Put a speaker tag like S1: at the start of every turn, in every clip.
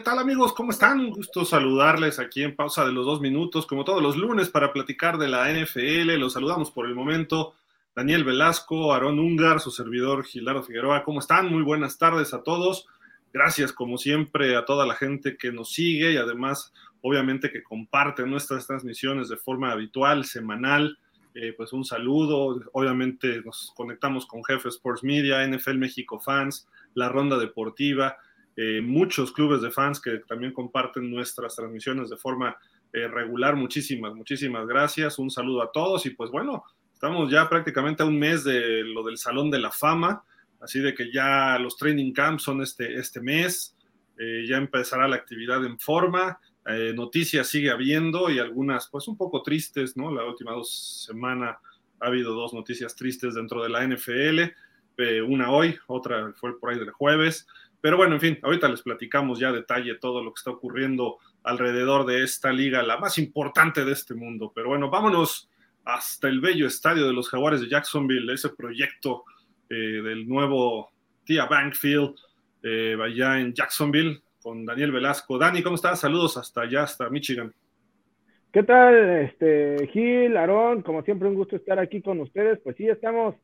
S1: ¿qué tal amigos? ¿Cómo están? Un gusto saludarles aquí en pausa de los dos minutos, como todos los lunes, para platicar de la NFL. Los saludamos por el momento. Daniel Velasco, Aarón Ungar, su servidor Gilardo Figueroa. ¿Cómo están? Muy buenas tardes a todos. Gracias, como siempre, a toda la gente que nos sigue y además, obviamente, que comparte nuestras transmisiones de forma habitual, semanal. Eh, pues un saludo. Obviamente nos conectamos con Jefe Sports Media, NFL México Fans, La Ronda Deportiva eh, muchos clubes de fans que también comparten nuestras transmisiones de forma eh, regular. Muchísimas, muchísimas gracias. Un saludo a todos y pues bueno, estamos ya prácticamente a un mes de lo del Salón de la Fama, así de que ya los training camps son este, este mes, eh, ya empezará la actividad en forma. noticias sigue habiendo y algunas pues un poco tristes, ¿no? La última dos semanas ha habido dos noticias tristes dentro de la NFL, una hoy, otra fue por ahí del jueves, pero bueno, en fin, ahorita les platicamos ya detalle todo lo que está ocurriendo alrededor de esta liga, la más importante de este mundo. Pero bueno, vámonos hasta el bello estadio de los Jaguares de Jacksonville, ese proyecto eh, del nuevo Tia Bankfield, eh, allá en Jacksonville, con Daniel Velasco. Dani, ¿cómo estás? Saludos hasta allá, hasta Michigan.
S2: ¿Qué tal, este, Gil, Aarón? Como siempre, un gusto estar aquí con ustedes. Pues sí, estamos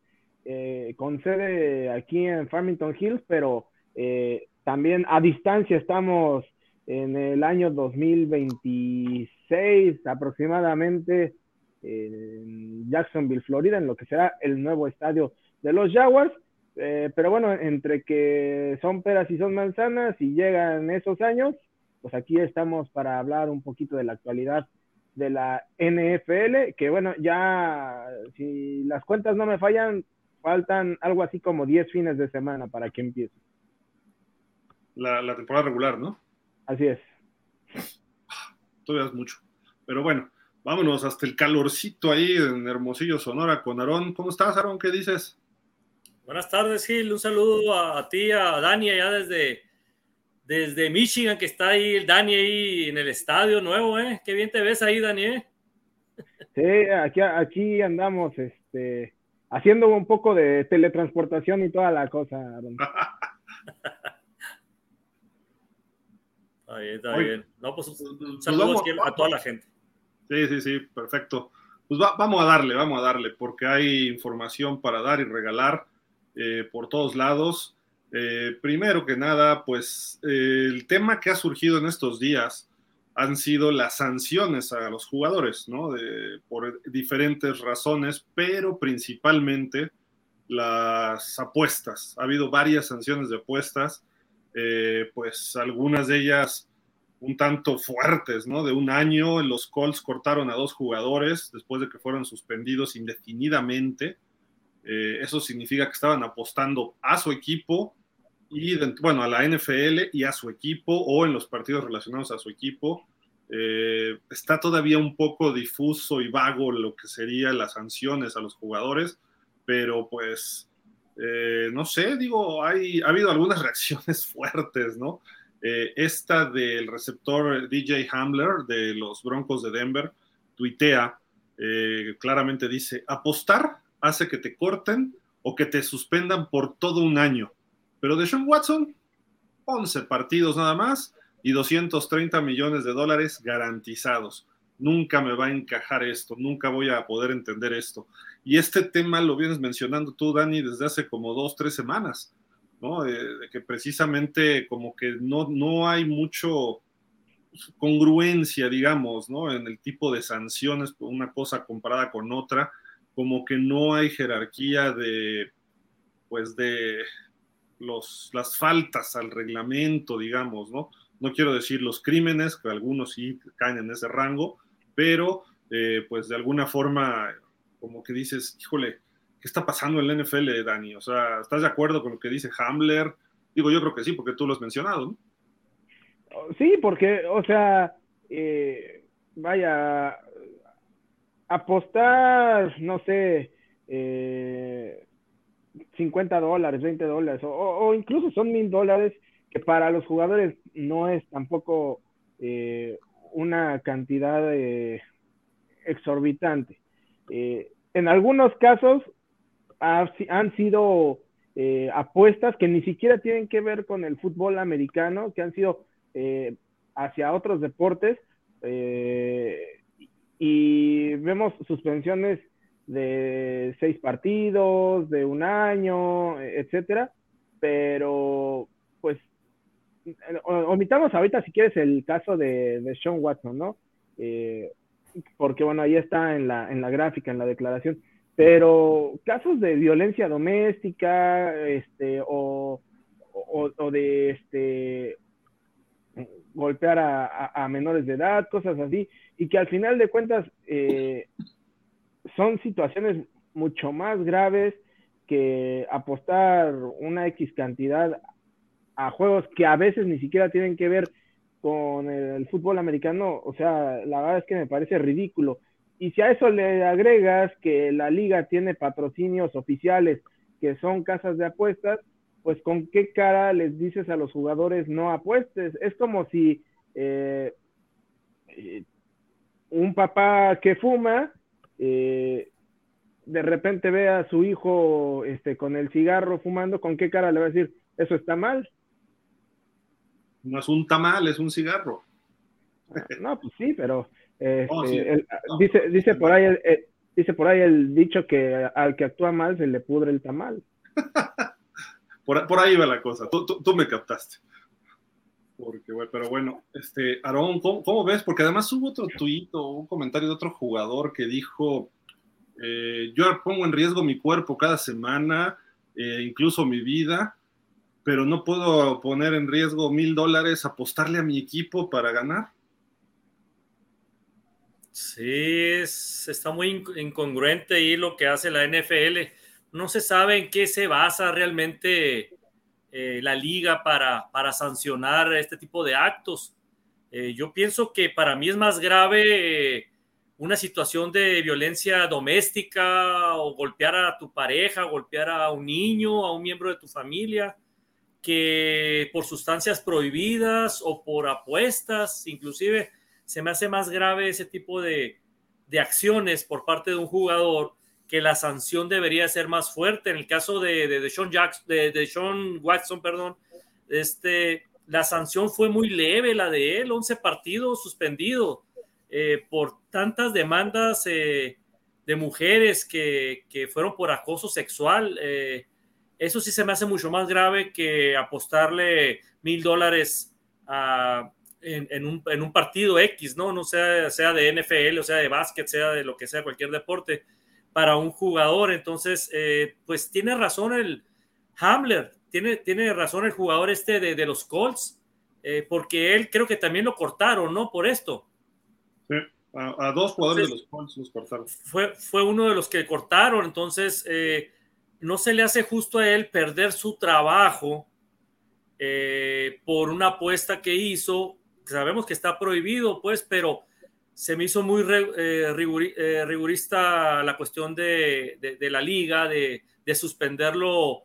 S2: eh, con sede aquí en Farmington Hills, pero eh, también a distancia estamos en el año 2026 aproximadamente en Jacksonville, Florida, en lo que será el nuevo estadio de los Jaguars. Eh, pero bueno, entre que son peras y son manzanas y llegan esos años, pues aquí estamos para hablar un poquito de la actualidad de la NFL, que bueno, ya si las cuentas no me fallan, faltan algo así como 10 fines de semana para que empiece
S1: la, temporada regular, ¿no?
S2: Así es.
S1: Todavía es mucho. Pero bueno, vámonos hasta el calorcito ahí en Hermosillo, Sonora, con Aarón. ¿Cómo estás, Aarón? ¿Qué dices?
S3: Buenas tardes, Gil. Un saludo a, ti, a Dani, allá desde, desde Michigan, que está ahí el Dani ahí en el estadio nuevo, ¿eh? Qué bien te ves ahí, Dani, ¿eh?
S2: Sí, aquí, aquí andamos, este, haciendo un poco de teletransportación y toda la cosa, Aarón.
S3: Está bien, está bien. No, pues, pues saludos a toda la gente.
S1: Sí, sí, sí, perfecto. Pues vamos a darle, vamos a darle, porque hay información para dar y regalar eh, por todos lados. Eh, primero que nada, pues eh, el tema que ha surgido en estos días han sido las sanciones a los jugadores, ¿no? De, por diferentes razones, pero principalmente las apuestas. Ha habido varias sanciones de apuestas eh, pues algunas de ellas un tanto fuertes, ¿no? De un año, los Colts cortaron a dos jugadores después de que fueron suspendidos indefinidamente. Eh, eso significa que estaban apostando a su equipo y, bueno, a la NFL y a su equipo o en los partidos relacionados a su equipo. Eh, está todavía un poco difuso y vago lo que serían las sanciones a los jugadores, pero pues eh, no sé, digo, hay, ha habido algunas reacciones fuertes, ¿no? Eh, esta del receptor DJ Hamler de los Broncos de Denver tuitea, eh, claramente dice, apostar hace que te corten o que te suspendan por todo un año. Pero de Sean Watson, 11 partidos nada más y 230 millones de dólares garantizados nunca me va a encajar esto, nunca voy a poder entender esto. Y este tema lo vienes mencionando tú, Dani, desde hace como dos, tres semanas, ¿no? De, que precisamente como que no, no hay mucho congruencia, digamos, ¿no? En el tipo de sanciones, una cosa comparada con otra, como que no hay jerarquía de, pues, de los, las faltas al reglamento, digamos, ¿no? No quiero decir los crímenes, que algunos sí caen en ese rango, pero eh, pues de alguna forma como que dices, híjole, ¿qué está pasando en la NFL, Dani? O sea, ¿estás de acuerdo con lo que dice Hamler? Digo, yo creo que sí, porque tú lo has mencionado, ¿no?
S2: Sí, porque, o sea, eh, vaya, apostar, no sé, 50 eh, dólares, 20 dólares, o, incluso son mil dólares, que para los jugadores no es tampoco una cantidad exorbitante. Eh, en algunos casos han sido eh, apuestas que ni siquiera tienen que ver con el fútbol americano, que han sido eh, hacia otros deportes eh, y vemos suspensiones de seis partidos, de un año, etcétera, pero pues omitamos ahorita si quieres el caso de, de Sean Watson, ¿no? Porque bueno, ahí está en la, en la gráfica, en la declaración, pero casos de violencia doméstica, este, o, o, de este golpear a, menores de edad, cosas así, y que al final de cuentas eh, son situaciones mucho más graves que apostar una X cantidad a juegos que a veces ni siquiera tienen que ver con el, fútbol americano, o sea, la verdad es que me parece ridículo. Y si a eso le agregas que la liga tiene patrocinios oficiales que son casas de apuestas, pues con qué cara les dices a los jugadores no apuestes. Es como si eh, eh, un papá que fuma eh, de repente ve a su hijo este, con el cigarro fumando, ¿con qué cara le va a decir, eso está mal?
S1: No es un tamal, es un cigarro.
S2: Ah, no, pues sí, pero este, dice, dice, por ahí el, dice por ahí el dicho que al que actúa mal se le pudre el tamal.
S1: por, ahí va la cosa, tú, me captaste. Porque, pero bueno, este, Aarón, ¿cómo, ves? Porque además hubo otro tuit o un comentario de otro jugador que dijo, eh, yo pongo en riesgo mi cuerpo cada semana, eh, incluso mi vida, pero no puedo poner en riesgo mil dólares, apostarle a mi equipo para ganar.
S3: Sí, está muy incongruente ahí lo que hace la NFL. No se sabe en qué se basa realmente eh, la liga para, para, sancionar este tipo de actos. Eh, yo pienso que para mí es más grave eh, una situación de violencia doméstica o golpear a tu pareja, golpear a un niño, a un miembro de tu familia que por sustancias prohibidas o por apuestas, inclusive se me hace más grave ese tipo de, acciones por parte de un jugador que la sanción debería ser más fuerte. En el caso de, de, Sean, de, Sean Watson, perdón, este, la sanción fue muy leve, la de él, 11 partidos suspendidos eh, por tantas demandas eh, de mujeres que, que, fueron por acoso sexual. Eh, eso sí se me hace mucho más grave que apostarle mil dólares en, un, partido X, ¿no? No sea, sea de NFL, o sea de básquet, sea de lo que sea, cualquier deporte, para un jugador. Entonces, eh, pues tiene razón el Hamler, tiene, tiene razón el jugador este de, los Colts, eh, porque él creo que también lo cortaron, ¿no? Por esto.
S1: Sí, a, dos jugadores de los Colts los cortaron.
S3: Fue, fue uno de los que cortaron, entonces... Eh, no se le hace justo a él perder su trabajo eh, por una apuesta que hizo. Sabemos que está prohibido, pues, pero se me hizo muy eh, eh, rigurista la cuestión de, la liga, de, suspenderlo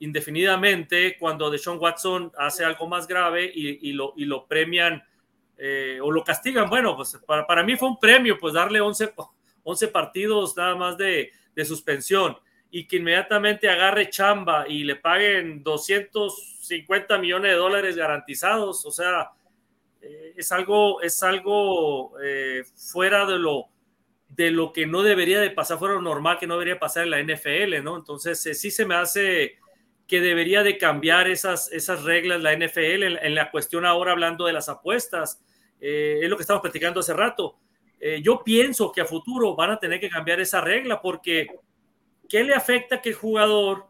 S3: indefinidamente cuando Deshaun Watson hace algo más grave y, lo, premian o lo castigan. Bueno, pues para, mí fue un premio, pues darle 11, 11 partidos nada más de suspensión y que inmediatamente agarre chamba y le paguen 250 millones de dólares garantizados, o sea, eh, es algo, es algo eh, fuera de lo, de lo que no debería de pasar, fuera lo normal que no debería pasar en la NFL, ¿no? Entonces, eh, sí se me hace que debería de cambiar esas, esas reglas la NFL en, la cuestión ahora hablando de las apuestas, es lo que estamos platicando hace rato. yo pienso que a futuro van a tener que cambiar esa regla porque ¿qué le afecta que el jugador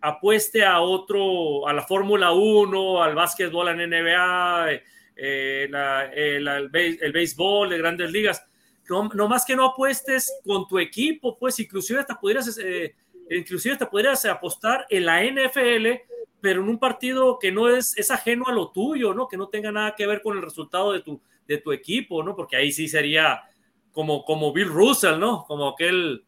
S3: apueste a otro, a la Fórmula 1, al básquetbol en NBA, eh, el, béisbol de grandes ligas? No, más que no apuestes con tu equipo, pues inclusive hasta podrías, eh, inclusive hasta podrías apostar en la NFL, pero en un partido que no es, es ajeno a lo tuyo, ¿no? Que no tenga nada que ver con el resultado de tu, de tu equipo, ¿no? Porque ahí sí sería como, como Bill Russell, ¿no? Como aquel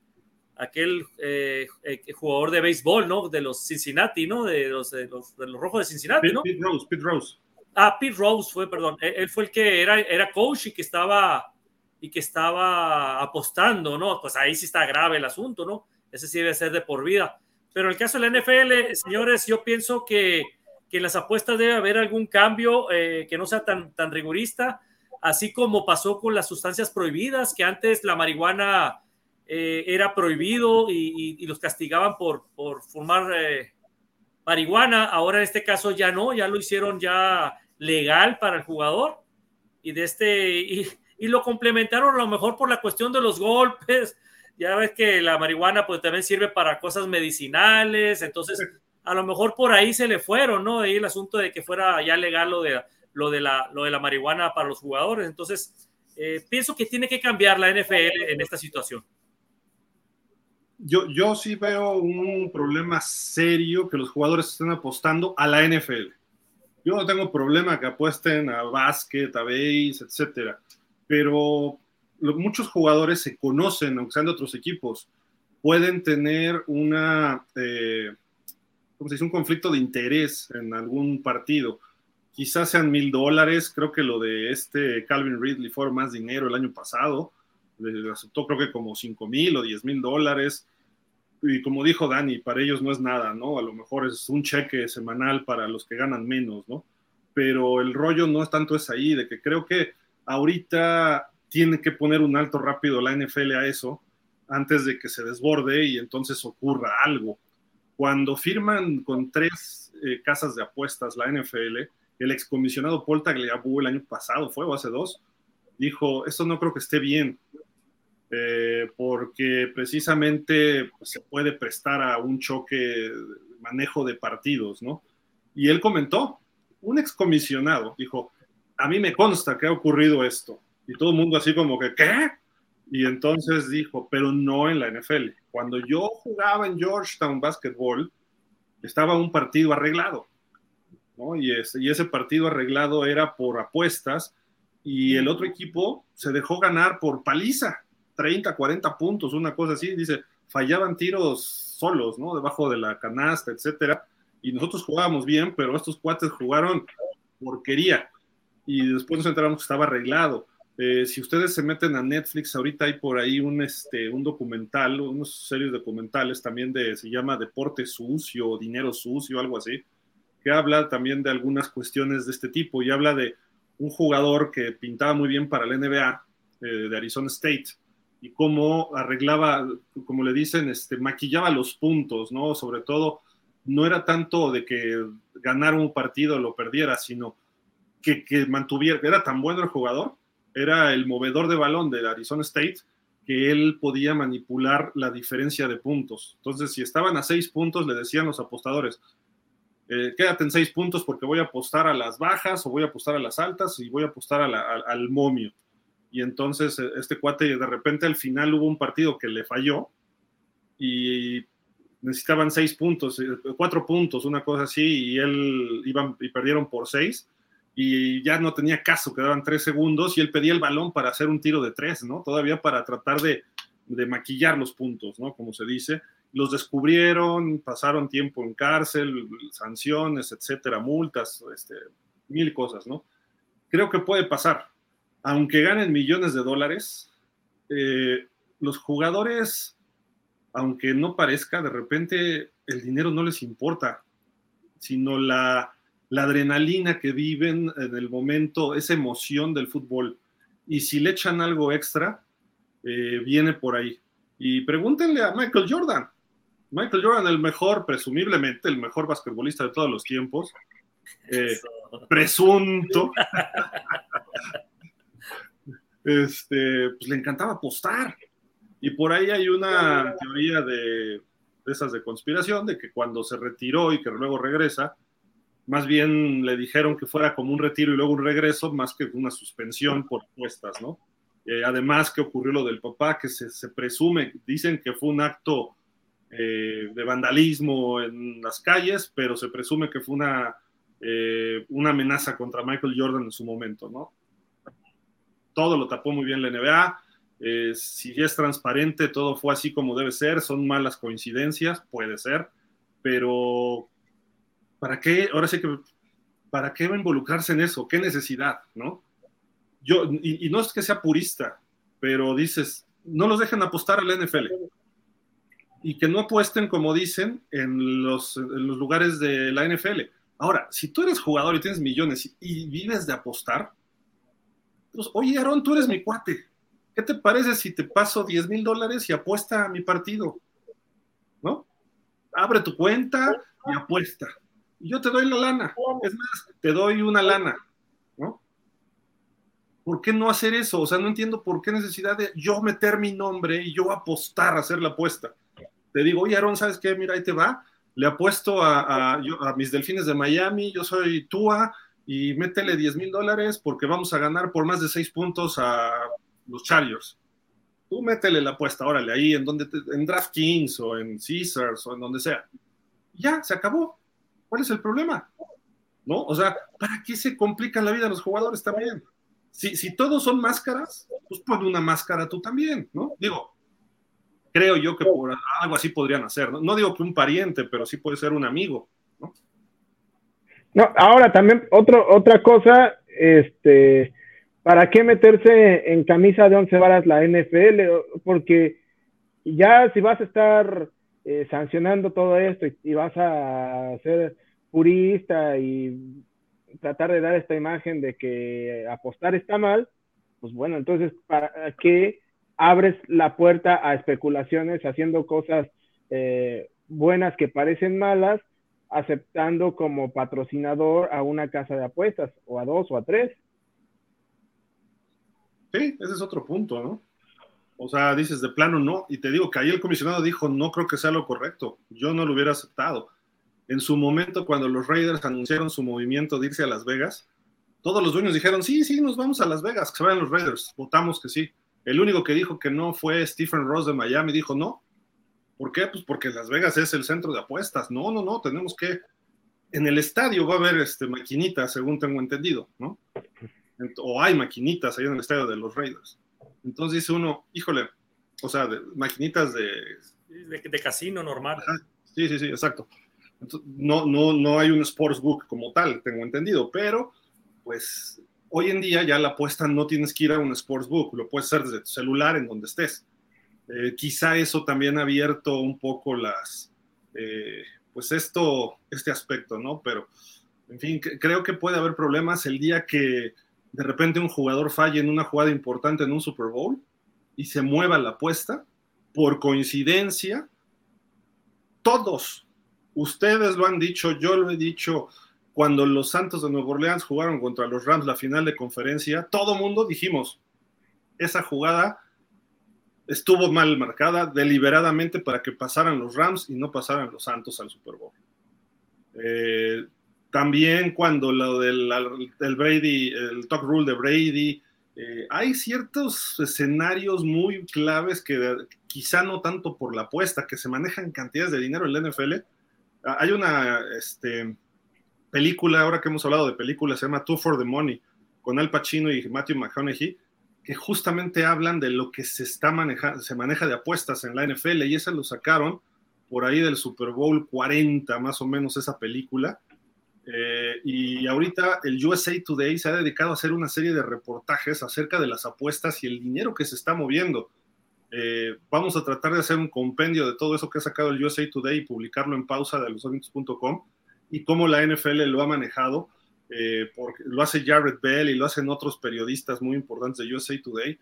S3: aquel eh, eh, jugador de béisbol, ¿no? De los Cincinnati, ¿no? De los, de los, de los rojos de Cincinnati, ¿no?
S1: Pete Rose, Pete Rose.
S3: Ah, Pete Rose fue, perdón. Él, fue el que era, era coach y que estaba y que estaba apostando, ¿no? Pues ahí sí está grave el asunto, ¿no? Ese sí debe ser de por vida. Pero en el caso de la NFL, señores, yo pienso que, que en las apuestas debe haber algún cambio eh, que no sea tan, tan rigurista, así como pasó con las sustancias prohibidas, que antes la marihuana eh, era prohibido y, los castigaban por, por fumar eh, marihuana, ahora en este caso ya no, ya lo hicieron ya legal para el jugador y de este y, y lo complementaron a lo mejor por la cuestión de los golpes. Ya ves que la marihuana pues también sirve para cosas medicinales, entonces a lo mejor por ahí se le fueron, ¿no? Ahí el asunto de que fuera ya legal lo de, lo de, la, lo de la marihuana para los jugadores. Entonces, eh, pienso que tiene que cambiar la NFL en esta situación.
S1: Yo, yo sí veo un problema serio que los jugadores estén apostando a la NFL. Yo no tengo problema que apuesten a básquet, a base, etcétera pero muchos jugadores se conocen, aunque sean de otros equipos, pueden tener una, eh, ¿cómo se dice? un conflicto de interés en algún partido. Quizás sean mil dólares, creo que lo de este Calvin Ridley fue más dinero el año pasado, le aceptó creo que como cinco mil o diez mil dólares, y como dijo Dani, para ellos no es nada, ¿no? A lo mejor es un cheque semanal para los que ganan menos, ¿no? Pero el rollo no es tanto es ahí, de que creo que ahorita tiene que poner un alto rápido la NFL a eso antes de que se desborde y entonces ocurra algo. Cuando firman con tres eh, casas de apuestas la NFL, el excomisionado Paul Tagliabue el año pasado, fue o hace dos, dijo, esto no creo que esté bien, eh, porque precisamente pues, se puede prestar a un choque manejo de partidos, ¿no? Y él comentó, un excomisionado dijo, a mí me consta que ha ocurrido esto. Y todo el mundo así como que, ¿qué? Y entonces dijo, pero no en la NFL. Cuando yo jugaba en Georgetown Basketball, estaba un partido arreglado. ¿no? Y, ese, y ese partido arreglado era por apuestas y el otro equipo se dejó ganar por paliza, 30, 40 puntos, una cosa así. Dice, fallaban tiros solos, ¿no? Debajo de la canasta, etcétera. Y nosotros jugábamos bien, pero estos cuates jugaron porquería y después nos enteramos que estaba arreglado. Eh, si ustedes se meten a Netflix, ahorita hay por ahí un, este, un documental, unos series documentales también de, se llama Deporte Sucio, Dinero Sucio, algo así, que habla también de algunas cuestiones de este tipo y habla de un jugador que pintaba muy bien para la NBA eh, de Arizona State y cómo arreglaba, como le dicen, este, maquillaba los puntos, ¿no? Sobre todo, no era tanto de que ganar un partido o lo perdiera, sino que, mantuviera, era tan bueno el jugador, era el movedor de balón de Arizona State, que él podía manipular la diferencia de puntos. Entonces, si estaban a seis puntos, le decían los apostadores, eh, quédate en seis puntos porque voy a apostar a las bajas o voy a apostar a las altas y voy a apostar al momio. Y entonces eh, este cuate de repente al final hubo un partido que le falló y necesitaban seis puntos, eh, cuatro puntos, una cosa así, y él iban y perdieron por seis y ya no tenía caso, quedaban tres segundos y él pedía el balón para hacer un tiro de tres, ¿no? Todavía para tratar de, maquillar los puntos, ¿no? Como se dice. Los descubrieron, pasaron tiempo en cárcel, sanciones, etcétera, multas, este, mil cosas, ¿no? Creo que puede pasar. Aunque ganen millones de dólares, eh, los jugadores, aunque no parezca, de repente el dinero no les importa, sino la, la adrenalina que viven en el momento, esa emoción del fútbol. Y si le echan algo extra, eh, viene por ahí. Y pregúntenle a Michael Jordan. Michael Jordan, el mejor, presumiblemente, el mejor basquetbolista de todos los tiempos. Eh, presunto. este, pues le encantaba apostar. Y por ahí hay una teoría de, esas de conspiración, de que cuando se retiró y que luego regresa, más bien le dijeron que fuera como un retiro y luego un regreso, más que una suspensión por apuestas, ¿no? Eh, además que ocurrió lo del papá, que se, presume, dicen que fue un acto eh, de vandalismo en las calles, pero se presume que fue una, eh, una amenaza contra Michael Jordan en su momento, ¿no? Todo lo tapó muy bien la NBA. si es transparente, todo fue así como debe ser, son malas coincidencias, puede ser, pero ¿para qué? Ahora sí que, ¿para qué va a involucrarse en eso? ¿Qué necesidad? ¿No? Yo, y, no es que sea purista, pero dices, no los dejen apostar a la NFL. Y que no apuesten, como dicen, en los, en los lugares de la NFL. Ahora, si tú eres jugador y tienes millones y, vives de apostar, pues, oye, Aaron, tú eres mi cuate. ¿Qué te parece si te paso 10 mil dólares y apuesta a mi partido? ¿No? Abre tu cuenta y apuesta. Y yo te doy la lana. Es más, te doy una lana. ¿No? ¿Por qué no hacer eso? O sea, no entiendo por qué necesidad de yo meter mi nombre y yo apostar a hacer la apuesta. Te digo, oye, Aaron, ¿sabes qué? Mira, ahí te va le apuesto a, a, mis delfines de Miami, yo soy Tua, y métele 10 mil dólares porque vamos a ganar por más de 6 puntos a los Chargers. Tú métele la apuesta, órale, ahí en donde en DraftKings o en Caesars o en donde sea. Ya, se acabó. ¿Cuál es el problema? ¿No? O sea, ¿para qué se complican la vida a los jugadores también? Si, si todos son máscaras, pues pon una máscara tú también, ¿no? Digo, creo yo que por algo así podrían hacer. ¿no? digo que un pariente, pero sí puede ser un amigo. ¿No?
S2: Ahora también otro, otra cosa, este, ¿para qué meterse en camisa de once varas la NFL? Porque ya si vas a estar eh, sancionando todo esto y, vas a ser purista y tratar de dar esta imagen de que apostar está mal, pues bueno, entonces, ¿para qué abres la puerta a especulaciones haciendo cosas eh, buenas que parecen malas, aceptando como patrocinador a una casa de apuestas, o a dos o a tres.
S1: Sí, ese es otro punto, ¿no? O sea, dices de plano no, y te digo que ahí el comisionado dijo, no creo que sea lo correcto, yo no lo hubiera aceptado. En su momento, cuando los Raiders anunciaron su movimiento de irse a Las Vegas, todos los dueños dijeron, sí, sí, nos vamos a Las Vegas, que se vayan los Raiders, votamos que sí. El único que dijo que no fue Stephen Ross de Miami, dijo no. ¿Por qué? Pues porque Las Vegas es el centro de apuestas. No, no, no, tenemos que... En el estadio va a haber este, maquinitas, según tengo entendido, ¿no? O hay maquinitas ahí en el estadio de los Raiders. Entonces dice uno, híjole, o sea, de, maquinitas de...
S3: De, casino normal.
S1: Sí, sí, sí, exacto. no, no, no hay un sportsbook como tal, tengo entendido, pero pues hoy en día ya la apuesta no tienes que ir a un sportsbook, lo puedes hacer desde tu celular en donde estés. Eh, quizá eso también ha abierto un poco las, eh, pues esto, este aspecto, ¿no? Pero, en fin, creo que puede haber problemas el día que de repente un jugador falle en una jugada importante en un Super Bowl y se mueva la apuesta, por coincidencia, todos, ustedes lo han dicho, yo lo he dicho, cuando los Santos de Nueva Orleans jugaron contra los Rams la final de conferencia, todo mundo dijimos, esa jugada estuvo mal marcada deliberadamente para que pasaran los Rams y no pasaran los Santos al Super Bowl. Eh, también cuando lo del Brady, el talk rule de Brady, eh, hay ciertos escenarios muy claves que quizá no tanto por la apuesta, que se manejan cantidades de dinero en la NFL. Ah, hay una, este, película, ahora que hemos hablado de películas, se llama Two for the Money, con Al Pacino y Matthew McConaughey, que justamente hablan de lo que se está manejando, se maneja de apuestas en la NFL, y esa lo sacaron por ahí del Super Bowl 40, más o menos, esa película. Eh, y ahorita el USA Today se ha dedicado a hacer una serie de reportajes acerca de las apuestas y el dinero que se está moviendo. Eh, vamos a tratar de hacer un compendio de todo eso que ha sacado el USA Today y publicarlo en pausa de losonitos.com y cómo la NFL lo ha manejado, eh, porque lo hace Jared Bell y lo hacen otros periodistas muy importantes de USA Today.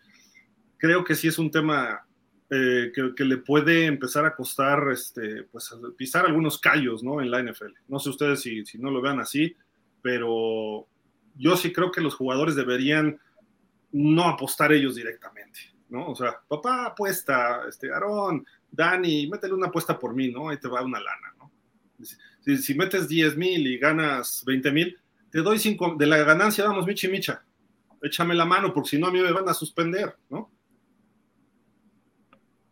S1: Creo que sí es un tema eh, que, le puede empezar a costar este, pues, pisar algunos callos ¿no? en la NFL. No sé ustedes si, si no lo vean así, pero yo sí creo que los jugadores deberían no apostar ellos directamente, ¿no? O sea, papá apuesta, este, Aarón, Dani, métele una apuesta por mí, ¿no? Ahí te va una lana, ¿no? Si, metes 10 mil y ganas 20 mil, te doy 5, de la ganancia damos michi micha. Échame la mano, porque si no a mí me van a suspender, ¿no?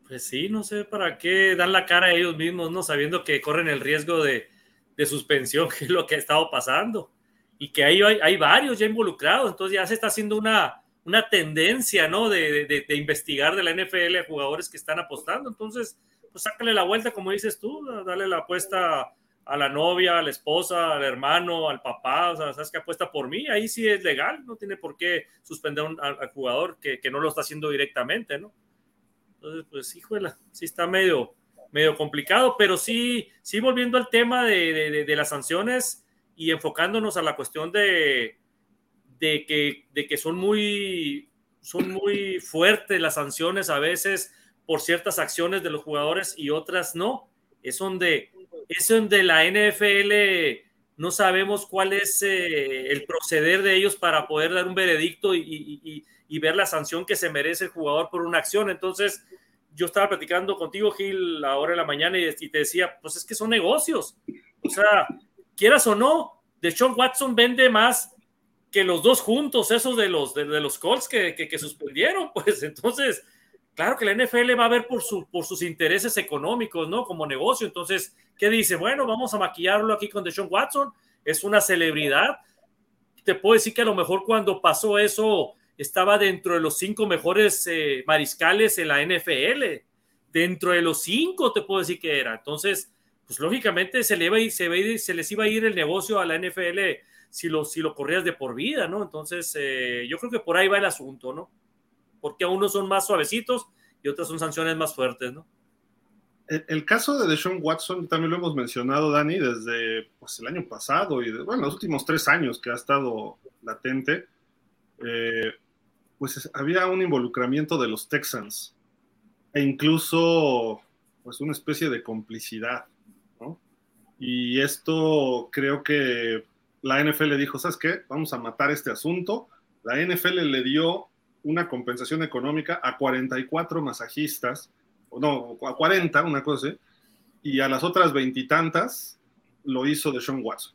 S3: Pues sí, no sé para qué dan la cara a ellos mismos, ¿no? Sabiendo que corren el riesgo de, suspensión, que es lo que ha estado pasando. Y que hay, hay, varios ya involucrados, entonces ya se está haciendo una, una tendencia, ¿no? De, de, investigar de la NFL a jugadores que están apostando. Entonces, pues sácale la vuelta, como dices tú, dale la apuesta a la novia, a la esposa, al hermano, al papá, o sea, sabes que apuesta por mí, ahí sí es legal, no tiene por qué suspender al, jugador que, no lo está haciendo directamente, ¿no? Entonces, pues, híjole, sí está medio, medio complicado, pero sí, sí volviendo al tema de, las sanciones y enfocándonos a la cuestión de, de, que, de que son muy, son muy fuertes las sanciones a veces por ciertas acciones de los jugadores y otras no. Es donde, es donde la NFL no sabemos cuál es eh, el proceder de ellos para poder dar un veredicto y, ver la sanción que se merece el jugador por una acción. Entonces, yo estaba platicando contigo, Gil, ahora en la mañana y, te decía, pues es que son negocios. O sea, quieras o no, de Sean Watson vende más que los dos juntos, esos de los, de, los Colts que, que, suspendieron. Pues entonces, claro que la NFL va a ver por, su, por sus intereses económicos, ¿no? Como negocio. Entonces, ¿qué dice? Bueno, vamos a maquillarlo aquí con Deshaun Watson. Es una celebridad. Te puedo decir que a lo mejor cuando pasó eso estaba dentro de los cinco mejores eh, mariscales en la NFL. Dentro de los cinco te puedo decir que era. Entonces, pues lógicamente se, le se, se les iba a ir el negocio a la NFL si lo, si lo corrías de por vida, ¿no? Entonces, eh, yo creo que por ahí va el asunto, ¿no? Porque unos son más suavecitos y otras son sanciones más fuertes, ¿no?
S1: El, caso de Deshaun Watson también lo hemos mencionado, Dani, desde pues, el año pasado y, bueno, los últimos tres años que ha estado latente. Eh, pues había un involucramiento de los Texans e incluso pues una especie de complicidad, ¿no? Y esto creo que la NFL dijo, ¿sabes qué? Vamos a matar este asunto. La NFL le dio una compensación económica a 44 masajistas, no, a 40, una cosa y a las otras veintitantas lo hizo de Sean Watson.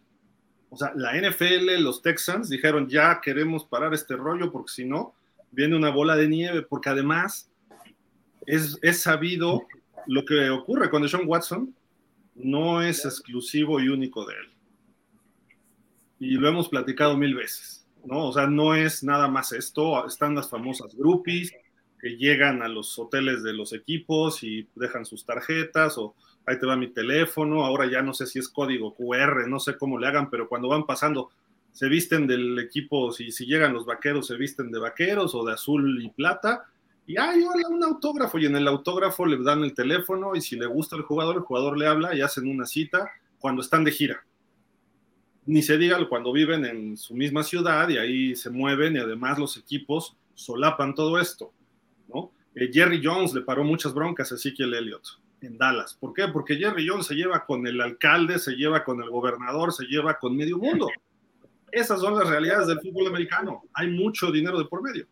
S1: O sea, la NFL, los Texans dijeron, ya queremos parar este rollo porque si no, viene una bola de nieve, porque además es, es sabido lo que ocurre con Sean Watson, no es exclusivo y único de él. Y lo hemos platicado mil veces ¿no? O sea, no es nada más esto, están las famosas groupies que llegan a los hoteles de los equipos y dejan sus tarjetas o ahí te va mi teléfono, ahora ya no sé si es código QR, no sé cómo le hagan, pero cuando van pasando se visten del equipo, si, si llegan los vaqueros se visten de vaqueros o de azul y plata, y hay un autógrafo, y en el autógrafo le dan el teléfono, y si le gusta el jugador, el jugador le habla y hacen una cita cuando están de gira ni se diga cuando viven en su misma ciudad y ahí se mueven y además los equipos solapan todo esto, ¿no? Eh, Jerry Jones le paró muchas broncas a Ezekiel Elliott en Dallas. ¿Por qué? Porque Jerry Jones se lleva con el alcalde, se lleva con el gobernador, se lleva con medio mundo. Esas son las realidades del fútbol americano. Hay mucho dinero de por medio.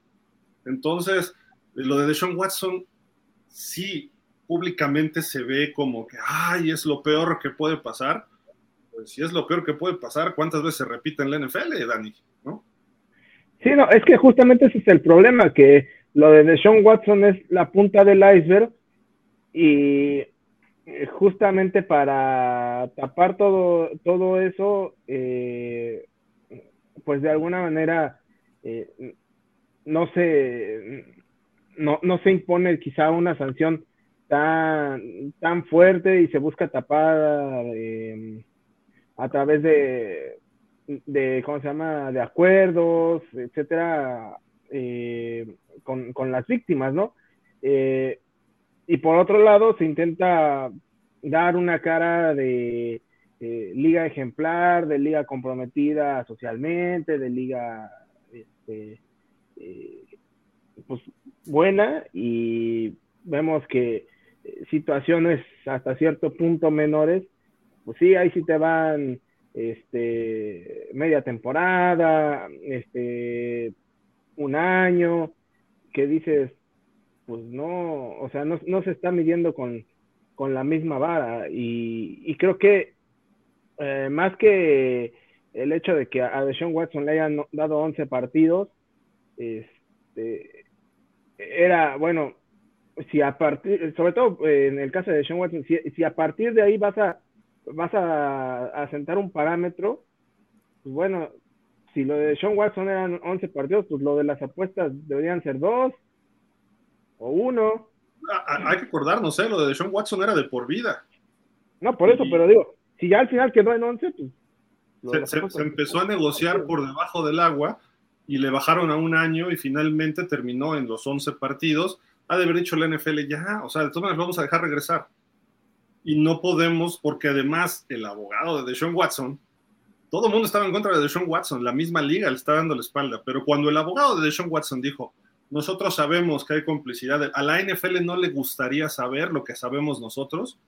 S1: Entonces, lo de Deshaun Watson, sí, públicamente se ve como que, ay, es lo peor que puede pasar pues si es lo peor que puede pasar, ¿cuántas veces se repite en la NFL, Dani? ¿No?
S2: Sí, no, es que justamente ese es el problema, que lo de Deshaun Watson es la punta del iceberg y eh, justamente para tapar todo, todo eso, eh, pues de alguna manera eh, no se no, no se impone quizá una sanción tan, tan fuerte y se busca tapar a través de, de, ¿cómo se llama?, de acuerdos, etcétera, eh, con, con, las víctimas, ¿no? Eh, y por otro lado, se intenta dar una cara de liga ejemplar, de liga comprometida socialmente, de liga este, eh, pues, buena, y vemos que situaciones hasta cierto punto menores pues sí, ahí sí te van este, media temporada, este, un año, que dices, pues no, o sea, no, se está midiendo con, la misma vara. Y, creo que eh, más que el hecho de que a Deshaun Watson le hayan dado 11 partidos, este, era, bueno, si a partir, sobre todo en el caso de Deshaun Watson, si a partir de ahí vas a vas a, sentar un parámetro, pues bueno, si lo de Sean Watson eran 11 partidos, pues lo de las apuestas deberían ser dos o uno.
S1: Ah, ah, hay que acordarnos, ¿eh? lo de Sean Watson era de por vida.
S2: No, por eso, pero digo, si ya al final quedó en 11,
S1: pues... Se, empezó a negociar por debajo del agua y le bajaron a un año y finalmente terminó en los 11 partidos. Ha de haber dicho la NFL ya, o sea, de todas maneras vamos a dejar regresar y no podemos, porque además el abogado de Deshaun Watson todo el mundo estaba en contra de Deshaun Watson, la misma liga le está dando la espalda, pero cuando el abogado de Deshaun Watson dijo, nosotros sabemos que hay complicidad, a la NFL no le gustaría saber lo que sabemos nosotros,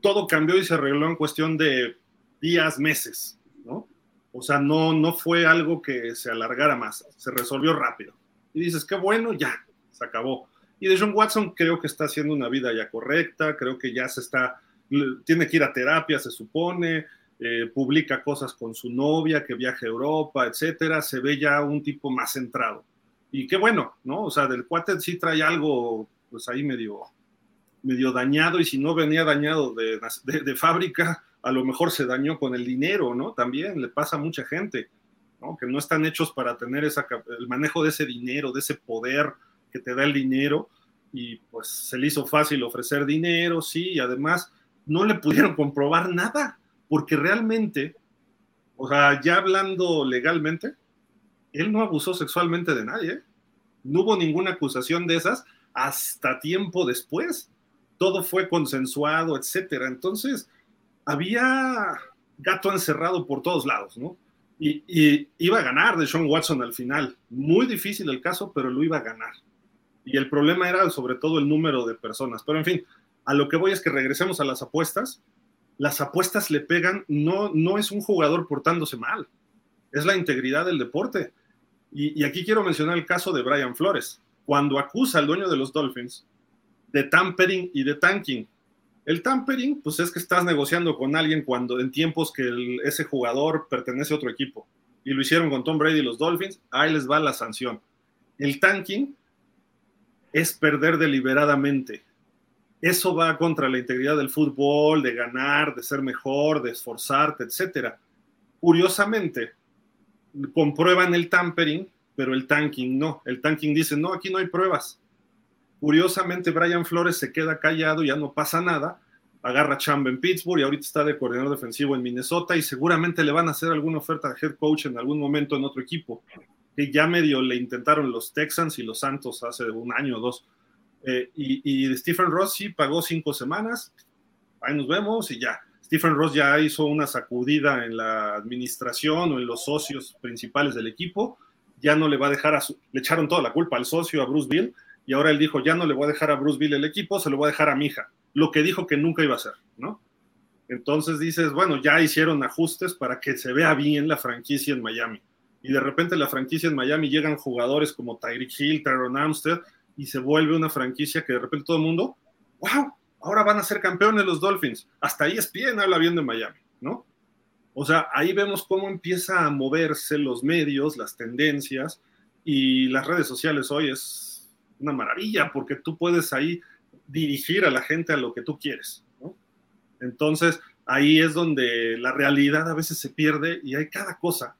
S1: todo cambió y se arregló en cuestión de días, meses, ¿no? O sea, no, no fue algo que se alargara más, se resolvió rápido. Y dices, qué bueno, ya, se acabó. Y de John Watson creo que está haciendo una vida ya correcta, creo que ya se está, tiene que ir a terapia, se supone, eh, publica cosas con su novia, que viaja a Europa, etcétera, se ve ya un tipo más centrado. Y qué bueno, ¿no? O sea, del cuate sí trae algo, pues ahí medio, medio dañado, y si no venía dañado de, fábrica, a lo mejor se dañó con el dinero, ¿no? También le pasa a mucha gente, ¿no? Que no están hechos para tener esa, el manejo de ese dinero, de ese poder, que te da el dinero y pues se le hizo fácil ofrecer dinero, sí, y además no le pudieron comprobar nada, porque realmente, o sea, ya hablando legalmente, él no abusó sexualmente de nadie, ¿eh? no hubo ninguna acusación de esas hasta tiempo después, todo fue consensuado, etcétera. Entonces, había gato encerrado por todos lados, ¿no? Y, y, iba a ganar de Sean Watson al final. Muy difícil el caso, pero lo iba a ganar y el problema era sobre todo el número de personas. Pero en fin, a lo que voy es que regresemos a las apuestas. Las apuestas le pegan, no, no es un jugador portándose mal, es la integridad del deporte. Y, aquí quiero mencionar el caso de Brian Flores, cuando acusa al dueño de los Dolphins de tampering y de tanking. El tampering, pues es que estás negociando con alguien cuando en tiempos que ese jugador pertenece a otro equipo. Y lo hicieron con Tom Brady y los Dolphins, ahí les va la sanción. El tanking es perder deliberadamente. Eso va contra la integridad del fútbol, de ganar, de ser mejor, de esforzarte, etc. Curiosamente, comprueban el tampering, pero el tanking no. El tanking dice, no, aquí no hay pruebas. Curiosamente, Brian Flores se queda callado, ya no pasa nada, agarra chamba en Pittsburgh y ahorita está de coordinador defensivo en Minnesota y seguramente le van a hacer alguna oferta de head coach en algún momento en otro equipo que ya medio le intentaron los Texans y los Santos hace un año o dos. Eh, y, Stephen Ross sí pagó cinco semanas, ahí nos vemos y ya. Stephen Ross ya hizo una sacudida en la administración o en los socios principales del equipo, ya no le va a dejar a su, le echaron toda la culpa al socio, a Bruce Bill, y ahora él dijo, ya no le voy a dejar a Bruce Bill el equipo, se lo voy a dejar a mi hija, lo que dijo que nunca iba a hacer, ¿no? Entonces dices, bueno, ya hicieron ajustes para que se vea bien la franquicia en Miami y de repente la franquicia en Miami llegan jugadores como Tyreek Hill, Tyron Amstead, y se vuelve una franquicia que de repente todo el mundo, wow, ahora van a ser campeones los Dolphins. Hasta ahí es bien, habla bien de Miami, ¿no? O sea, ahí vemos cómo empieza a moverse los medios, las tendencias, y las redes sociales hoy es una maravilla porque tú puedes ahí dirigir a la gente a lo que tú quieres, ¿no? Entonces, ahí es donde la realidad a veces se pierde y hay cada cosa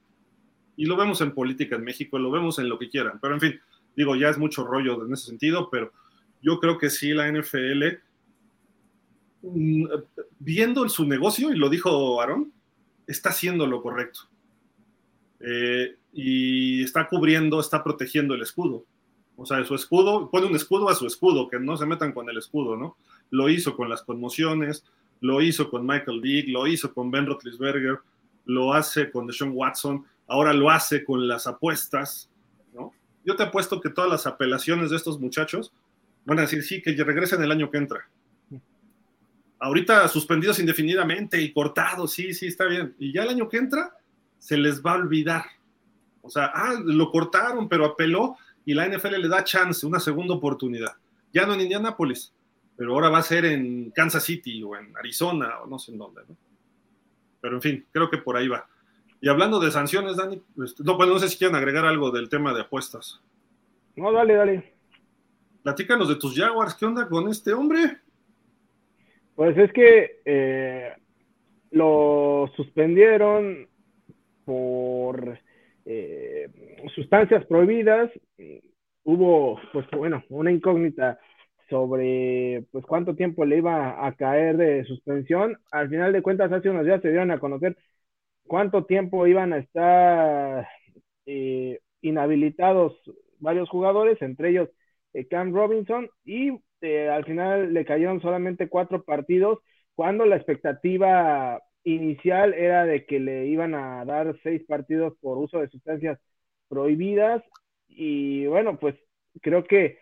S1: y lo vemos en política en México, lo vemos en lo que quieran, pero en fin, digo, ya es mucho rollo en ese sentido, pero yo creo que sí la NFL, mm, viendo su negocio, y lo dijo Aaron, está haciendo lo correcto. Eh, y está cubriendo, está protegiendo el escudo. O sea, su escudo, pone un escudo a su escudo, que no se metan con el escudo, ¿no? Lo hizo con las conmociones, lo hizo con Michael Vick, lo hizo con Ben Roethlisberger, lo hace con Deshaun Watson ahora lo hace con las apuestas, ¿no? Yo te apuesto que todas las apelaciones de estos muchachos van a decir, sí, que regresen el año que entra. Ahorita suspendidos indefinidamente y cortados, sí, sí, está bien. Y ya el año que entra se les va a olvidar. O sea, ah, lo cortaron, pero apeló y la NFL le da chance, una segunda oportunidad. Ya no en Indianápolis, pero ahora va a ser en Kansas City o en Arizona o no sé en dónde, ¿no? Pero en fin, creo que por ahí va. Y hablando de sanciones, Dani, este, no, pues no sé si quieren agregar algo del tema de apuestas.
S2: No, dale, dale.
S1: Platícanos de tus Jaguars, ¿qué onda con este hombre?
S2: Pues es que eh, lo suspendieron por eh, sustancias prohibidas. Hubo, pues bueno, una incógnita sobre pues cuánto tiempo le iba a caer de suspensión. Al final de cuentas, hace unos días se dieron a conocer cuánto tiempo iban a estar eh, inhabilitados varios jugadores, entre ellos eh, Cam Robinson, y eh, al final le cayeron solamente cuatro partidos, cuando la expectativa inicial era de que le iban a dar seis partidos por uso de sustancias prohibidas. Y bueno, pues creo que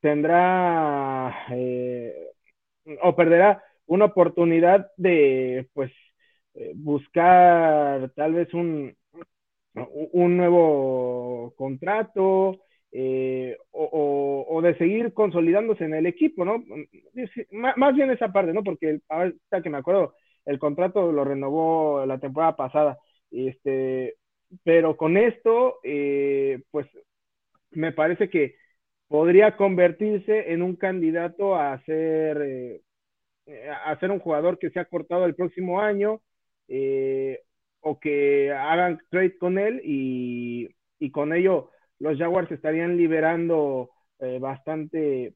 S2: tendrá o perderá una oportunidad de pues eh, buscar tal vez un, un nuevo contrato o, de seguir consolidándose en el equipo, ¿no? Más bien esa parte, ¿no? Porque ahorita que me acuerdo, el contrato lo renovó la temporada pasada. Este, pero con esto, eh, pues me parece que podría convertirse en un candidato a ser, eh, a ser un jugador que se ha cortado el próximo año eh, o que hagan trade con él y, y, con ello los Jaguars estarían liberando bastante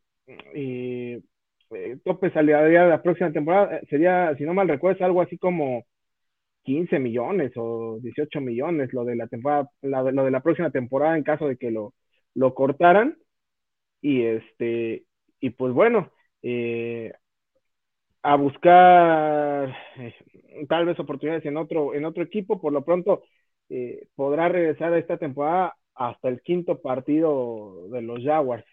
S2: tope salida la próxima temporada. Sería, si no mal recuerdo, algo así como 15 millones o 18 millones lo de la temporada, lo de la próxima temporada en caso de que lo, lo cortaran. Y este, y pues bueno, eh, a buscar eh, tal vez oportunidades en otro, en otro equipo, por lo pronto eh, podrá regresar a esta temporada hasta el quinto partido de los Jaguars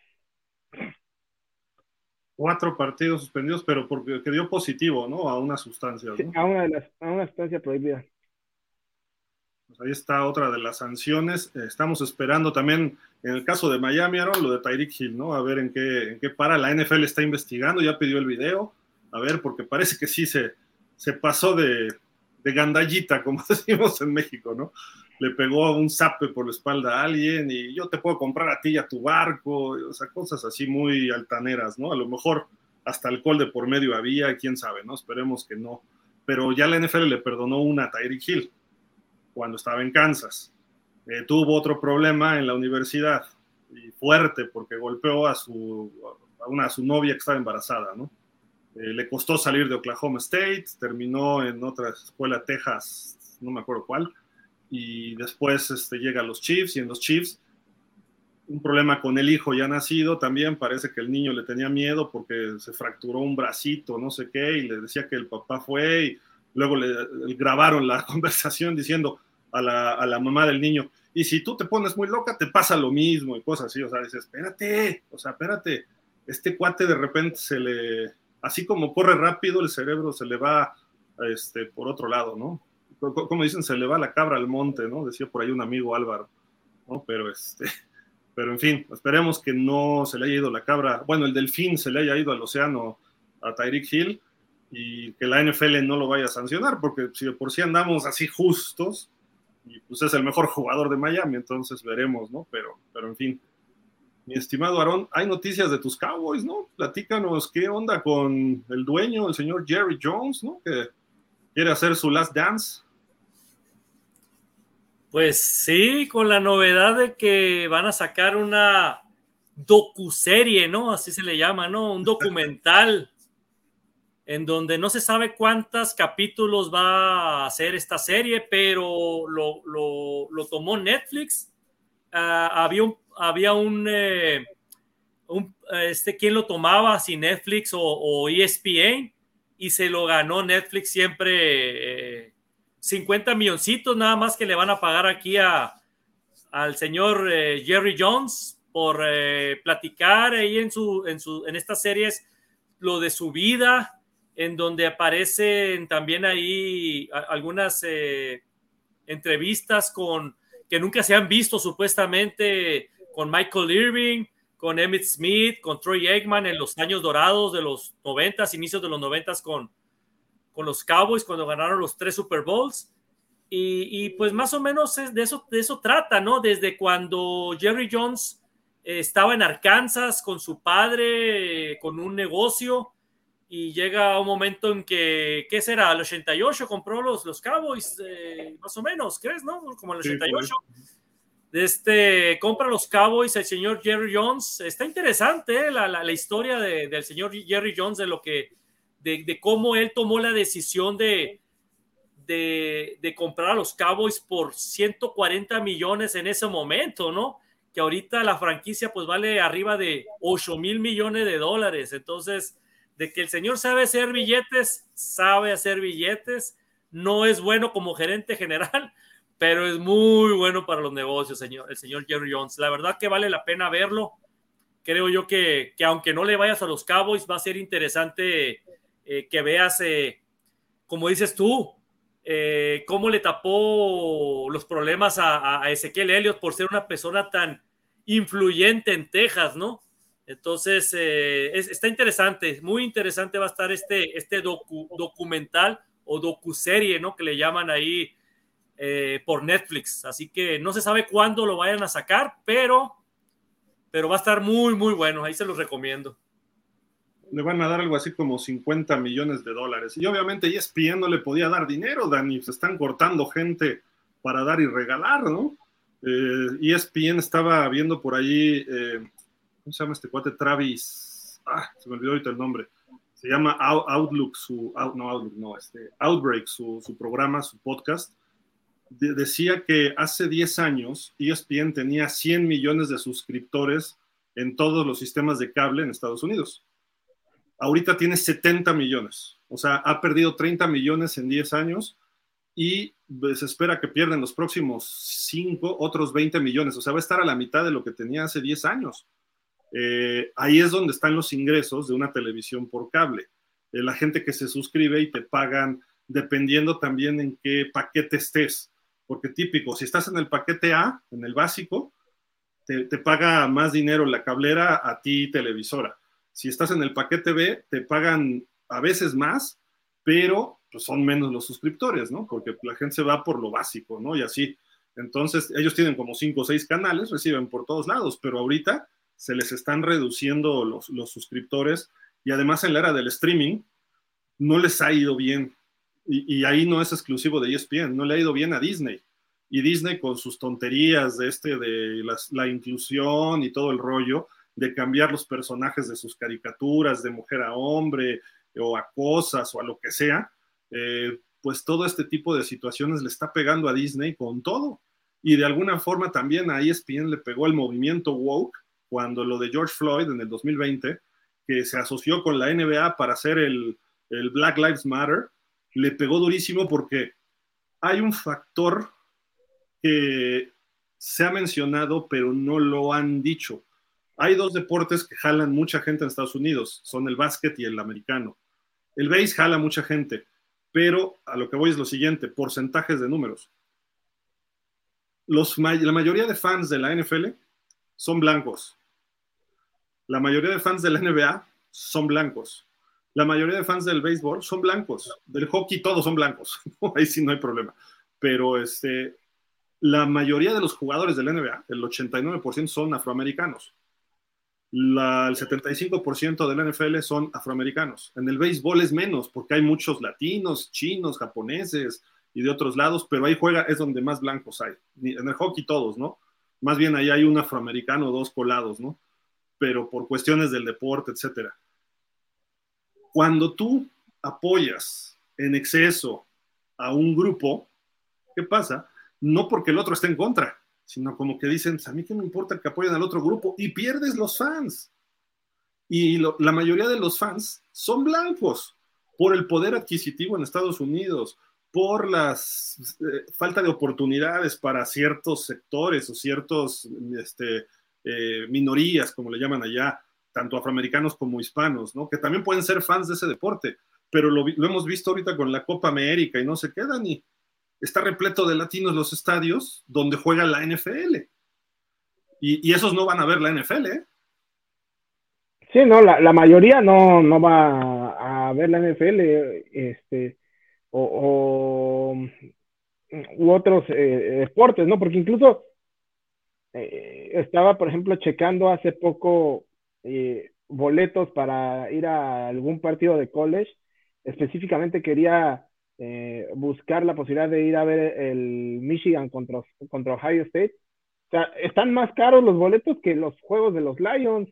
S1: cuatro partidos suspendidos, pero porque dio positivo, ¿no? A una sustancia.
S2: a, una de las, a una sustancia prohibida.
S1: Pues ahí está otra de las sanciones. Estamos esperando también, en el caso de Miami, Aaron, lo de Tyreek Hill, ¿no? A ver en qué, en qué para. La NFL está investigando, ya pidió el video. A ver, porque parece que sí se, se pasó de, de gandallita, como decimos en México, ¿no? le pegó un zape por la espalda a alguien y yo te puedo comprar a ti y a tu barco, o sea, cosas así muy altaneras, ¿no? A lo mejor hasta alcohol de por medio había, quién sabe, ¿no? Esperemos que no. Pero ya la NFL le perdonó una a Tyreek Hill cuando estaba en Kansas. Eh, tuvo otro problema en la universidad y fuerte porque golpeó a su, a una, a su novia que estaba embarazada, ¿no? Eh, le costó salir de Oklahoma State, terminó en otra escuela, Texas, no me acuerdo cuál, y después este, llega a los Chiefs y en los Chiefs un problema con el hijo ya nacido también, parece que el niño le tenía miedo porque se fracturó un bracito, no sé qué, y le decía que el papá fue y luego le, grabaron la conversación diciendo a la, a la, mamá del niño, y si tú te pones muy loca, te pasa lo mismo y cosas así, o sea, dice, espérate, o sea, espérate, este cuate de repente se le, así como corre rápido, el cerebro se le va este, por otro lado, ¿no? como dicen, se le va la cabra al monte, ¿no? Decía por ahí un amigo Álvaro, ¿no? Pero este, pero en fin, esperemos que no se le haya ido la cabra, bueno, el delfín se le haya ido al océano a Tyreek Hill y que la NFL no lo vaya a sancionar, porque si de por sí andamos así justos, y pues es el mejor jugador de Miami, entonces veremos, ¿no? Pero, pero en fin. Mi estimado Aarón, hay noticias de tus Cowboys, ¿no? Platícanos qué onda con el dueño, el señor Jerry Jones, ¿no? Que quiere hacer su last dance.
S3: Pues sí, con la novedad de que van a sacar una docuserie, ¿no? Así se le llama, ¿no? Un documental en donde no se sabe cuántos capítulos va a hacer esta serie, pero lo, tomó Netflix. Ah, había un, había un, eh, este, ¿quién lo tomaba? Si Netflix o, ESPN, y se lo ganó Netflix siempre. Eh, 50 milloncitos nada más que le van a pagar aquí a, al señor eh, Jerry Jones por eh, platicar ahí en, su, en, su, en estas series lo de su vida, en donde aparecen también ahí algunas entrevistas con que nunca se han visto supuestamente con Michael Irving, con Emmett Smith, con Troy Eggman en los años dorados de los noventas, inicios de los noventas con, con los Cowboys cuando ganaron los tres Super Bowls. Y, pues más o menos es de, eso, de eso trata, ¿no? Desde cuando Jerry Jones eh, estaba en Arkansas con su padre, eh, con un negocio, y llega un momento en que, ¿qué será? Al 88 compró los, los Cowboys, eh, más o menos, ¿crees, no? Como el 88. Este, compra los Cowboys el señor Jerry Jones. Está interesante la, la, historia del señor Jerry Jones, de lo que de, cómo él tomó la decisión de, de, comprar a los Cowboys por 140 millones en ese momento, ¿no? Que ahorita la franquicia pues vale arriba de 8 mil millones de dólares. Entonces, de que el señor sabe hacer billetes, sabe hacer billetes, no es bueno como gerente general, pero es muy bueno para los negocios, señor, el señor Jerry Jones. La verdad que vale la pena verlo. Creo yo que, que aunque no le vayas a los Cowboys, va a ser interesante eh, que veas, eh, como dices tú, eh, cómo le tapó los problemas a, a, Ezequiel Elliott por ser una persona tan influyente en Texas, ¿no? Entonces, está interesante, muy interesante va a estar este, este documental o docuserie, ¿no? Que le llaman ahí eh, por Netflix. Así que no se sabe cuándo lo vayan a sacar, pero, pero va a estar muy, muy bueno. Ahí se los recomiendo.
S1: Le van a dar algo así como 50 millones de dólares. Y obviamente ESPN no le podía dar dinero, Dani. Se están cortando gente para dar y regalar, ¿no? Eh, ESPN estaba viendo por ahí, eh, ¿cómo se llama este cuate? Travis. Ah, se me olvidó ahorita el nombre se llama Outlook, su, no Outlook, no, este, Outbreak, su, su programa, su podcast, decía que hace 10 años ESPN tenía 100 millones de suscriptores en todos los sistemas de cable en Estados Unidos. Ahorita tiene 70 millones, o sea, ha perdido 30 millones en 10 años y se espera que pierda en los próximos 5 otros 20 millones, o sea, va a estar a la mitad de lo que tenía hace 10 años. Eh, ahí es donde están los ingresos de una televisión por cable. Eh, la gente que se suscribe y te pagan dependiendo también en qué paquete estés. Porque típico, si estás en el paquete A, en el básico, te, paga más dinero la cablera a ti televisora. Si estás en el paquete B, te pagan a veces más, pero pues, son menos los suscriptores, ¿no? Porque la gente se va por lo básico, ¿no? Y así. Entonces, ellos tienen como cinco o seis canales, reciben por todos lados, pero ahorita se les están reduciendo los, los suscriptores y además en la era del streaming no les ha ido bien. Y, ahí no es exclusivo de ESPN, no le ha ido bien a Disney. Y Disney con sus tonterías de este, de la inclusión y todo el rollo, de cambiar los personajes de sus caricaturas de mujer a hombre o a cosas o a lo que sea, eh, pues todo este tipo de situaciones le está pegando a Disney con todo. Y de alguna forma también a ESPN le pegó el movimiento woke cuando lo de George Floyd en el 2020, que se asoció con la NBA para hacer el, el Black Lives Matter, le pegó durísimo porque hay un factor que se ha mencionado, pero no lo han dicho. Hay dos deportes que jalan mucha gente en Estados Unidos, son el básquet y el americano. El base jala mucha gente, pero a lo que voy es lo siguiente, porcentajes de números. La mayoría de fans de la NFL son blancos. La mayoría de fans de la NBA son blancos. La mayoría de fans del béisbol son blancos. Del hockey todos son blancos. Ahí sí no hay problema. Pero este, la mayoría de los jugadores de la NBA, el 89% son afroamericanos. El 75% de la NFL son afroamericanos. En el béisbol es menos, porque hay muchos latinos, chinos, japoneses y de otros lados, pero ahí juega, es donde más blancos hay. En el hockey todos, ¿no? Más bien ahí hay un afroamericano, dos colados, ¿no? pero por cuestiones del deporte, etcétera. Cuando tú apoyas en exceso a un grupo, ¿qué pasa? No porque el otro esté en contra, sino como que dicen, pues, a mí qué me importa que apoyen al otro grupo y pierdes los fans. Y la mayoría de los fans son blancos por el poder adquisitivo en Estados Unidos, por la eh, falta de oportunidades para ciertos sectores o ciertos este, eh, minorías, como le llaman allá, tanto afroamericanos como hispanos, ¿no? Que también pueden ser fans de ese deporte, pero lo, hemos visto ahorita con la Copa América y no se quedan y está repleto de latinos los estadios donde juega la NFL. Y, esos no van a ver la NFL, ¿eh?
S2: Sí, no, la, mayoría no, no va a ver la NFL, este, o, u otros eh, deportes, ¿no? Porque incluso eh, estaba, por ejemplo, checando hace poco eh, boletos para ir a algún partido de college. Específicamente quería eh, buscar la posibilidad de ir a ver el Michigan contra, contra Ohio State. O sea, están más caros los boletos que los juegos de los Lions.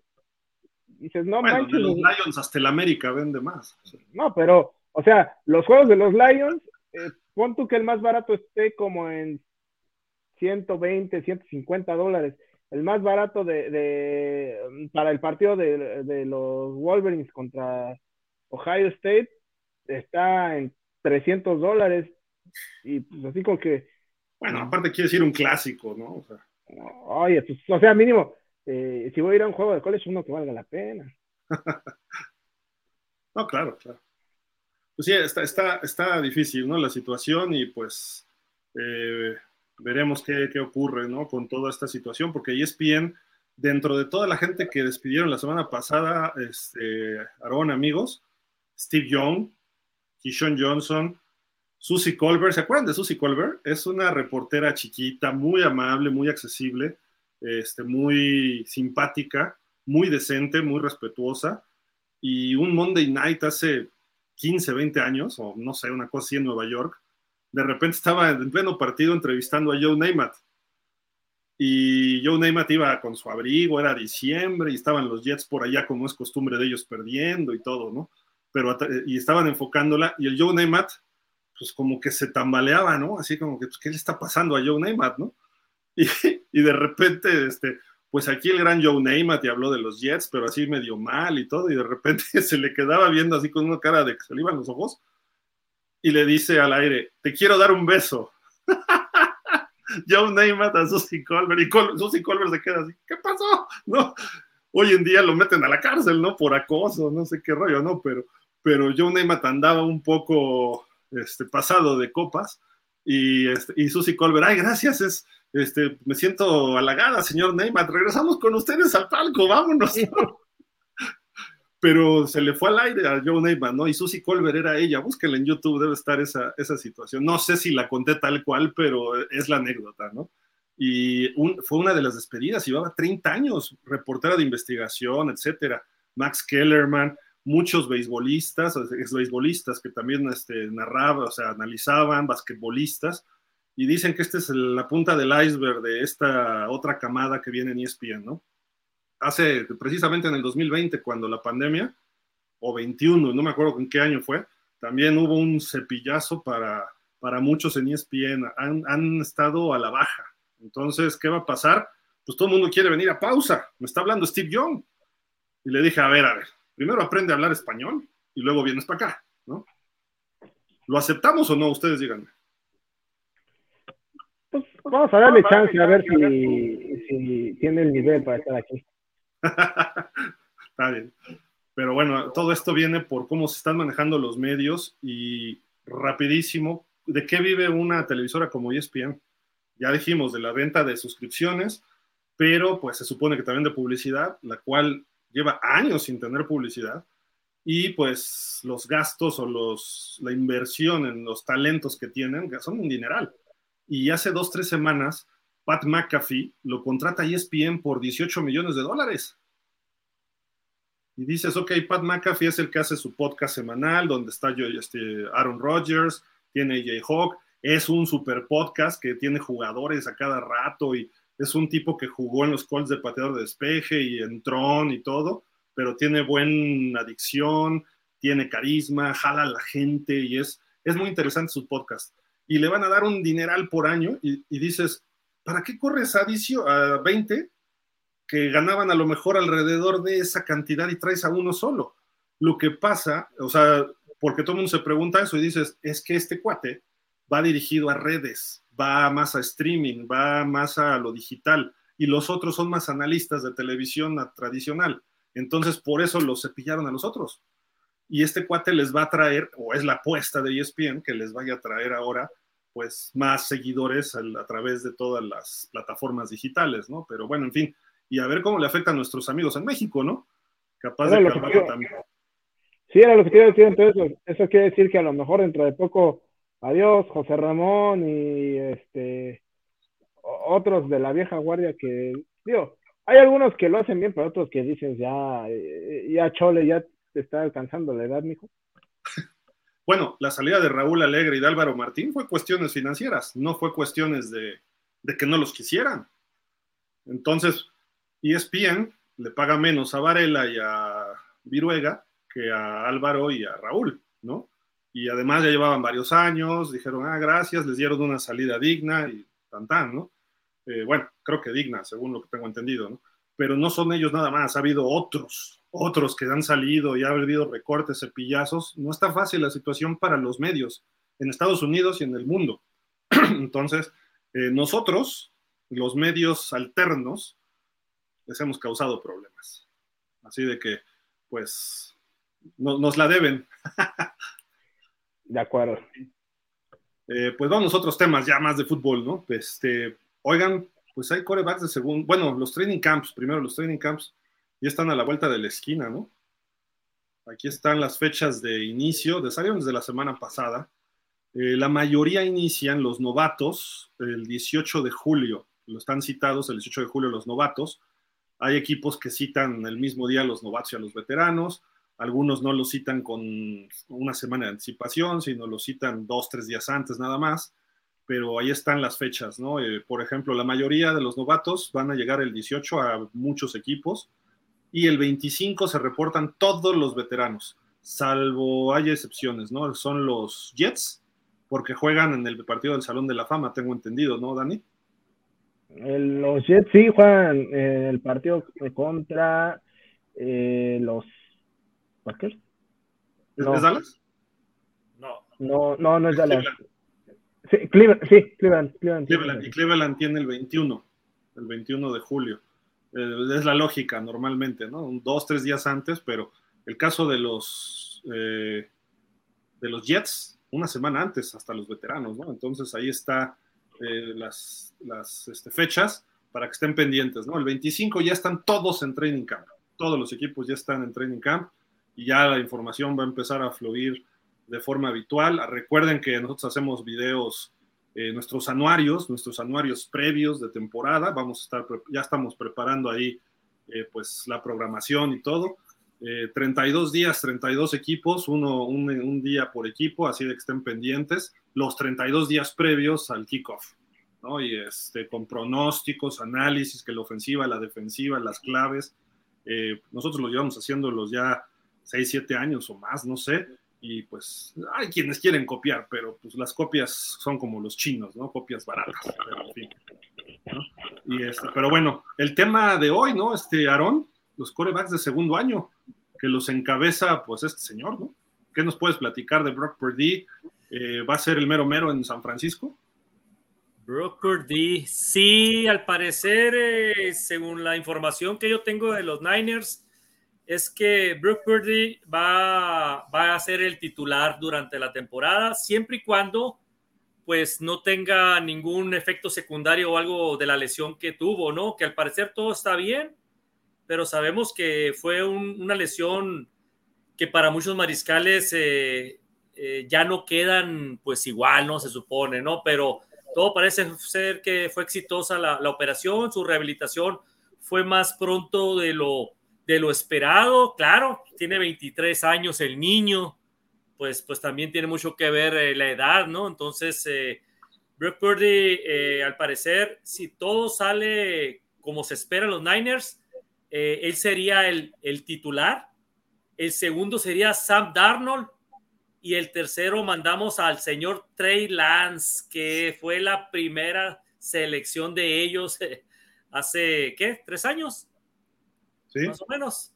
S1: Dices, no bueno, de los Lions hasta el América vende más.
S2: No, pero, o sea, los juegos de los Lions, pon tú que el más barato esté como en 120, 150 dólares. El más barato de, para el partido de, los Wolverines contra Ohio State está en 300 dólares y pues así como que...
S1: Bueno, aparte quiere decir un clásico, ¿no? O sea,
S2: oye, pues, o sea, mínimo, eh, si voy a ir a un juego de college, uno que valga la pena.
S1: no, claro, claro. Pues sí, está, está, está difícil, ¿no? La situación y pues eh, veremos qué, qué, ocurre, ¿no? Con toda esta situación, porque ESPN, dentro de toda la gente que despidieron la semana pasada, este, Aaron, amigos, Steve Young, Kishon Johnson, Susie Colbert, ¿se acuerdan de Susie Colbert? Es una reportera chiquita, muy amable, muy accesible, este, muy simpática, muy decente, muy respetuosa. Y un Monday Night hace 15, 20 años, o no sé, una cosa así en Nueva York, de repente estaba en pleno partido entrevistando a Joe Namath. Y Joe Namath iba con su abrigo, era diciembre, y estaban los Jets por allá, como es costumbre de ellos, perdiendo y todo, ¿no? Pero, y estaban enfocándola, y el Joe Namath, pues como que se tambaleaba, ¿no? Así como que, pues, ¿qué le está pasando a Joe Namath, no? Y, y de repente, este, pues aquí el gran Joe Namath y habló de los Jets, pero así medio mal y todo, y de repente se le quedaba viendo así con una cara de que se le iban los ojos, y le dice al aire, te quiero dar un beso. Joe Namath a Susie Colbert, y Col Susie Colbert se queda así, ¿qué pasó? No, hoy en día lo meten a la cárcel, ¿no? Por acoso, no sé qué rollo, ¿no? Pero, pero Joe Namath andaba un poco este, pasado de copas, y, este, y Susie Colbert, ay, gracias, es, este, me siento halagada, señor Neymar, regresamos con ustedes al palco, vámonos. Pero se le fue al aire a Joe Neymar, ¿no? Y Susie Colbert era ella, búsquenla en YouTube, debe estar esa, esa situación. No sé si la conté tal cual, pero es la anécdota, ¿no? Y fue una de las despedidas, llevaba 30 años, reportera de investigación, etcétera. Max Kellerman, muchos beisbolistas, ex beisbolistas que también este, narraban, o sea, analizaban, basquetbolistas, y dicen que esta es la punta del iceberg de esta otra camada que viene en ESPN, ¿no? Hace precisamente en el 2020, cuando la pandemia, o 21, no me acuerdo en qué año fue, también hubo un cepillazo para, para muchos en ESPN, han, han estado a la baja. Entonces, ¿qué va a pasar? Pues todo el mundo quiere venir a pausa. Me está hablando Steve Young. Y le dije, a ver, a ver, primero aprende a hablar español y luego vienes para acá, ¿no? ¿Lo aceptamos o no? Ustedes díganme.
S2: Pues, vamos a darle chance a ver si, tiene el nivel para estar aquí.
S1: Está bien. Pero bueno, todo esto viene por cómo se están manejando los medios y rapidísimo, ¿de qué vive una televisora como ESPN? Ya dijimos de la venta de suscripciones, pero pues se supone que también de publicidad, la cual lleva años sin tener publicidad y pues los gastos o los, la inversión en los talentos que tienen son un dineral. Y hace dos, tres semanas, Pat McAfee lo contrata a ESPN por 18 millones de dólares. Y dices, ok, Pat McAfee es el que hace su podcast semanal, donde está yo, este, Aaron Rodgers, tiene Jay Hawk, es un super podcast que tiene jugadores a cada rato y es un tipo que jugó en los Colts de pateador de despeje y en Tron y todo, pero tiene buena adicción, tiene carisma, jala a la gente y es, es muy interesante su podcast. Y le van a dar un dineral por año y, dices, ¿para qué corres a, a 20 que ganaban a lo mejor alrededor de esa cantidad y traes a uno solo? Lo que pasa, o sea, porque todo el mundo se pregunta eso y dices, es que este cuate va dirigido a redes, va más a streaming, va más a lo digital, y los otros son más analistas de televisión tradicional. Entonces, por eso los cepillaron a los otros. Y este cuate les va a traer, o es la apuesta de ESPN, que les vaya a traer ahora, pues, más seguidores a, través de todas las plataformas digitales, ¿no? Pero bueno, en fin, y a ver cómo le afecta a nuestros amigos en México, ¿no? Capaz de que también.
S2: Sí, era lo que quería decir, entonces, eso quiere decir que a lo mejor dentro de poco adiós José Ramón y este otros de la vieja guardia que, digo, hay algunos que lo hacen bien, pero otros que dices ya, eh, ya Chole, ya te está alcanzando la edad, mijo.
S1: Bueno, la salida de Raúl Alegre y de Álvaro Martín fue cuestiones financieras, no fue cuestiones de, de que no los quisieran. Entonces, ESPN le paga menos a Varela y a Viruega que a Álvaro y a Raúl, ¿no? y además ya llevaban varios años, dijeron, ah, gracias, les dieron una salida digna y tan tan, ¿no? Eh, bueno, creo que digna, según lo que tengo entendido, ¿no? Pero no son ellos nada más, ha habido otros, otros que han salido y ha habido recortes, cepillazos, no está fácil la situación para los medios en Estados Unidos y en el mundo. Entonces, eh, nosotros, los medios alternos, les hemos causado problemas. Así de que, pues, nos la deben.
S2: de acuerdo.
S1: Eh, pues vamos a otros temas ya más de fútbol, ¿no? Este, oigan, pues hay corebacks de segundo, bueno, los training camps, primero los training camps, ya están a la vuelta de la esquina, ¿no? Aquí están las fechas de inicio, de salieron desde la semana pasada. Eh, la mayoría inician los novatos el 18 de julio, lo están citados el 18 de julio los novatos. Hay equipos que citan el mismo día a los novatos y a los veteranos, algunos no los citan con una semana de anticipación, sino los citan dos, tres días antes nada más, pero ahí están las fechas, ¿no? Eh, por ejemplo, la mayoría de los novatos van a llegar el 18 a muchos equipos y el 25 se reportan todos los veteranos, salvo hay excepciones, ¿no? Son los Jets, porque juegan en el partido del Salón de la Fama, tengo entendido, ¿no, Dani?
S2: los Jets sí juegan eh, el partido contra eh, los Packers.
S1: ¿Es, Dallas?
S2: No. No, no, no es Dallas. Sí, Cleveland, sí, Cleveland,
S1: Cleveland, Y Cleveland tiene el 21, el 21 de julio. Eh, es la lógica normalmente, ¿no? dos, tres días antes, pero el caso de los, de los Jets, una semana antes hasta los veteranos, ¿no? Entonces ahí está eh, las, las este, fechas para que estén pendientes, ¿no? El 25 ya están todos en training camp, todos los equipos ya están en training camp y ya la información va a empezar a fluir de forma habitual. Recuerden que nosotros hacemos videos, eh, nuestros anuarios, nuestros anuarios previos de temporada, vamos a estar, ya estamos preparando ahí eh, pues la programación y todo. 32 eh, días, 32 equipos, uno, un, día por equipo, así de que estén pendientes, los 32 días previos al kickoff, ¿no? Y este, con pronósticos, análisis, que la ofensiva, la defensiva, las claves. Nosotros lo llevamos haciéndolos ya 6, 7 años o más, no sé, y pues hay quienes quieren copiar, pero pues las copias son como los chinos, ¿no? Copias baratas, pero, en fin, Y este, pero bueno, el tema de hoy, ¿no? Este, Aarón, los corebacks de segundo año, que los encabeza pues este señor, ¿no? ¿Qué nos puedes platicar de Brock Purdy? Eh, ¿Va a ser el mero mero en San Francisco?
S3: Brock Purdy, sí, al parecer, eh, según la información que yo tengo de los Niners, es que Brock Purdy va, va a ser el titular durante la temporada, siempre y cuando pues no tenga ningún efecto secundario o algo de la lesión que tuvo, ¿no? Que al parecer todo está bien pero sabemos que fue una lesión que para muchos mariscales eh, eh, ya no quedan pues igual, ¿no? Se supone, ¿no? Pero todo parece ser que fue exitosa la, operación, su rehabilitación fue más pronto de lo, de lo esperado, claro, tiene 23 años el niño, pues, pues también tiene mucho que ver eh, la edad, ¿no? Entonces, Brock Purdy, al parecer, si todo sale como se espera los Niners, eh, él sería el, titular. El segundo sería Sam Darnold. Y el tercero mandamos al señor Trey Lance, que fue la primera selección de ellos eh, hace, ¿qué? ¿Tres años?
S1: Sí.
S3: Más o menos.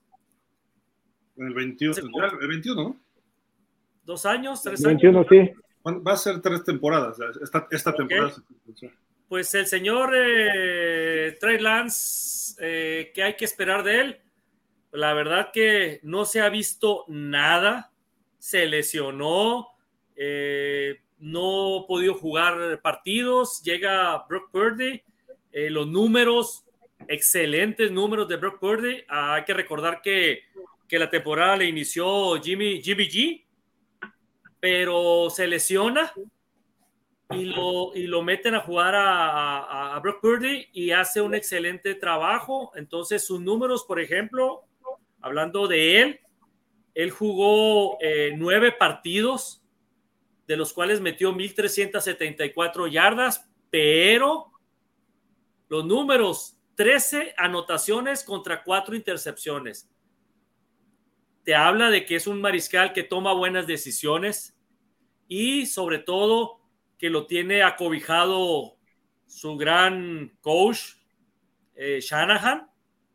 S1: El 21, el 21,
S3: Dos años, tres
S2: 21, sí.
S1: Va a ser tres temporadas, esta, esta temporada.
S3: Pues el señor eh, Trey Lance eh, ¿qué hay que esperar de él? La verdad que no se ha visto nada, se lesionó, eh, no ha podido jugar partidos, llega Brock Purdy, eh, los números, excelentes números de Brock Purdy, ah, hay que recordar que, que la temporada le inició Jimmy, Jimmy G, pero se lesiona, y lo, y lo meten a jugar a, a, Brock Purdy y hace un excelente trabajo. Entonces, sus números, por ejemplo, hablando de él, él jugó eh, nueve partidos, de los cuales metió 1.374 yardas, pero los números, 13 anotaciones contra cuatro intercepciones. Te habla de que es un mariscal que toma buenas decisiones y sobre todo que lo tiene acobijado su gran coach, eh, Shanahan,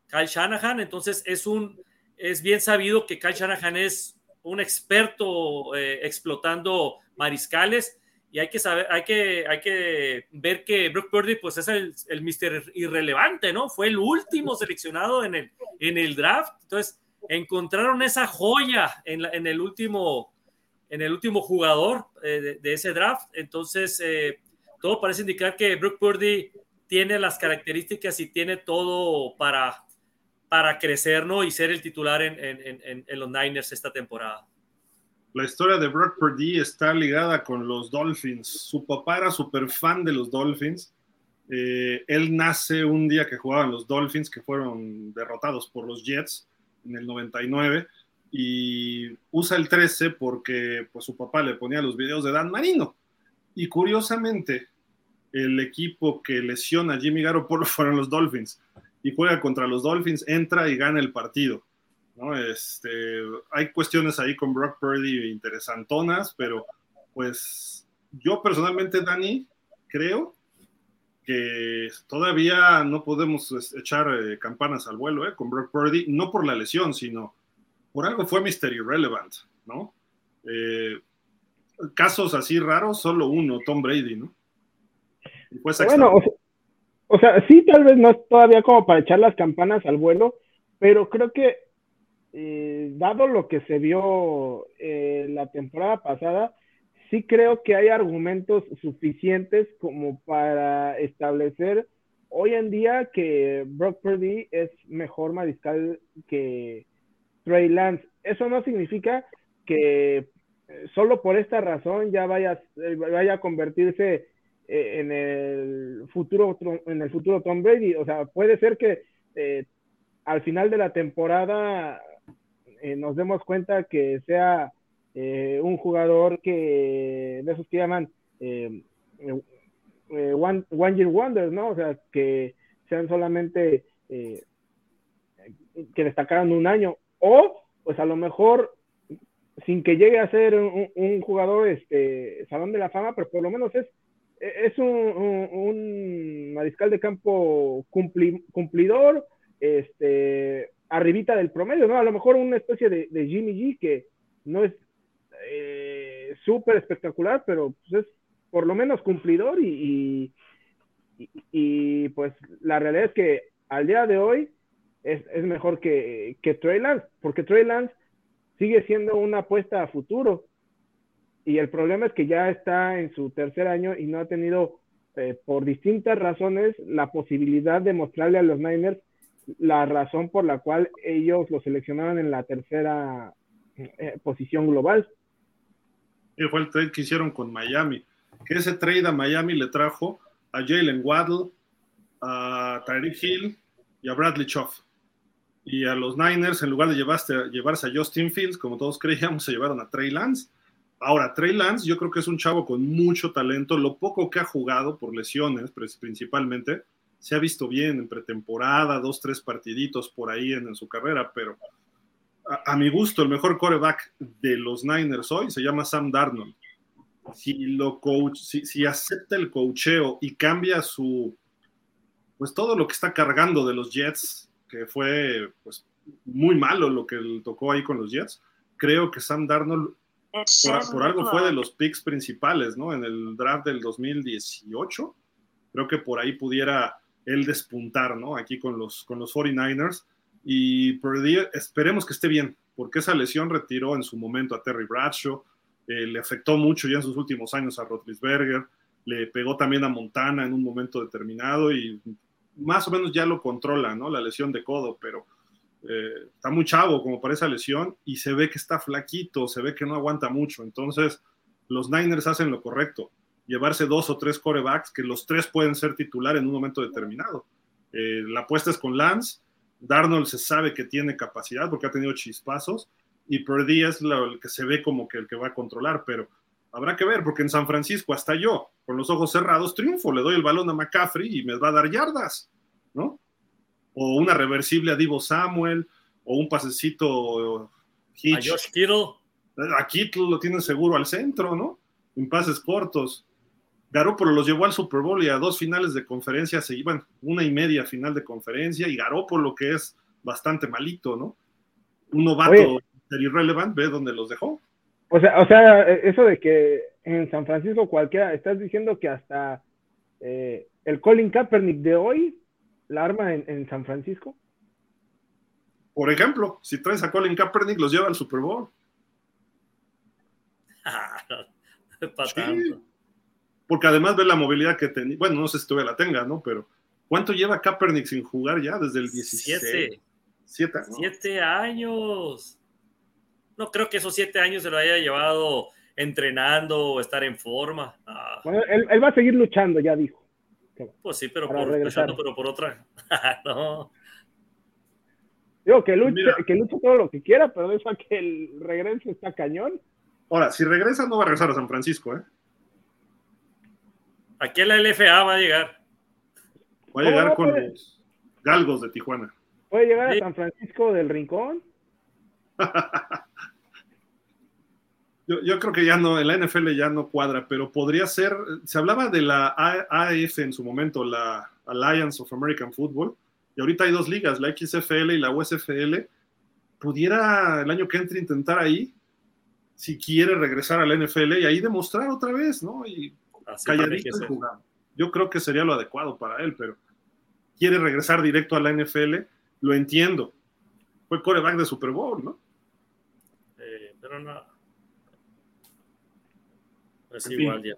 S3: Kyle Shanahan. Entonces es un, es bien sabido que Kyle Shanahan es un experto eh, explotando mariscales y hay que saber, hay que, hay que ver que Brock Purdy pues es el, el mister irrelevante, ¿no? Fue el último seleccionado en el, en el draft, entonces encontraron esa joya en, el último en el último jugador eh, de, ese draft, entonces eh, todo parece indicar que Brock Purdy tiene las características y tiene todo para, para crecer, ¿no? Y ser el titular en, en, en los Niners esta temporada
S1: la historia de Brock Purdy está ligada con los Dolphins. Su papá era súper fan de los Dolphins. Eh, él nace un día que jugaban los Dolphins, que fueron derrotados por los Jets en el 99, y usa el 13 porque pues, su papá le ponía los videos de Dan Marino. Y curiosamente, el equipo que lesiona a Jimmy Garoppolo fueron los Dolphins. Y juega contra los Dolphins, entra y gana el partido ¿no? Este, hay cuestiones ahí con Brock Purdy interesantonas, pero pues yo personalmente, Dani, creo que todavía no podemos echar eh, campanas al vuelo eh, con Brock Purdy, no por la lesión, sino por algo fue Mr. Irrelevant, ¿no? Eh, casos así raros, solo uno, Tom Brady, ¿no?
S2: bueno, o sea, sí, tal vez no es todavía como para echar las campanas al vuelo, pero creo que eh, dado lo que se vio eh, la temporada pasada, sí creo que hay argumentos suficientes como para establecer hoy en día que Brock Purdy es mejor mariscal que Trey Lance. Eso no significa que eh, solo por esta razón ya vaya, vaya a convertirse en el futuro en el futuro Tom Brady. O sea, puede ser que al final de la temporada eh, nos demos cuenta que sea eh, un jugador que, de esos que llaman eh, one, Year Wonders, ¿no? O sea, que sean solamente que destacaran un año, o pues a lo mejor sin que llegue a ser un, jugador este salón de la fama, pero por lo menos es es un, un, mariscal de campo cumplidor, este arribita del promedio, ¿no? A lo mejor una especie de, Jimmy G que no es eh, súper espectacular, pero pues, es por lo menos cumplidor y, y, pues la realidad es que al día de hoy es, mejor que, que Trey Lance, porque Trey Lance sigue siendo una apuesta a futuro y el problema es que ya está en su tercer año y no ha tenido eh, por distintas razones la posibilidad de mostrarle a los Niners la razón por la cual ellos lo seleccionaron en la tercera eh, posición global.
S1: Y fue el trade que hicieron con Miami. Que ese trade a Miami le trajo a Jalen Waddle, a Tyreek Hill y a Bradley Choff. Y a los Niners, en lugar de llevarse, llevarse a Justin Fields, como todos creíamos, se llevaron a Trey Lance. Ahora, Trey Lance, yo creo que es un chavo con mucho talento. Lo poco que ha jugado por lesiones, principalmente, se ha visto bien en pretemporada, dos, tres partiditos por ahí en, su carrera, pero a, mi gusto, el mejor coreback de los Niners hoy se llama Sam Darnold. Si, lo coach, si, acepta el coacheo y cambia su, pues todo lo que está cargando de los Jets, que fue pues muy malo lo que le tocó ahí con los Jets, creo que Sam Darnold por, por, algo fue de los picks principales, ¿no? En el draft del 2018, creo que por ahí pudiera el despuntar, ¿no? Aquí con los, con los 49ers. Y esperemos que esté bien, porque esa lesión retiró en su momento a Terry Bradshaw, eh, le afectó mucho ya en sus últimos años a Rotlisberger, le pegó también a Montana en un momento determinado y más o menos ya lo controla, ¿no? La lesión de codo, pero eh, está muy chavo como para esa lesión y se ve que está flaquito, se ve que no aguanta mucho. Entonces, los Niners hacen lo correcto llevarse dos o tres corebacks que los tres pueden ser titular en un momento determinado. Eh, la apuesta es con Lance, Darnold se sabe que tiene capacidad porque ha tenido chispazos y Purdy es el que se ve como que el que va a controlar, pero habrá que ver porque en San Francisco hasta yo, con los ojos cerrados, triunfo, le doy el balón a McCaffrey y me va a dar yardas, ¿no? O una reversible a Divo Samuel, o un pasecito
S3: a Josh Kittle.
S1: A Kittle lo tienen seguro al centro, ¿no? En pases cortos. Garópolo los llevó al Super Bowl y a dos finales de conferencia se iban, una y media final de conferencia, y Garópolo que es bastante malito, ¿no? un novato ser irrelevant, ve dónde los dejó.
S2: O sea, o sea, eso de que en San Francisco cualquiera, estás diciendo que hasta eh, el Colin Kaepernick de hoy la arma en, San Francisco.
S1: Por ejemplo, si traes a Colin Kaepernick, los lleva al Super Bowl. Porque además ve la movilidad que tenía. Bueno, no sé si todavía la tenga, ¿no? Pero ¿cuánto lleva Kaepernick sin jugar ya? Desde el 17.
S3: Siete. Siete, años. No creo que esos siete años se lo haya llevado entrenando o estar en forma.
S2: Ah. Bueno, él, va a seguir luchando, ya dijo.
S3: Pues sí, pero por, luchando, pero por otra. no.
S2: Digo, que luche, que luche todo lo que quiera, pero eso a que el regreso está cañón.
S1: Ahora, si regresa, no va a regresar a San Francisco, ¿eh?
S3: Aquí la LFA va a llegar.
S1: Va a llegar con los galgos de Tijuana.
S2: ¿Puede llegar a San Francisco del Rincón?
S1: yo, creo que ya no, en la NFL ya no cuadra, pero podría ser, se hablaba de la AF en su momento, la Alliance of American Football, y ahorita hay dos ligas, la XFL y la USFL. Pudiera el año que entre intentar ahí, si quiere regresar a la NFL y ahí demostrar otra vez, ¿no? Y calladito y jugar. Yo creo que sería lo adecuado para él, pero quiere regresar directo a la NFL lo entiendo. Fue coreback de Super Bowl, ¿no?
S3: Eh, pero no. Es igual ya.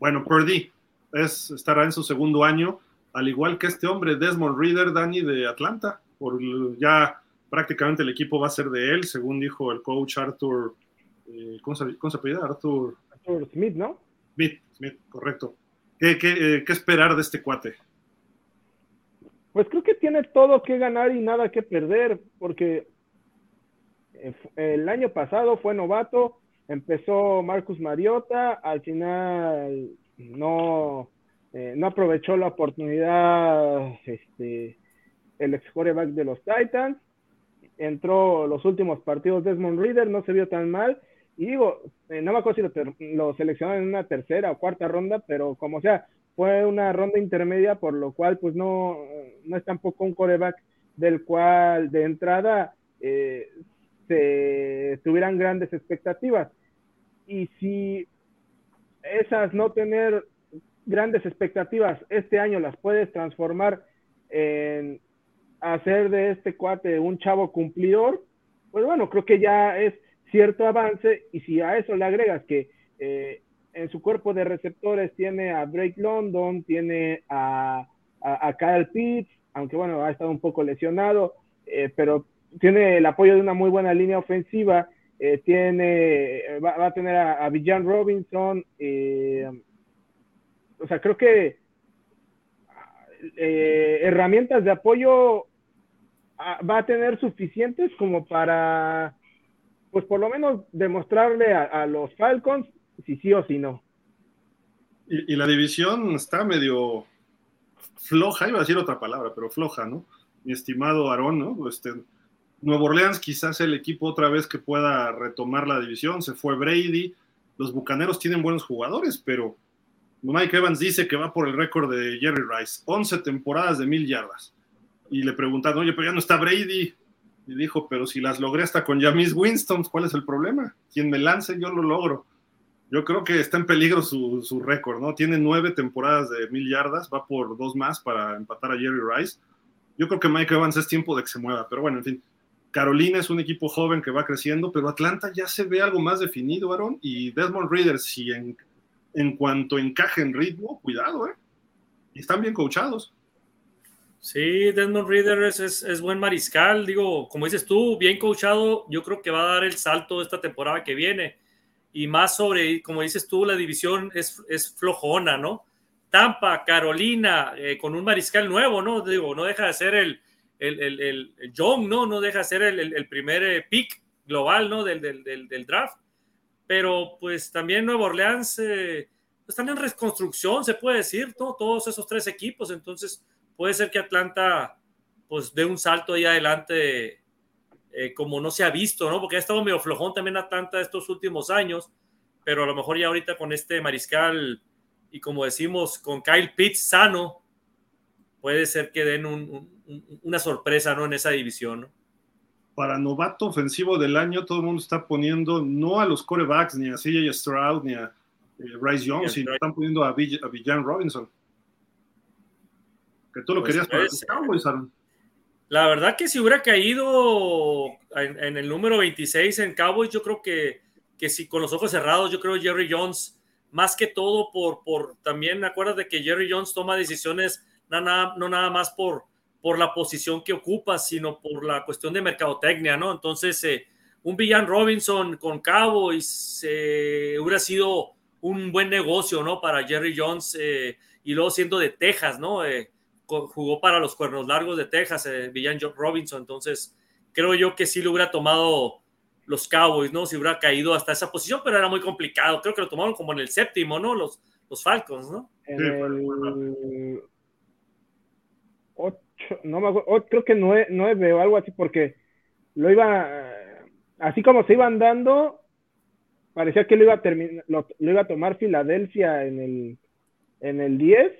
S1: Bueno, Purdy es, estará en su segundo año, al igual que este hombre, Desmond Reader, Danny de Atlanta. Por, ya prácticamente el equipo va a ser de él, según dijo el coach Arthur. Eh, ¿cómo, se, ¿Cómo se apellida?
S2: Arthur, Arthur Smith, ¿no?
S1: Smith, Correcto. ¿Qué, qué, eh, qué esperar de este cuate?
S2: pues creo que tiene todo que ganar y nada que perder, porque eh, el año pasado fue novato, empezó Marcus Mariota, al final no, eh, no aprovechó la oportunidad este, el ex quarterback de los Titans, entró los últimos partidos Desmond Reader, no se vio tan mal, y digo, eh, no me acuerdo si lo, lo seleccionaron en una tercera o cuarta ronda, pero como sea, fue una ronda intermedia, por lo cual pues no, no es tampoco un coreback del cual de entrada eh, se tuvieran grandes expectativas. Y si esas no tener grandes expectativas este año las puedes transformar en hacer de este cuate un chavo cumplidor, pues bueno, creo que ya es cierto avance y si a eso le agregas que eh, en su cuerpo de receptores tiene a Drake London, tiene a, Kyle Pitts, aunque bueno, ha estado un poco lesionado, eh, pero tiene el apoyo de una muy buena línea ofensiva, eh, tiene, va, a tener a, a Robinson, o sea, creo que herramientas de apoyo ah, va a tener suficientes como para, pues por lo menos demostrarle a los Falcons si sí o si no.
S1: Y, la división está medio floja, iba a decir otra palabra, pero floja, ¿no? Mi estimado Aarón, ¿no? Este, Nuevo Orleans quizás el equipo otra vez que pueda retomar la división, se fue Brady, los Bucaneros tienen buenos jugadores, pero Mike Evans dice que va por el récord de Jerry Rice, 11 temporadas de mil yardas. Y le preguntaron, oye, pero ya no está Brady. Y dijo, pero si las logré hasta con Jamis Winston, ¿cuál es el problema? Quien me lance, yo lo logro yo creo que está en peligro su, su récord, ¿no? Tiene nueve temporadas de mil yardas, va por dos más para empatar a Jerry Rice. Yo creo que Mike Evans es tiempo de que se mueva, pero bueno, en fin. Carolina es un equipo joven que va creciendo, pero Atlanta ya se ve algo más definido, Aaron, y Desmond Reader, si en, en cuanto encaje en ritmo, cuidado, ¿eh? Y están bien coachados.
S3: Sí, Desmond Reader es, es, buen mariscal, digo, como dices tú, bien coachado, yo creo que va a dar el salto esta temporada que viene y más sobre, como dices tú, la división es, es flojona, ¿no? Tampa, Carolina, eh, con un mariscal nuevo, ¿no? Digo, no deja de ser el, el, el, el John, ¿no? No deja de ser el, primer eh, pick global, ¿no? Del, del, del, draft. Pero pues también Nueva Orleans eh, están en reconstrucción, se puede decir, ¿no? Todos esos tres equipos, entonces puede ser que Atlanta pues dé un salto ahí adelante eh, como no se ha visto, ¿no? Porque ha estado medio flojón también Atlanta estos últimos años, pero a lo mejor ya ahorita con este mariscal y como decimos, con Kyle Pitts sano, puede ser que den una sorpresa, ¿no? En esa división, ¿no?
S1: para novato ofensivo del año, todo el mundo está poniendo no a los corebacks, ni a CJ Stroud, ni a eh, Bryce Young, sino están poniendo a, Villan Robinson. Que tú lo pues querías para los Cowboys, Aaron.
S3: La verdad que si hubiera caído en, el número 26 en Cowboys, yo creo que, que si con los ojos cerrados, yo creo Jerry Jones, más que todo por, por también de que Jerry Jones toma decisiones no nada, no nada más por, por la posición que ocupa, sino por la cuestión de mercadotecnia, ¿no? Entonces, eh, un Villan Robinson con Cowboys eh, hubiera sido un buen negocio, ¿no? Para Jerry Jones eh, y luego siendo de Texas, ¿no? Jugó para los Cuernos Largos de Texas, eh, Villan Robinson. Entonces, creo yo que sí lo hubiera tomado los Cowboys, ¿no? Si hubiera caído hasta esa posición, pero era muy complicado. Creo que lo tomaron como en el séptimo, ¿no? Los, los Falcons, ¿no?
S2: En el ocho, no me acuerdo, creo que nueve, nueve, o algo así, porque lo iba, así como se iban dando, parecía que lo iba a terminar, lo, iba a tomar Filadelfia en el, en el 10.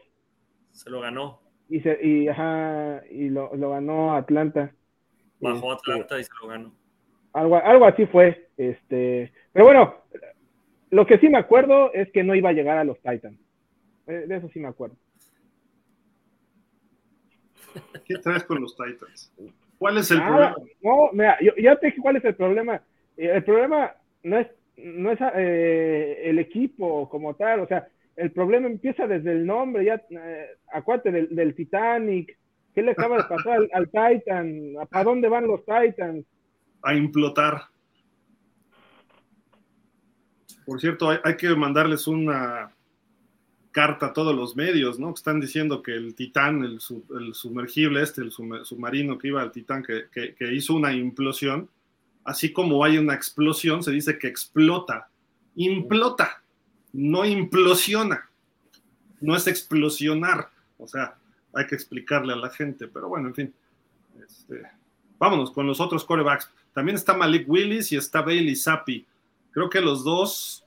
S3: Se lo ganó
S2: y, se, y, ajá, y lo, lo, ganó Atlanta.
S3: Bajó este, Atlanta y se lo ganó.
S2: Algo, algo así fue. Este, pero bueno, lo que sí me acuerdo es que no iba a llegar a los Titans. Eh, de eso sí me acuerdo.
S1: ¿Qué traes con los Titans? ¿Cuál es el problema?
S2: No, mira, yo ya te dije cuál es el problema. Eh, el problema no es, no es eh, el equipo como tal, o sea, el problema empieza desde el nombre, ya, eh, acuérdate del, Titanic, ¿qué le acaba de pasar al, Titan? ¿A dónde van los Titans?
S1: A implotar. Por cierto, hay, que mandarles una carta a todos los medios, ¿no? Que están diciendo que el Titán, el, sumergible este, el submarino que iba al Titán, que, que hizo una implosión, así como hay una explosión, se dice que explota, implota no implosiona, no es explosionar. O sea, hay que explicarle a la gente, pero bueno, en fin. Este, vámonos con los otros corebacks. También está Malik Willis y está Bailey Zappi. Creo que los dos,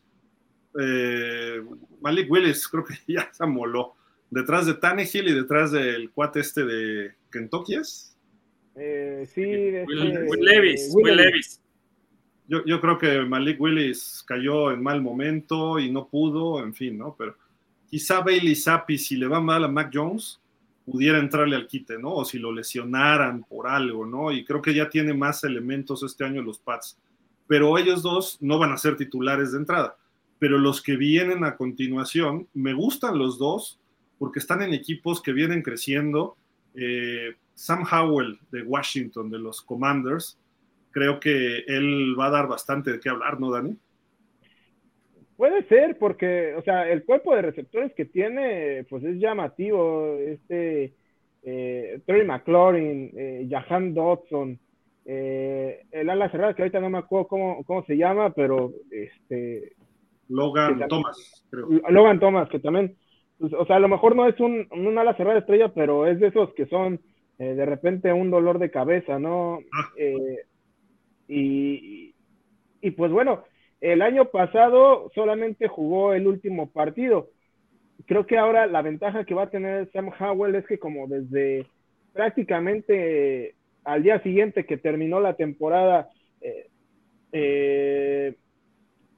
S1: eh, Malik Willis creo que ya se amoló. Detrás de Tannehill y detrás del cuate este de Kentucky, ¿es?
S2: Eh, sí, de
S3: Will, Levis. Will Levis
S1: yo, creo que Malik Willis cayó en mal momento y no pudo, en fin, ¿no? Pero quizá Bailey Zappi, si le va mal a Mac Jones, pudiera entrarle al quite, ¿no? O si lo lesionaran por algo, ¿no? Y creo que ya tiene más elementos este año los Pats. Pero ellos dos no van a ser titulares de entrada. Pero los que vienen a continuación, me gustan los dos porque están en equipos que vienen creciendo. Eh, Sam Howell de Washington, de los Commanders, creo que él va a dar bastante de qué hablar, ¿no, Dani?
S2: Puede ser, porque, o sea, el cuerpo de receptores que tiene, pues es llamativo. Este, eh, Terry McLaurin, eh, Jahan Dodson, eh, el ala cerrada, que ahorita no me acuerdo cómo, cómo se llama, pero este.
S1: Logan Thomas,
S2: creo. Logan Thomas, que también, pues, o sea, a lo mejor no es un, un ala cerrada estrella, pero es de esos que son eh, de repente un dolor de cabeza, ¿no? Ah. Y, pues bueno, el año pasado solamente jugó el último partido. Creo que ahora la ventaja que va a tener Sam Howell es que como desde prácticamente al día siguiente que terminó la temporada, eh, eh,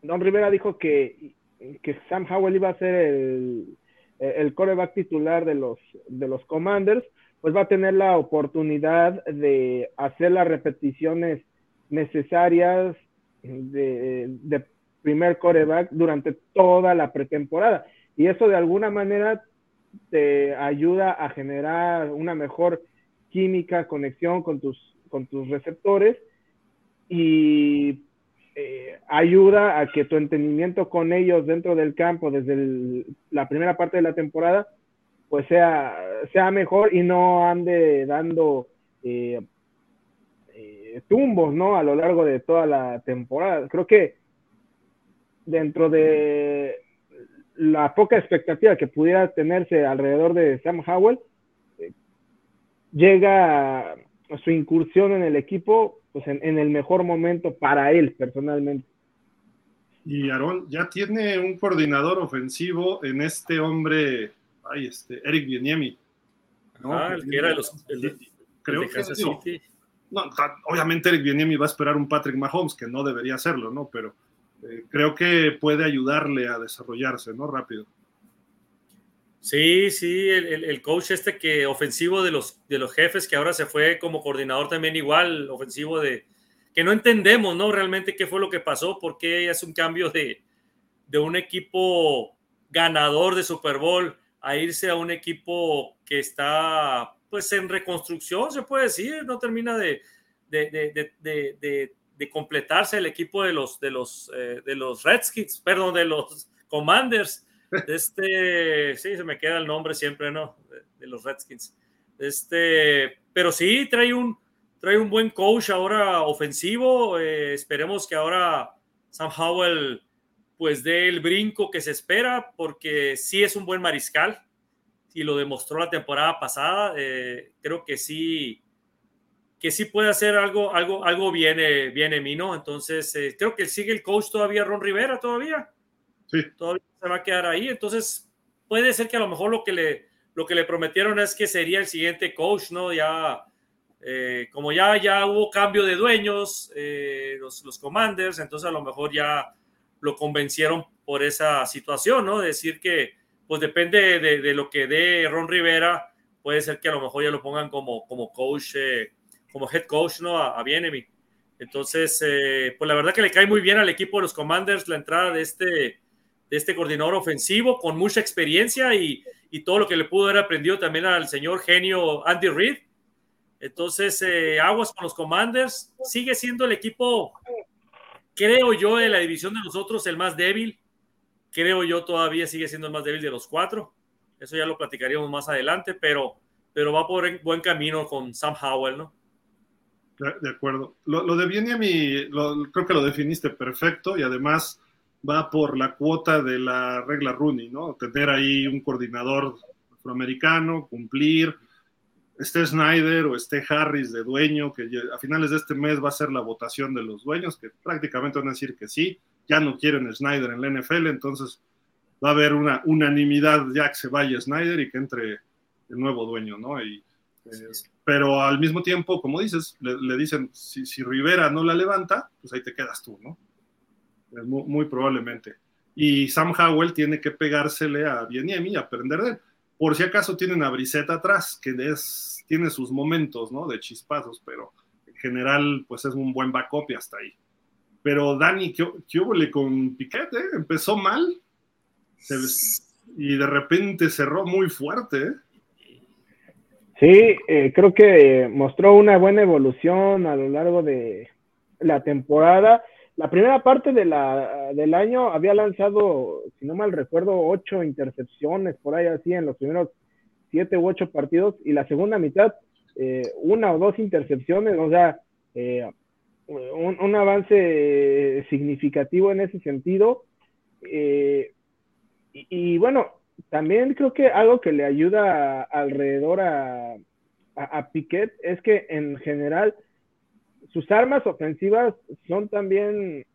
S2: Don Rivera dijo que, que, Sam Howell iba a ser el, el coreback titular de los, de los Commanders, pues va a tener la oportunidad de hacer las repeticiones necesarias de, primer coreback durante toda la pretemporada. Y eso de alguna manera te ayuda a generar una mejor química, conexión con tus, con tus receptores y eh, ayuda a que tu entendimiento con ellos dentro del campo desde la primera parte de la temporada pues sea, sea mejor y no ande dando eh, tumbos, ¿no? A lo largo de toda la temporada. Creo que dentro de la poca expectativa que pudiera tenerse alrededor de Sam Howell, eh, llega a su incursión en el equipo pues en, el mejor momento para él personalmente.
S1: Y Aaron ya tiene un coordinador ofensivo en este hombre, ay, este, Eric Bieniemi.
S3: Ah, el que era los,
S1: creo que no, obviamente Eric Bieniemi va a esperar un Patrick Mahomes, que no debería hacerlo, ¿no? Pero eh, creo que puede ayudarle a desarrollarse, ¿no? Rápido.
S3: Sí, sí, el, coach este que ofensivo de los, de los jefes, que ahora se fue como coordinador también igual, ofensivo de, que no entendemos, ¿no? Realmente qué fue lo que pasó, porque es un cambio de, de un equipo ganador de Super Bowl a irse a un equipo que está pues en reconstrucción, se puede decir, no termina de, de, de completarse el equipo de los, de los, eh, de los Redskins, perdón, de los Commanders. Este, sí, se me queda el nombre siempre, ¿no? De, los Redskins. Este, pero sí, trae un, trae un buen coach ahora ofensivo. Eh, esperemos que ahora Sam Howell pues dé el brinco que se espera, porque sí es un buen mariscal y lo demostró la temporada pasada. Eh, creo que sí, que sí puede hacer algo, algo, algo viene, viene Mino. Entonces, eh, creo que sigue el coach todavía, Ron Rivera, todavía.
S1: Sí.
S3: Todavía se va a quedar ahí. Entonces, puede ser que a lo mejor lo que le, lo que le prometieron es que sería el siguiente coach, ¿no? Ya, eh, como ya, ya hubo cambio de dueños, los, los commanders, entonces a lo mejor ya lo convencieron por esa situación, ¿no? Decir que, pues depende de, lo que dé Ron Rivera, puede ser que a lo mejor ya lo pongan como, como coach, eh, como head coach, ¿no? A, a Bienemy. Entonces, eh, pues la verdad que le cae muy bien al equipo de los Commanders la entrada de este, de este coordinador ofensivo con mucha experiencia y, y todo lo que le pudo haber aprendido también al señor genio Andy Reid. Entonces, eh, aguas con los Commanders. Sigue siendo el equipo, creo yo, de la división de nosotros el más débil creo yo todavía sigue siendo el más débil de los cuatro. Eso ya lo platicaríamos más adelante, pero, pero va por buen camino con Sam Howell, ¿no?
S1: De acuerdo. Lo, lo de Bieniemi, creo que lo definiste perfecto y además va por la cuota de la regla Rooney, ¿no? Tener ahí un coordinador afroamericano, cumplir, esté Snyder o esté Harris de dueño, que a finales de este mes va a ser la votación de los dueños, que prácticamente van a decir que sí ya no quieren Snyder en la NFL, entonces va a haber una unanimidad ya que se vaya Snyder y que entre el nuevo dueño, ¿no? Y, eh, pero al mismo tiempo, como dices, le, dicen, si, si, Rivera no la levanta, pues ahí te quedas tú, ¿no? Muy, muy, probablemente. Y Sam Howell tiene que pegársele a Bieniemi y aprender de él. Por si acaso tienen a Briseta atrás, que es, tiene sus momentos, ¿no? De chispazos, pero en general, pues es un buen backup y hasta ahí. Pero Dani, ¿qué, qué con Piquet? Eh? Empezó mal y de repente cerró muy fuerte. ¿eh?
S2: Sí, eh, creo que mostró una buena evolución a lo largo de la temporada. La primera parte de la, del año había lanzado, si no mal recuerdo, ocho intercepciones por ahí así en los primeros siete u ocho partidos y la segunda mitad una o dos intercepciones, o sea, un, avance significativo en ese sentido. Eh, y, bueno, también creo que algo que le ayuda alrededor a, a, Piquet es que en general sus armas ofensivas son también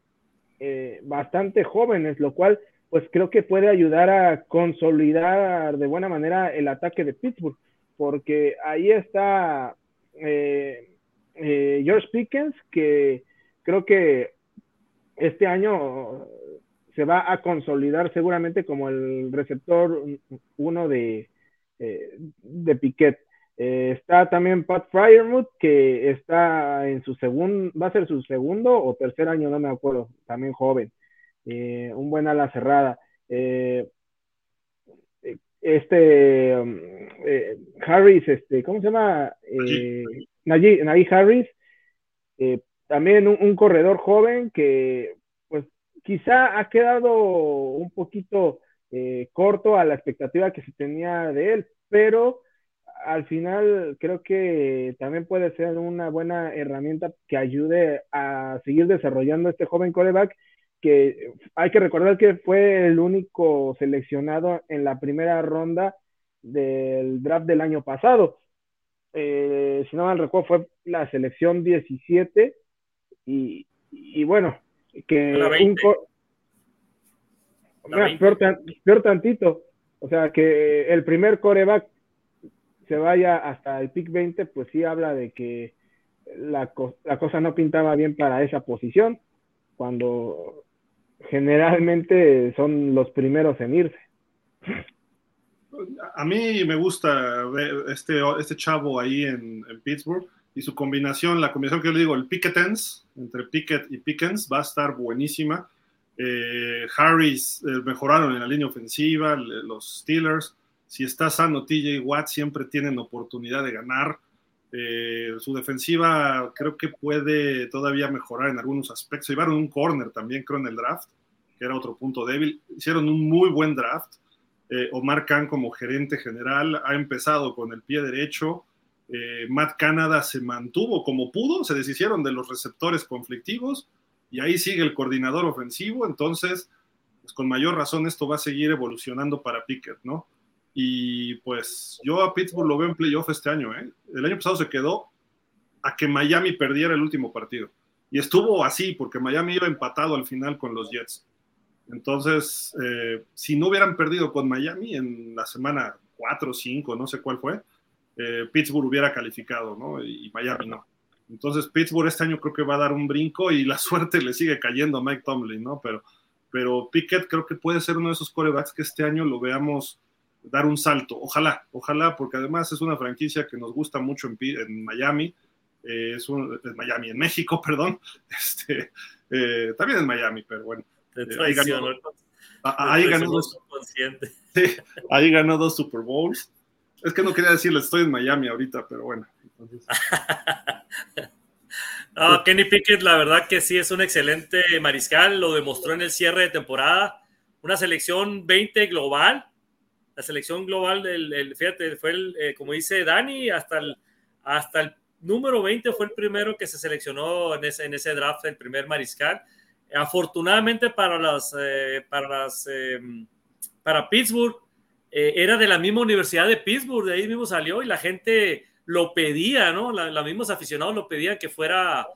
S2: eh, bastante jóvenes, lo cual pues creo que puede ayudar a consolidar de buena manera el ataque de Pittsburgh, porque ahí está eh, eh, George Pickens, que creo que este año se va a consolidar seguramente como el receptor uno de, eh, de Piquet. Eh, está también Pat Fryermuth, que está en su segundo, va a ser su segundo o tercer año, no me acuerdo, también joven. un buen ala cerrada. Este um, Harris, este, ¿cómo se llama? Najee, Harris, eh, también un, corredor joven que pues quizá ha quedado un poquito eh, corto a la expectativa que se tenía de él, pero al final creo que también puede ser una buena herramienta que ayude a seguir desarrollando este joven coreback que hay que recordar que fue el único seleccionado en la primera ronda del draft del año pasado. Eh, si no mal recuerdo, fue la selección 17 y, y bueno, que un peor, tantito, o sea, que el primer coreback se vaya hasta el pick 20, pues sí habla de que la, la cosa no pintaba bien para esa posición, cuando generalmente son los primeros en irse.
S1: A mí me gusta este, este chavo ahí en, Pittsburgh y su combinación, la combinación que yo le digo, el Picketens, entre Pickett y Pickens, va a estar buenísima. Eh, Harris eh, mejoraron en la línea ofensiva, los Steelers. Si está sano TJ Watt, siempre tienen oportunidad de ganar. Eh, su defensiva creo que puede todavía mejorar en algunos aspectos. Llevaron un corner también, creo, en el draft, que era otro punto débil. Hicieron un muy buen draft. Eh, Omar Khan como gerente general ha empezado con el pie derecho. Eh, Matt Canada se mantuvo como pudo, se deshicieron de los receptores conflictivos y ahí sigue el coordinador ofensivo. Entonces, pues con mayor razón esto va a seguir evolucionando para Pickett, ¿no? Y pues yo a Pittsburgh lo veo en playoff este año. ¿eh? El año pasado se quedó a que Miami perdiera el último partido. Y estuvo así, porque Miami iba empatado al final con los Jets. Entonces, eh, si no hubieran perdido con Miami en la semana 4 o 5, no sé cuál fue, eh, Pittsburgh hubiera calificado, ¿no? Y, Miami no. Entonces, Pittsburgh este año creo que va a dar un brinco y la suerte le sigue cayendo a Mike Tomlin, ¿no? Pero, pero Pickett creo que puede ser uno de esos corebacks que este año lo veamos dar un salto. Ojalá, ojalá, porque además es una franquicia que nos gusta mucho en, Miami, eh, es en Miami, en México, perdón, este, eh, también en Miami, pero bueno. Eh, ahí ganó, ahí, ganó dos, ahí ganó dos Super Bowls. Es que no quería decirle, estoy en Miami ahorita, pero bueno.
S3: Kenny Pickett, la verdad que sí es un excelente mariscal, lo demostró en el cierre de temporada. Una selección 20 global, la selección global del, fíjate, fue el, eh, como dice Dani, hasta el, hasta el número 20 fue el primero que se seleccionó en ese, en ese draft, el primer mariscal. Afortunadamente para las, eh, para las, em, para Pittsburgh, eh, era de la misma universidad de Pittsburgh, de ahí mismo salió y la gente lo pedía, ¿no? los mismos aficionados lo pedían que fuera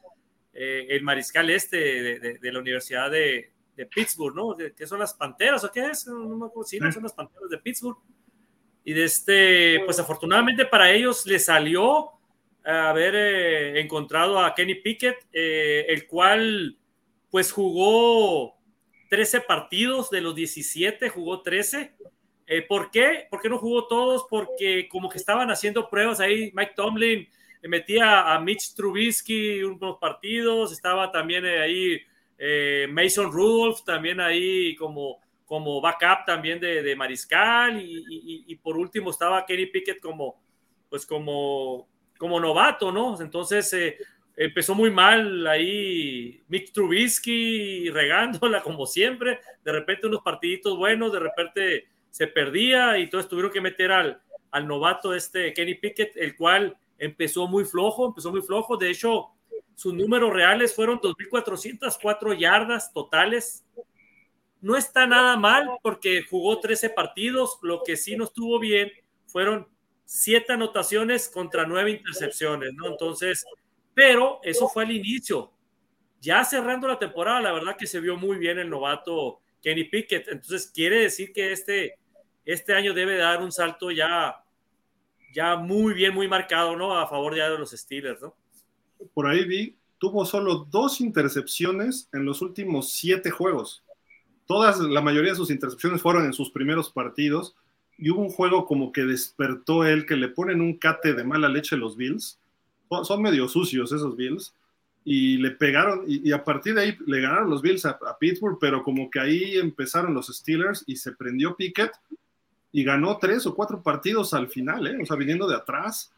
S3: el mariscal este de, de la Universidad de, de Pittsburgh, ¿no? ¿Qué son las Panteras o qué es? No, me acuerdo, sí, no son las Panteras de Pittsburgh. Y de este, pues afortunadamente para ellos le salió haber eh, encontrado a Kenny Pickett, eh, el cual pues jugó 13 partidos de los 17, jugó 13. Eh, ¿Por qué? ¿Por qué no jugó todos? Porque como que estaban haciendo pruebas ahí, Mike Tomlin metía a Mitch Trubisky unos partidos, estaba también ahí eh, Mason Rudolph también ahí como, como backup también de, Mariscal y, por último estaba Kenny Pickett como, pues como, como novato, ¿no? Entonces eh, empezó muy mal ahí Mick Trubisky regándola como siempre, de repente unos partiditos buenos, de repente se perdía y entonces tuvieron que meter al, al novato este Kenny Pickett, el cual empezó muy flojo, empezó muy flojo, de hecho sus números reales fueron 2.404 yardas totales. No está nada mal porque jugó 13 partidos. Lo que sí no estuvo bien fueron 7 anotaciones contra 9 intercepciones. Entonces, pero eso fue al inicio. Ya cerrando la temporada, la verdad que se vio muy bien el novato Kenny Pickett. Entonces, quiere decir que este, este año debe dar un salto ya, ya muy bien, muy marcado, ¿no? A favor ya de los Steelers, ¿no?
S1: por ahí vi, tuvo solo dos intercepciones en los últimos siete juegos. Todas, la mayoría de sus intercepciones fueron en sus primeros partidos y hubo un juego como que despertó él, que le ponen un cate de mala leche los Bills. Son medio sucios esos Bills. Y le pegaron, y, a partir de ahí le ganaron los Bills a, Pittsburgh, pero como que ahí empezaron los Steelers y se prendió Pickett y ganó tres o cuatro partidos al final, ¿eh? o sea, viniendo de atrás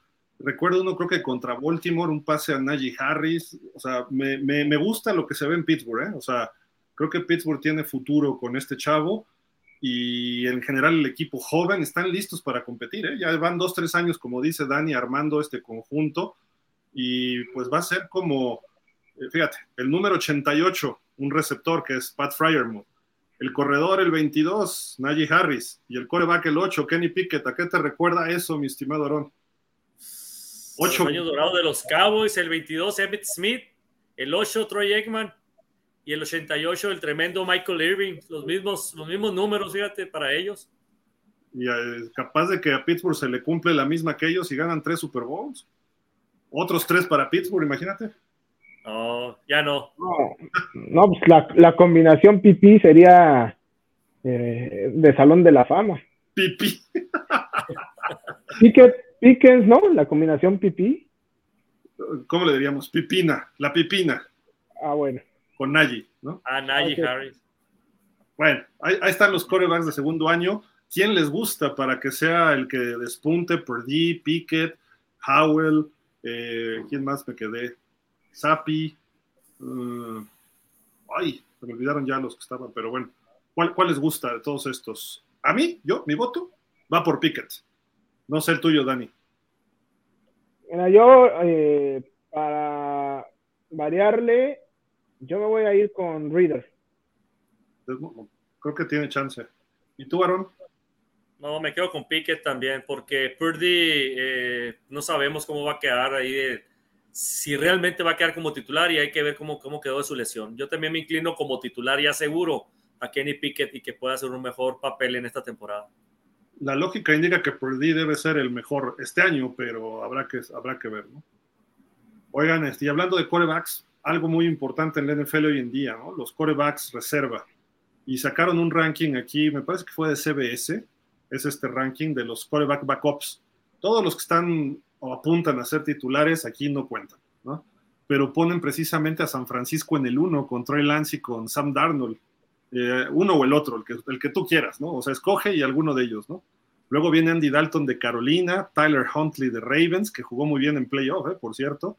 S1: Recuerdo uno, creo que contra Baltimore, un pase a Najee Harris. O sea, me, me, gusta lo que se ve en Pittsburgh, ¿eh? O sea, creo que Pittsburgh tiene futuro con este chavo y en general el equipo joven están listos para competir, ¿eh? Ya van dos, tres años, como dice Dani, armando este conjunto y pues va a ser como, eh, fíjate, el número 88, un receptor que es Pat Fryermuth, el corredor el 22, Najee Harris, y el coreback el 8, Kenny Pickett. ¿A qué te recuerda eso, mi estimado Aaron?
S3: Ocho. años dorados de los Cowboys, el 22 Emmett Smith, el 8 Troy Aikman y el 88 el tremendo Michael Irving. Los mismos, los mismos números, fíjate, para ellos.
S1: Y capaz de que a Pittsburgh se le cumple la misma que ellos y ganan tres Super Bowls. Otros tres para Pittsburgh, imagínate.
S3: No, ya no.
S2: No, pues la, la, combinación pipí sería eh, de Salón de la Fama.
S1: Pipí.
S2: Pickens, ¿no? La combinación pipí.
S1: ¿Cómo le diríamos? Pipina, la pipina.
S2: Ah, bueno.
S1: Con Nagy, ¿no?
S3: Ah, Nagy Harris.
S1: Bueno, ahí, están los corebacks de segundo año. ¿Quién les gusta para que sea el que despunte? Purdy, Pickett, Howell, eh, ¿quién más me quedé? Sapi. Uh, ay, se me olvidaron ya los que estaban, pero bueno. ¿Cuál, ¿Cuál les gusta de todos estos? A mí, yo, mi voto va por Pickett. No sé el tuyo, Dani.
S2: Mira, yo, eh, para variarle, yo me voy a ir con Reader.
S1: Creo que tiene chance. ¿Y tú, Aaron?
S3: No, me quedo con Pickett también, porque Purdy eh, no sabemos cómo va a quedar ahí, si realmente va a quedar como titular y hay que ver cómo, cómo quedó de su lesión. Yo también me inclino como titular y aseguro a Kenny Pickett y que pueda hacer un mejor papel en esta temporada.
S1: La lógica indica que Purdy debe ser el mejor este año, pero habrá que, habrá que ver, ¿no? Oigan, este, y hablando de corebacks, algo muy importante en la NFL hoy en día, ¿no? Los corebacks reserva. Y sacaron un ranking aquí, me parece que fue de CBS, es este ranking de los coreback backups. Todos los que están o apuntan a ser titulares aquí no cuentan, ¿no? Pero ponen precisamente a San Francisco en el uno con Troy Lance y con Sam Darnold eh, uno o el otro, el que, el que tú quieras, ¿no? O sea, escoge y alguno de ellos, ¿no? Luego viene Andy Dalton de Carolina, Tyler Huntley de Ravens, que jugó muy bien en playoff, ¿eh? por cierto,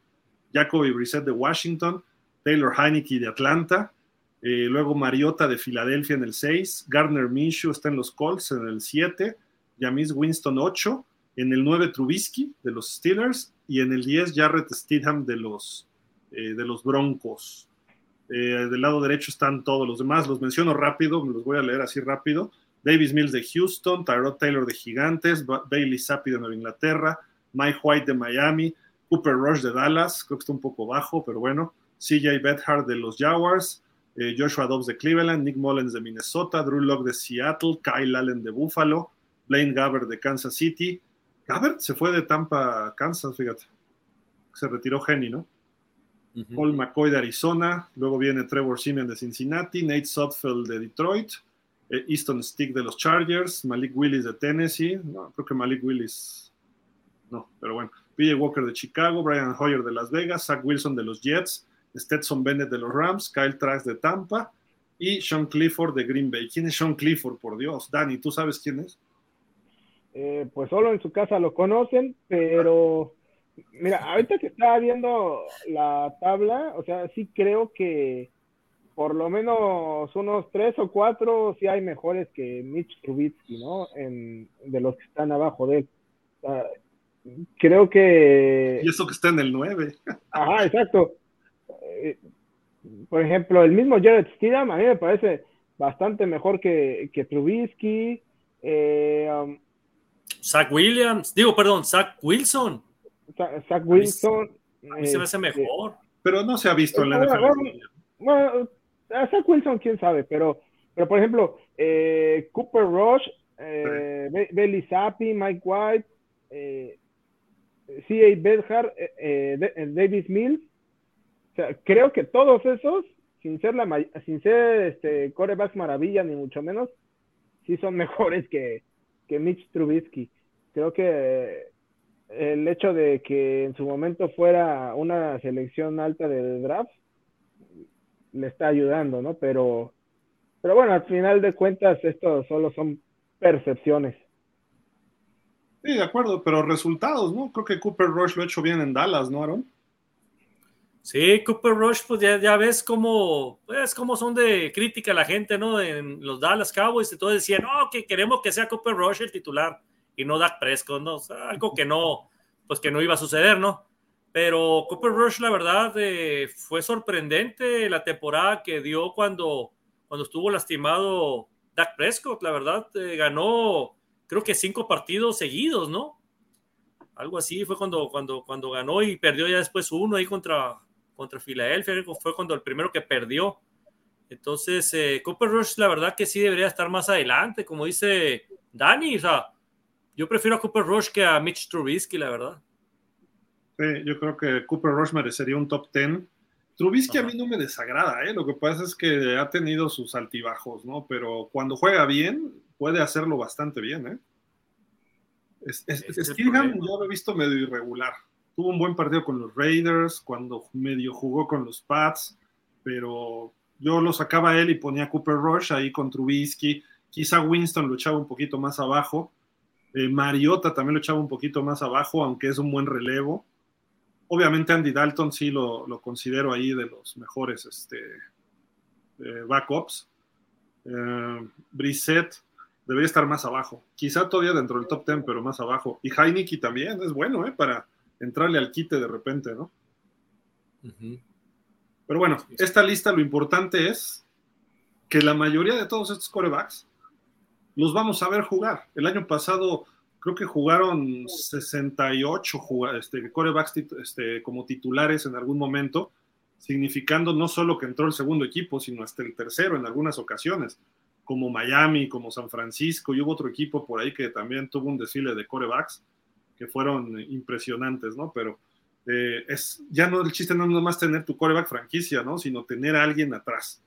S1: Jacoby Brissett de Washington, Taylor Heineke de Atlanta, eh, luego Mariota de Filadelfia en el 6, Gardner Minshew está en los Colts en el 7, Jamis Winston 8, en el 9 Trubisky de los Steelers y en el 10 Jarrett Stidham de los, de los Broncos. Eh, del lado derecho están todos los demás, los menciono rápido, los voy a leer así rápido. Davis Mills de Houston, Tyrod Taylor de Gigantes, Bailey Zappi de Nueva Inglaterra, Mike White de Miami, Cooper Rush de Dallas, creo que está un poco bajo, pero bueno, CJ Bethard de los Jaguars, eh, Joshua Dobbs de Cleveland, Nick Mullens de Minnesota, Drew Locke de Seattle, Kyle Allen de Buffalo, Blaine Gabbert de Kansas City. Gabbert se fue de Tampa Kansas, fíjate. Se retiró Jenny, ¿no? Paul McCoy de Arizona, luego viene Trevor Simeon de Cincinnati, Nate Sotfeld de Detroit, eh, Easton Stick de los Chargers, Malik Willis de Tennessee, no, creo que Malik Willis, no, pero bueno, PJ Walker de Chicago, Brian Hoyer de Las Vegas, Zach Wilson de los Jets, Stetson Bennett de los Rams, Kyle Trask de Tampa y Sean Clifford de Green Bay. ¿Quién es Sean Clifford, por Dios? Dani, ¿tú sabes quién es?
S2: Eh, pues solo en su casa lo conocen, pero Mira, ahorita que estaba viendo la tabla, o sea, sí creo que por lo menos unos tres o cuatro sí hay mejores que Mitch Trubisky, ¿no? En, de los que están abajo de él. creo que...
S1: Y eso que está en el 9.
S2: Ajá, exacto. Eh, por ejemplo, el mismo Jared Stidham a mí me parece bastante mejor que, que Trubisky. Eh, um,
S3: Zach Williams, digo, perdón, Zach Wilson.
S2: Zach Wilson.
S3: A mí se me hace este, mejor.
S1: Pero no se ha visto en la
S2: NFL. Bueno, Zach Wilson, quién sabe, pero, pero por ejemplo, eh, Cooper Rush, eh, Belly Zappi, Mike White, eh, C.A. Bedhart, eh, eh Davis Mills. O sea, creo que todos esos, sin ser, la, sin ser este, corebacks maravilla, ni mucho menos, sí son mejores que, que Mitch Trubisky. Creo que el hecho de que en su momento fuera una selección alta del draft le está ayudando, ¿no? Pero, pero bueno, al final de cuentas esto solo son percepciones.
S1: Sí, de acuerdo, pero resultados, ¿no? Creo que Cooper Rush lo ha hecho bien en Dallas, ¿no, Aaron?
S3: Sí, Cooper Rush, pues ya, ves cómo, pues, cómo son de crítica la gente, ¿no? En los Dallas Cowboys todo decían, no, que queremos que sea Cooper Rush el titular y no Dak Prescott, ¿no? algo que no, pues que no iba a suceder, ¿no? Pero Cooper Rush, la verdad, eh, fue sorprendente la temporada que dio cuando, cuando estuvo lastimado Dak Prescott, la verdad, eh, ganó creo que cinco partidos seguidos, ¿no? Algo así fue cuando, cuando, cuando ganó y perdió ya después uno ahí contra, contra Filadelfia, fue cuando el primero que perdió. Entonces, eh, Cooper Rush, la verdad que sí debería estar más adelante, como dice Dani, o sea, yo prefiero a Cooper Rush que a Mitch Trubisky, la verdad.
S1: Sí, yo creo que Cooper Rush merecería un top 10. Trubisky a mí no me desagrada, ¿eh? lo que pasa es que ha tenido sus altibajos, ¿no? Pero cuando juega bien, puede hacerlo bastante bien, ¿eh? Es, yo lo he visto medio irregular. Tuvo un buen partido con los Raiders, cuando medio jugó con los Pats, pero yo lo sacaba él y ponía Cooper Rush ahí con Trubisky. Quizá Winston lo echaba un poquito más abajo. Eh, Mariota también lo echaba un poquito más abajo, aunque es un buen relevo. Obviamente Andy Dalton sí lo, considero ahí de los mejores este, eh, backups. Eh, Brissett debería estar más abajo. Quizá todavía dentro del top 10, pero más abajo. Y Heineken también es bueno. Para entrarle al quite de repente, ¿no? Pero bueno, esta lista lo importante es que la mayoría de todos estos corebacks los vamos a ver jugar. El año pasado creo que jugaron 68 este, corebacks este, como titulares en algún momento, significando no solo que entró el segundo equipo, sino hasta el tercero en algunas ocasiones, como Miami, como San Francisco, y hubo otro equipo por ahí que también tuvo un desfile de corebacks que fueron impresionantes, ¿no? Pero eh, es, ya no el chiste no es nomás tener tu coreback franquicia, ¿no? Sino tener a alguien atrás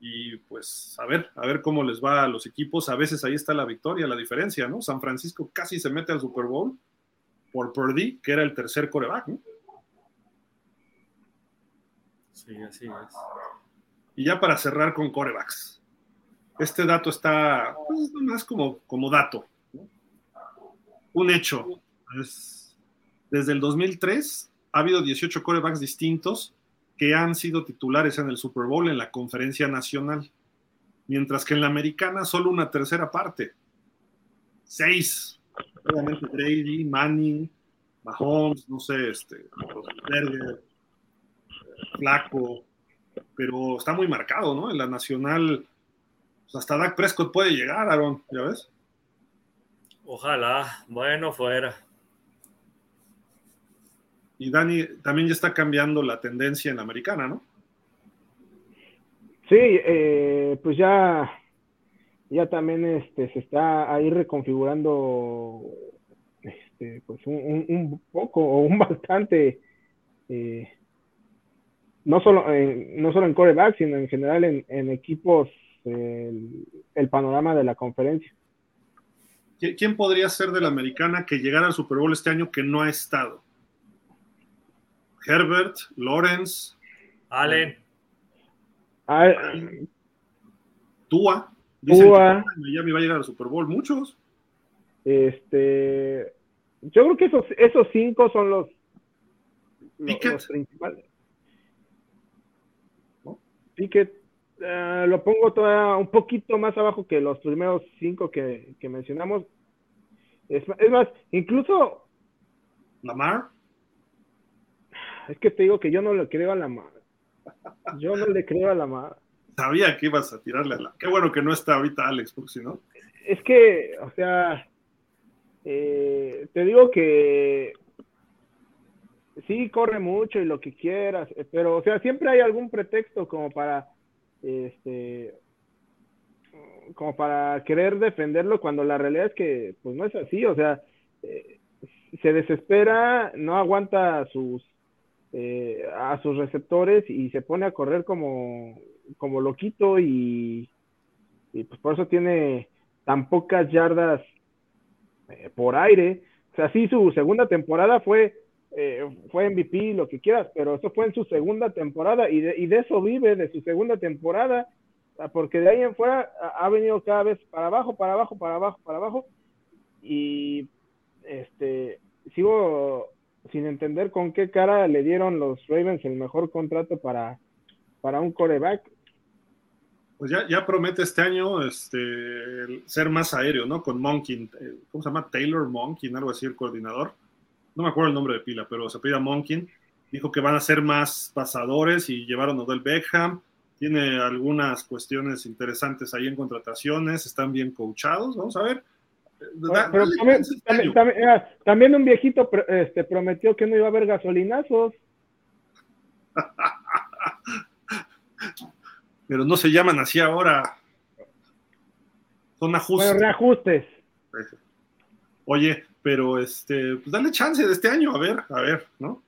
S1: y pues a ver, a ver cómo les va a los equipos. A veces ahí está la victoria, la diferencia, ¿no? San Francisco casi se mete al Super Bowl por Purdy, que era el tercer coreback, ¿no?
S3: Sí, así es.
S1: Y ya para cerrar con corebacks. Este dato está, pues, más como, como dato. Un hecho. Desde el 2003 ha habido 18 corebacks distintos que han sido titulares en el Super Bowl en la conferencia nacional, mientras que en la americana solo una tercera parte. Seis. Obviamente Brady, Manning, Mahomes, no sé, este, Berger, Flaco, pero está muy marcado, ¿no? En la nacional, pues hasta Dak Prescott puede llegar, Aaron, ¿ya ves?
S3: Ojalá, bueno, fuera.
S1: Y Dani, también ya está cambiando la tendencia en la americana, ¿no?
S2: Sí, eh, pues ya, ya también este, se está ahí reconfigurando este, pues un, poco o un bastante, eh, no, solo, en, no solo en coreback, sino en general en, equipos, el, panorama de la conferencia.
S1: ¿Quién podría ser de la americana que llegara al Super Bowl este año que no ha estado? Herbert, Lawrence,
S3: Allen,
S1: Tua.
S2: Tua.
S1: Miami va a llegar al Super Bowl, muchos.
S2: Este, yo creo que esos, esos cinco son los, los, principales. ¿No? Pickett eh, lo pongo todavía un poquito más abajo que los primeros cinco que, que mencionamos. Es, es, más, incluso
S1: Lamar.
S2: Es que te digo que yo no le creo a la madre. Yo no le creo a la madre.
S1: Sabía que ibas a tirarle a la. Qué bueno que no está ahorita Alex, porque si no.
S2: Es que, o sea, eh, te digo que sí corre mucho y lo que quieras, eh, pero, o sea, siempre hay algún pretexto como para, este, como para querer defenderlo cuando la realidad es que, pues no es así, o sea, eh, se desespera, no aguanta sus eh, a sus receptores y se pone a correr como, como loquito y, pues por eso tiene tan pocas yardas eh, por aire. O sea, sí, su segunda temporada fue, eh, fue MVP, lo que quieras, pero eso fue en su segunda temporada y de, y de eso vive, de su segunda temporada, porque de ahí en fuera ha venido cada vez para abajo, para abajo, para abajo, para abajo. Y este, sigo sin entender con qué cara le dieron los Ravens el mejor contrato para, para un coreback.
S1: Pues ya, ya promete este año este, ser más aéreo, ¿no? Con Monkin, eh, ¿cómo se llama? Taylor Monkin, algo así, el coordinador. No me acuerdo el nombre de pila, pero se pide Monkin. Dijo que van a ser más pasadores y llevaron a Odell Beckham. Tiene algunas cuestiones interesantes ahí en contrataciones, están bien coachados. Vamos a ver
S2: también, un viejito este, prometió que no iba a haber gasolinazos.
S1: Pero no se llaman así ahora. Son ajustes.
S2: reajustes.
S1: Oye, pero este, pues dale chance de este año, a ver, a ver, ¿no?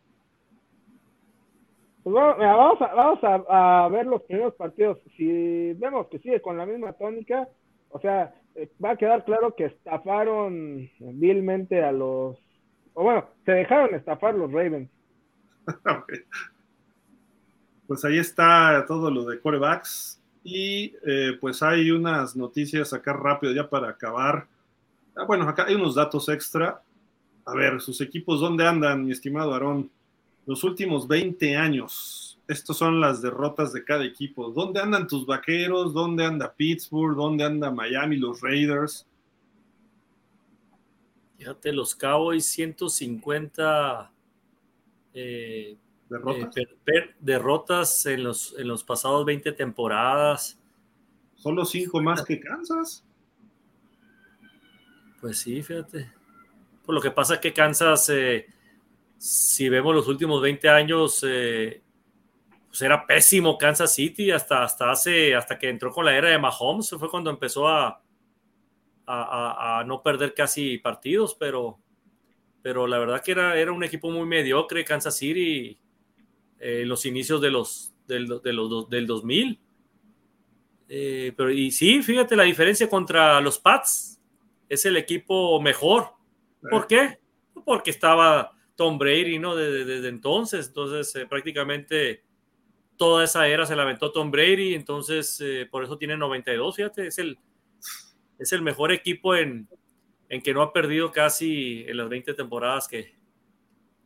S2: Pues vamos, a, vamos a, ver los primeros partidos. Si vemos que sigue con la misma tónica, o sea, va a quedar claro que estafaron vilmente a los, o bueno, se dejaron estafar los Ravens.
S1: Pues ahí está todo lo de corebacks. Y eh, pues hay unas noticias acá rápido ya para acabar. Ah, bueno, acá hay unos datos extra. A ver, sus equipos, ¿dónde andan, mi estimado Aarón? Los últimos 20 años. Estas son las derrotas de cada equipo. ¿Dónde andan tus vaqueros? ¿Dónde anda Pittsburgh? ¿Dónde anda Miami, los Raiders?
S3: Fíjate, los Cowboys 150 eh, derrotas, eh, derrotas en, los, en los pasados 20 temporadas.
S1: Solo cinco más que Kansas.
S3: Pues sí, fíjate. Por lo que pasa es que Kansas, eh, si vemos los últimos 20 años, eh, pues era pésimo Kansas City hasta, hasta hace, hasta que entró con la era de Mahomes, fue cuando empezó a, a, no perder casi partidos, pero, pero la verdad que era, era un equipo muy mediocre, Kansas City, eh, los inicios de los, del, de los, del 2000. pero y sí, fíjate la diferencia contra los Pats, es el equipo mejor. ¿Por qué? Porque estaba Tom Brady, ¿no? Desde, entonces, entonces eh, prácticamente toda esa era se la aventó Tom Brady, entonces eh, por eso tiene 92, fíjate, es el, es el mejor equipo en, en que no ha perdido casi en las 20 temporadas que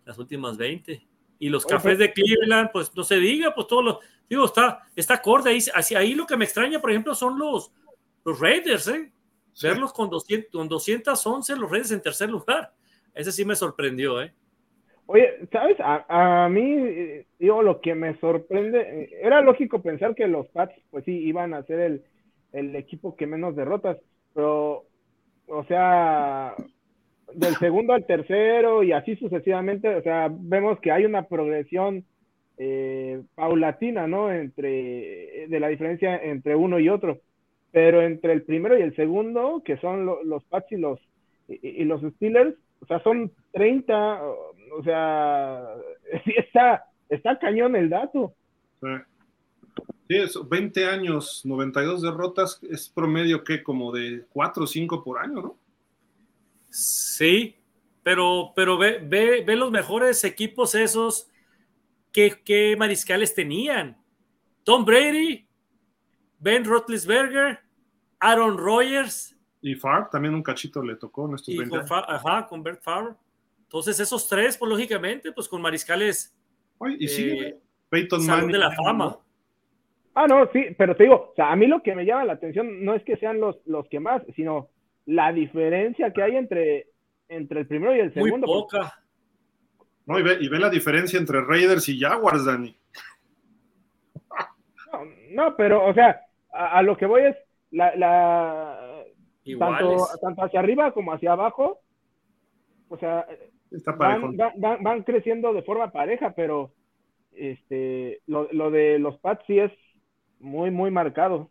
S3: las últimas 20. Y los cafés de Cleveland, pues no se diga, pues todos los, digo, está, está acorde ahí, así, ahí lo que me extraña, por ejemplo, son los, los Raiders, ¿eh? Verlos con, 200, con 211 los Reyes en tercer lugar. Ese sí me sorprendió, ¿eh?
S2: Oye, ¿sabes? A, mí, digo, lo que me sorprende, era lógico pensar que los Pats, pues sí, iban a ser el, el equipo que menos derrotas, pero, o sea, del segundo al tercero y así sucesivamente, o sea, vemos que hay una progresión eh, paulatina, ¿no? Entre, de la diferencia entre uno y otro pero entre el primero y el segundo, que son los Pats y los, y, los Steelers, o sea, son 30, o sea, sí está, está cañón el dato.
S1: Sí. eso, 20 años, 92 derrotas, es promedio que como de 4 o 5 por año, ¿no?
S3: Sí, pero, pero ve, ve, ve los mejores equipos esos que, que mariscales tenían. Tom Brady, Ben Roethlisberger, Aaron Rodgers.
S1: Y Favre, también un cachito le tocó en estos 20
S3: con Ajá, con Bert Favre. Entonces, esos tres, pues lógicamente, pues con mariscales.
S1: y sigue eh, Peyton Manning.
S3: de la fama.
S2: Ah, no, sí, pero te digo, o sea, a mí lo que me llama la atención no es que sean los, los que más, sino la diferencia que hay entre, entre el primero y el segundo.
S3: Muy poca.
S1: No, y ve, y ve la diferencia entre Raiders y Jaguars, Dani.
S2: No, pero, o sea, a, lo que voy es, la, la tanto, tanto, hacia arriba como hacia abajo, o sea, van, van, creciendo de forma pareja, pero este, lo, lo, de los Pats sí es muy, muy marcado.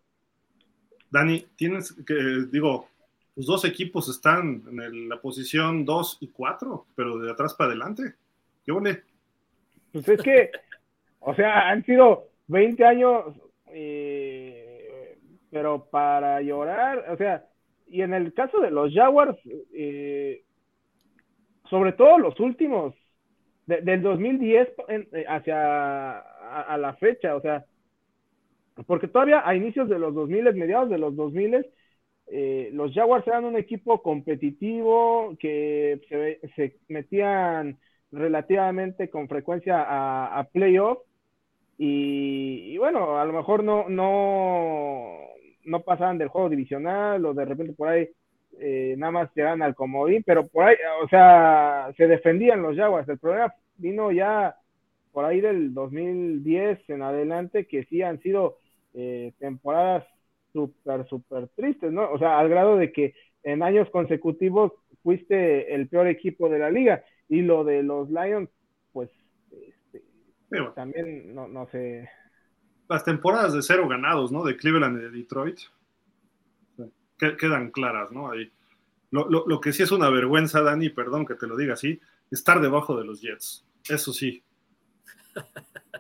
S1: Dani, tienes que, digo, los dos equipos están en la posición 2 y 4, pero de atrás para adelante. ¿Qué ole?
S2: Pues es que, o sea, han sido 20 años eh, pero para llorar, o sea, y en el caso de los Jaguars, eh, sobre todo los últimos, del 2010 eh, hacia a, la fecha, o sea, porque todavía a inicios de los 2000, mediados de los 2000, eh, los Jaguars eran un equipo competitivo que se, metían relativamente con frecuencia a, a playoffs y, bueno, a lo mejor no, no, no pasaban del juego divisional o de repente por ahí eh, nada más llegaban al comodín, pero por ahí, o sea, se defendían los Jaguars. El problema vino ya por ahí del 2010 en adelante, que sí han sido eh, temporadas súper, súper tristes, ¿no? O sea, al grado de que en años consecutivos fuiste el peor equipo de la liga. Y lo de los Lions, pues también no, no sé.
S1: Las temporadas de cero ganados, ¿no? De Cleveland y de Detroit. Quedan claras, ¿no? Ahí. Lo, que sí es una vergüenza, Dani, perdón que te lo diga así, estar debajo de los Jets. Eso sí.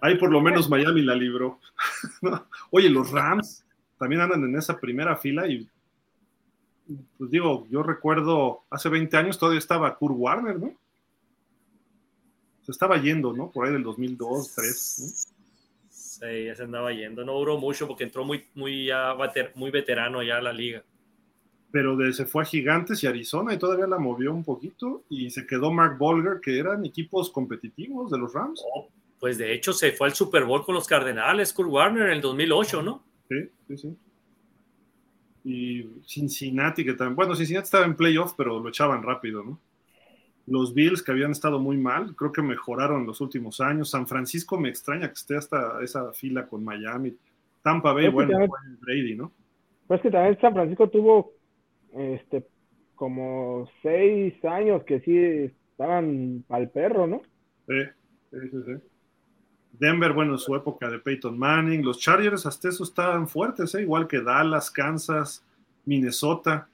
S1: Ahí por lo menos Miami la libró. Oye, los Rams también andan en esa primera fila y pues digo, yo recuerdo hace 20 años todavía estaba Kurt Warner, ¿no? Se estaba yendo, ¿no? Por ahí del 2002, 2003, ¿no?
S3: Sí, se andaba yendo. No duró mucho porque entró muy, muy, ya, muy veterano ya a la liga.
S1: Pero de, se fue a Gigantes y Arizona y todavía la movió un poquito y se quedó Mark Bolger, que eran equipos competitivos de los Rams.
S3: Oh, pues de hecho se fue al Super Bowl con los Cardenales, Kurt Warner, en el 2008, ¿no?
S1: Sí, sí, sí. Y Cincinnati, que también, bueno, Cincinnati estaba en playoff, pero lo echaban rápido, ¿no? Los Bills, que habían estado muy mal, creo que mejoraron en los últimos años. San Francisco me extraña que esté hasta esa fila con Miami. Tampa Bay, bueno, también, Brady, ¿no?
S2: Pues que también San Francisco tuvo este como seis años que sí estaban al perro, ¿no?
S1: Sí, sí, sí. Denver, bueno, en su época de Peyton Manning. Los Chargers hasta eso estaban fuertes, ¿eh? igual que Dallas, Kansas, Minnesota.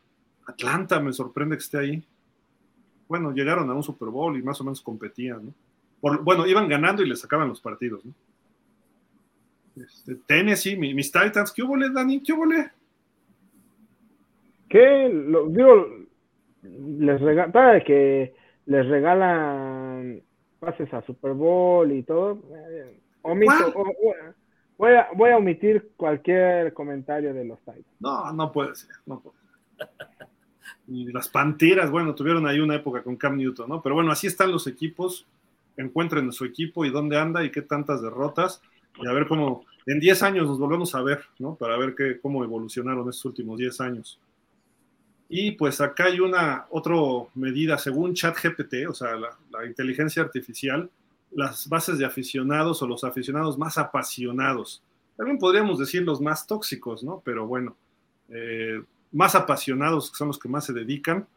S1: Atlanta me sorprende que esté ahí. Bueno, llegaron a un Super Bowl y más o menos competían, ¿no? Bueno, iban ganando y les sacaban los partidos, ¿no? Este, Tennessee, mis Titans, ¿qué hubo, Dani? ¿Qué hubo?
S2: ¿Qué? Lo, digo, les regalan, que les regalan pases a Super Bowl y todo. Eh, omito, o, voy, a, voy a omitir cualquier comentario de los Titans.
S1: No, no puede ser, no puede ser. Y las Panteras, bueno, tuvieron ahí una época con Cam Newton, ¿no? Pero bueno, así están los equipos. Encuentren su equipo y dónde anda y qué tantas derrotas. Y a ver cómo, en 10 años nos volvemos a ver, ¿no? Para ver qué, cómo evolucionaron estos últimos 10 años. Y pues acá hay una otra medida, según ChatGPT, o sea, la, la, inteligencia artificial, las bases de aficionados o los aficionados más apasionados. También podríamos decir los más tóxicos, ¿no? Pero bueno, eh, más apasionados, que son los que más se dedican.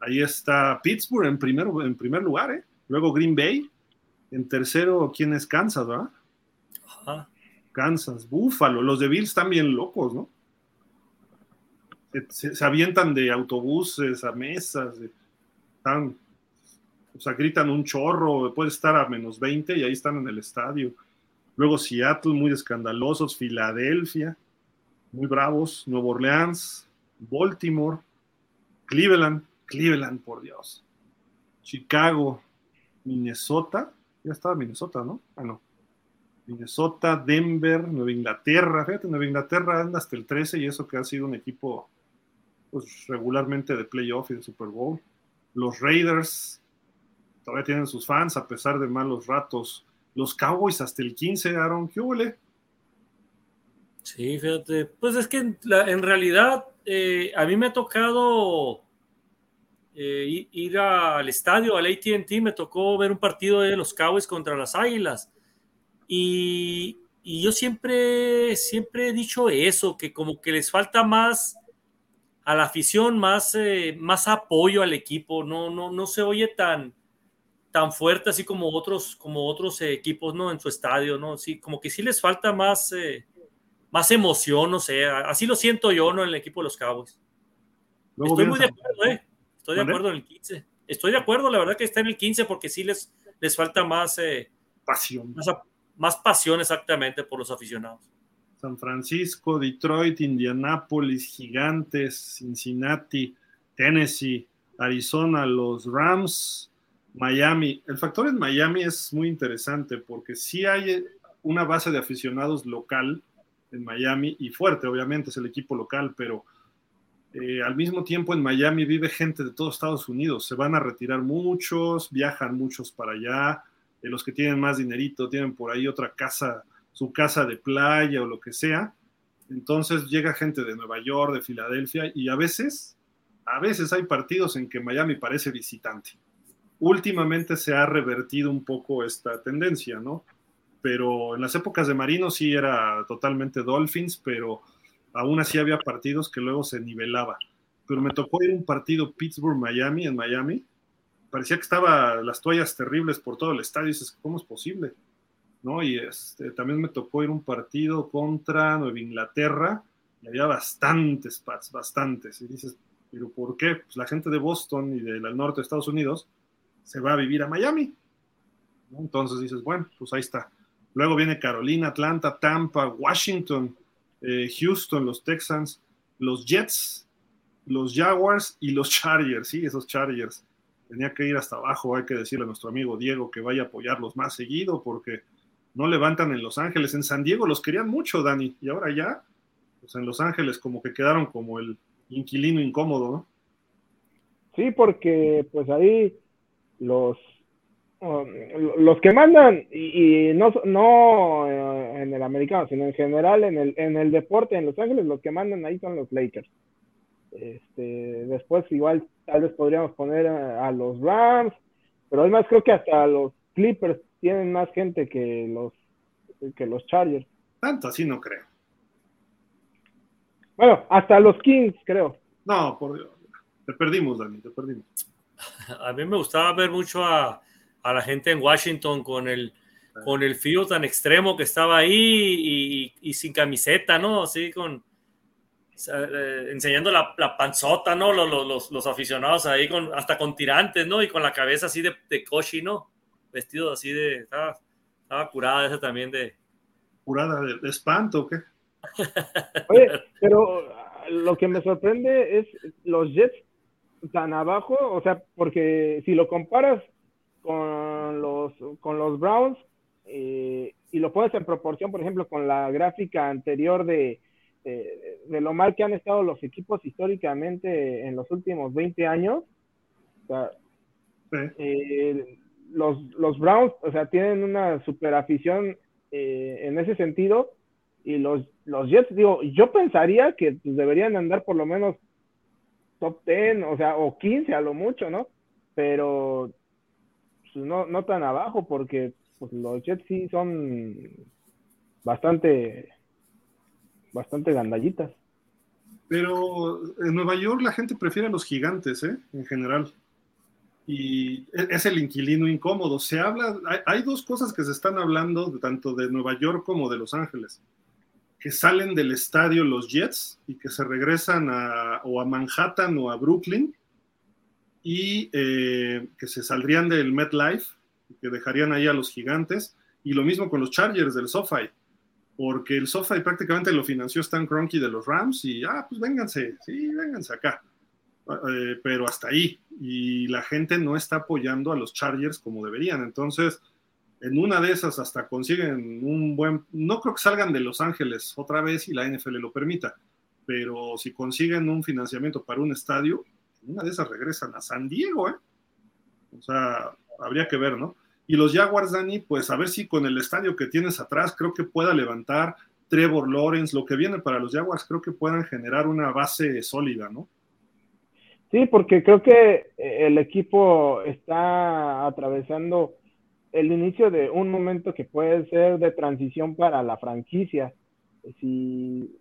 S1: Ahí está Pittsburgh en, primero, en primer lugar, ¿eh? Luego Green Bay. En tercero, ¿quién es Kansas, verdad? Ajá. Kansas, Búfalo. Los de Bills están bien locos, ¿no? Se, se, avientan de autobuses a mesas, o sea, gritan un chorro, puede estar a menos 20 y ahí están en el estadio. Luego Seattle, muy escandalosos, Filadelfia, muy bravos, Nueva Orleans, Baltimore, Cleveland, Cleveland, por Dios, Chicago, Minnesota, ya estaba Minnesota, ¿no? Ah, no. Minnesota, Denver, Nueva Inglaterra, fíjate, Nueva Inglaterra anda hasta el 13 y eso que ha sido un equipo pues, regularmente de playoff y de Super Bowl. Los Raiders todavía tienen sus fans a pesar de malos ratos. Los Cowboys hasta el 15, Aaron, ¿qué huele?
S3: Sí, fíjate, pues es que en, la, en realidad eh, a mí me ha tocado eh, ir al estadio, al ATT, me tocó ver un partido de los Cowboys contra las Águilas. Y, y, yo siempre, siempre he dicho eso, que como que les falta más a la afición, más, eh, más apoyo al equipo, no, no, no se oye tan, tan fuerte así como otros, como otros equipos ¿no? en su estadio, ¿no? Sí, como que sí les falta más más emoción, no sé, así lo siento yo, ¿no? En el equipo de los Cowboys. Luego Estoy muy de acuerdo, ¿eh? Estoy de acuerdo en el 15. Estoy de acuerdo, la verdad que está en el 15 porque sí les, les falta más eh,
S1: pasión.
S3: Más, más, pasión exactamente por los aficionados.
S1: San Francisco, Detroit, Indianápolis, Gigantes, Cincinnati, Tennessee, Arizona, los Rams, Miami. El factor en Miami es muy interesante porque sí hay una base de aficionados local en Miami y fuerte, obviamente, es el equipo local, pero eh, al mismo tiempo en Miami vive gente de todos Estados Unidos, se van a retirar muchos, viajan muchos para allá, eh, los que tienen más dinerito tienen por ahí otra casa, su casa de playa o lo que sea, entonces llega gente de Nueva York, de Filadelfia y a veces, a veces hay partidos en que Miami parece visitante. Últimamente se ha revertido un poco esta tendencia, ¿no? pero en las épocas de Marino sí era totalmente Dolphins, pero aún así había partidos que luego se nivelaba. Pero me tocó ir un partido Pittsburgh-Miami en Miami. Parecía que estaba las toallas terribles por todo el estadio. Y dices, ¿cómo es posible? ¿No? Y este, también me tocó ir un partido contra Nueva Inglaterra y había bastantes pads, bastantes. Y dices, Pero ¿por qué? Pues la gente de Boston y del norte de Estados Unidos se va a vivir a Miami. Entonces dices, bueno, pues ahí está. Luego viene Carolina, Atlanta, Tampa, Washington, eh, Houston, los Texans, los Jets, los Jaguars y los Chargers, sí, esos Chargers. Tenía que ir hasta abajo, hay que decirle a nuestro amigo Diego que vaya a apoyarlos más seguido porque no levantan en Los Ángeles. En San Diego los querían mucho, Dani, y ahora ya, pues en Los Ángeles como que quedaron como el inquilino incómodo, ¿no?
S2: Sí, porque pues ahí los um, los que mandan y, no no eh, en el americano sino en general en el en el deporte en Los Ángeles los que mandan ahí son los Lakers este después igual tal vez podríamos poner a, los Rams pero además creo que hasta los Clippers tienen más gente que los que los Chargers
S1: tanto así no creo
S2: bueno, hasta los Kings, creo.
S1: No, por Dios. Te perdimos, Dani, te perdimos.
S3: A mí me gustaba ver mucho a, la gente en Washington con el, con el frío tan extremo que estaba ahí y, sin camiseta, ¿no? Así con eh, enseñando la, panzota, ¿no? Los, los, aficionados ahí con hasta con tirantes, ¿no? Y con la cabeza así de, de cochi, ¿no? Vestido así de estaba, estaba curada esa también de
S1: curada de espanto, ¿o qué?
S2: Oye, pero lo que me sorprende es los Jets tan abajo, o sea, porque si lo comparas con los, con los Browns eh, y lo pones en proporción, por ejemplo, con la gráfica anterior de, de, lo mal que han estado los equipos históricamente en los últimos 20 años, o sea, eh, los, los Browns, o sea, tienen una super afición eh, en ese sentido y los, los Jets, digo, yo pensaría que pues, deberían andar por lo menos top 10, o sea, o 15 a lo mucho, ¿no? Pero pues, no, no tan abajo, porque pues, los Jets sí son bastante, bastante gandallitas.
S1: Pero en Nueva York la gente prefiere los gigantes, ¿eh? En general. Y e, es el inquilino incómodo. Se habla, hay, dos cosas que se están hablando, tanto de Nueva York como de Los Ángeles que salen del estadio los Jets y que se regresan a, o a Manhattan o a Brooklyn y eh, que se saldrían del MetLife, que dejarían ahí a los gigantes, y lo mismo con los Chargers del SoFi, porque el SoFi prácticamente lo financió Stan Kroenke de los Rams y, ah, pues vénganse, sí, vénganse acá, eh, pero hasta ahí, y la gente no está apoyando a los Chargers como deberían, entonces en una de esas hasta consiguen un buen, no creo que salgan de Los Ángeles otra vez y la NFL lo permita, pero si consiguen un financiamiento para un estadio, una de esas regresan a San Diego, ¿eh? O sea, habría que ver, ¿no? Y los Jaguars, Dani, pues a ver si con el estadio que tienes atrás creo que pueda levantar Trevor Lawrence, lo que viene para los Jaguars, creo que puedan generar una base sólida, ¿no?
S2: Sí, porque creo que el equipo está atravesando el inicio de un momento que puede ser de transición para la franquicia. Si,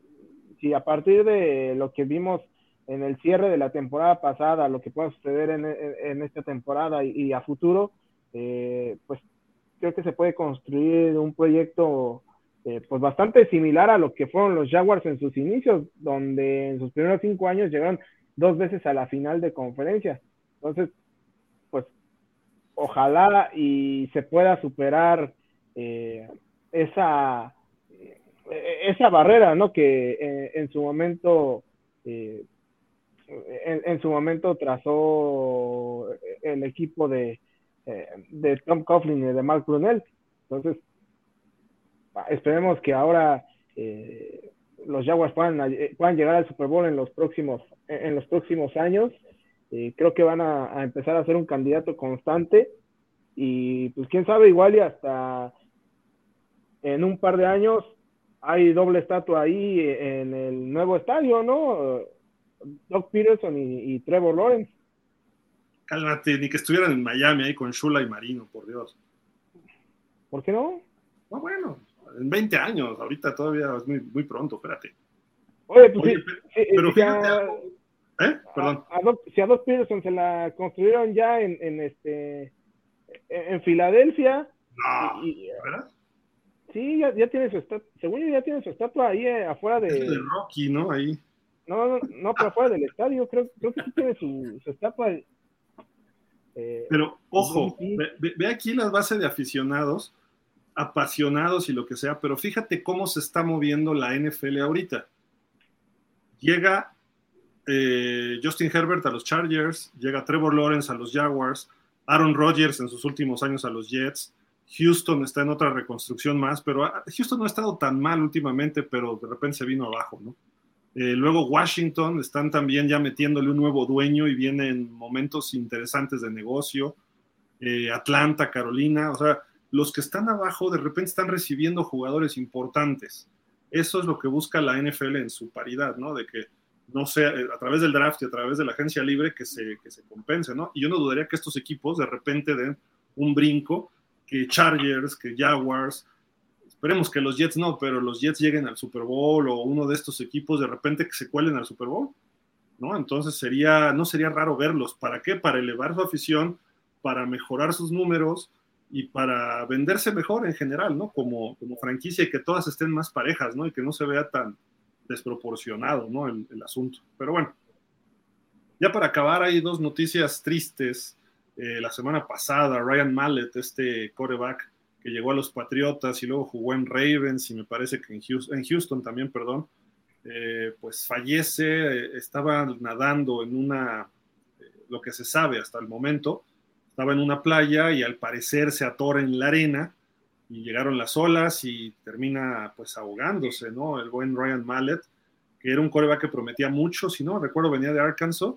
S2: si a partir de lo que vimos en el cierre de la temporada pasada, lo que pueda suceder en, esta temporada y, a futuro, eh, pues creo que se puede construir un proyecto eh, pues bastante similar a lo que fueron los Jaguars en sus inicios, donde en sus primeros cinco años llegaron dos veces a la final de conferencia. Entonces, ojalá y se pueda superar eh, esa, eh, esa barrera, ¿no? Que eh, en su momento, en, su momento trazó el equipo de, de Tom Coughlin y de Mark Brunel. Entonces, esperemos que ahora los Jaguars puedan, puedan llegar al Super Bowl en los próximos, en los próximos años eh, creo que van a, empezar a ser un candidato constante y pues quién sabe, igual y hasta en un par de años hay doble estatua ahí en el nuevo estadio, ¿no? Doug Peterson y, Trevor Lawrence.
S1: Cálmate, ni que estuvieran en Miami ahí con Shula y Marino, por Dios.
S2: ¿Por qué no?
S1: No, bueno, en 20 años, ahorita todavía es muy, muy pronto, espérate.
S2: Oye, pues pero,
S1: ¿Eh? Perdón.
S2: si a Doc Peterson se la construyeron ya en, en este en, Filadelfia.
S1: No, ¿verdad?
S2: Sí, ya, ya, tiene su estatua, según yo ya tiene su estatua ahí eh, afuera de...
S1: de Rocky, ¿no? Ahí.
S2: No, no, no, pero fuera del estadio, creo, creo que sí tiene su, su etapa.
S1: Eh, pero, ojo, ve, ve, aquí las bases de aficionados, apasionados y lo que sea, pero fíjate cómo se está moviendo la NFL ahorita. Llega eh, Justin Herbert a los Chargers, llega Trevor Lawrence a los Jaguars, Aaron Rodgers en sus últimos años a los Jets, Houston está en otra reconstrucción más, pero ah, Houston no ha estado tan mal últimamente, pero de repente se vino abajo, ¿no? Eh, luego Washington, están también ya metiéndole un nuevo dueño y vienen momentos interesantes de negocio. Eh, Atlanta, Carolina, o sea, los que están abajo de repente están recibiendo jugadores importantes. Eso es lo que busca la NFL en su paridad, ¿no? De que no sea eh, a través del draft y a través de la agencia libre que se, que se compense, ¿no? Y yo no dudaría que estos equipos de repente den un brinco, que Chargers, que Jaguars, Esperemos que los Jets no, pero los Jets lleguen al Super Bowl o uno de estos equipos de repente que se cuelen al Super Bowl, ¿no? Entonces sería, no sería raro verlos. ¿Para qué? Para elevar su afición, para mejorar sus números y para venderse mejor en general, ¿no? Como, como franquicia y que todas estén más parejas, ¿no? Y que no se vea tan desproporcionado, ¿no? El, el asunto. Pero bueno, ya para acabar, hay dos noticias tristes. Eh, la semana pasada, Ryan Mallet, este coreback, que llegó a los Patriotas y luego jugó en Ravens y me parece que en Houston, en Houston también, perdón, eh, pues fallece, estaba nadando en una, eh, lo que se sabe hasta el momento, estaba en una playa y al parecer se atora en la arena y llegaron las olas y termina pues ahogándose, ¿no? El buen Ryan Mallet, que era un coreback que prometía mucho, si no recuerdo venía de Arkansas,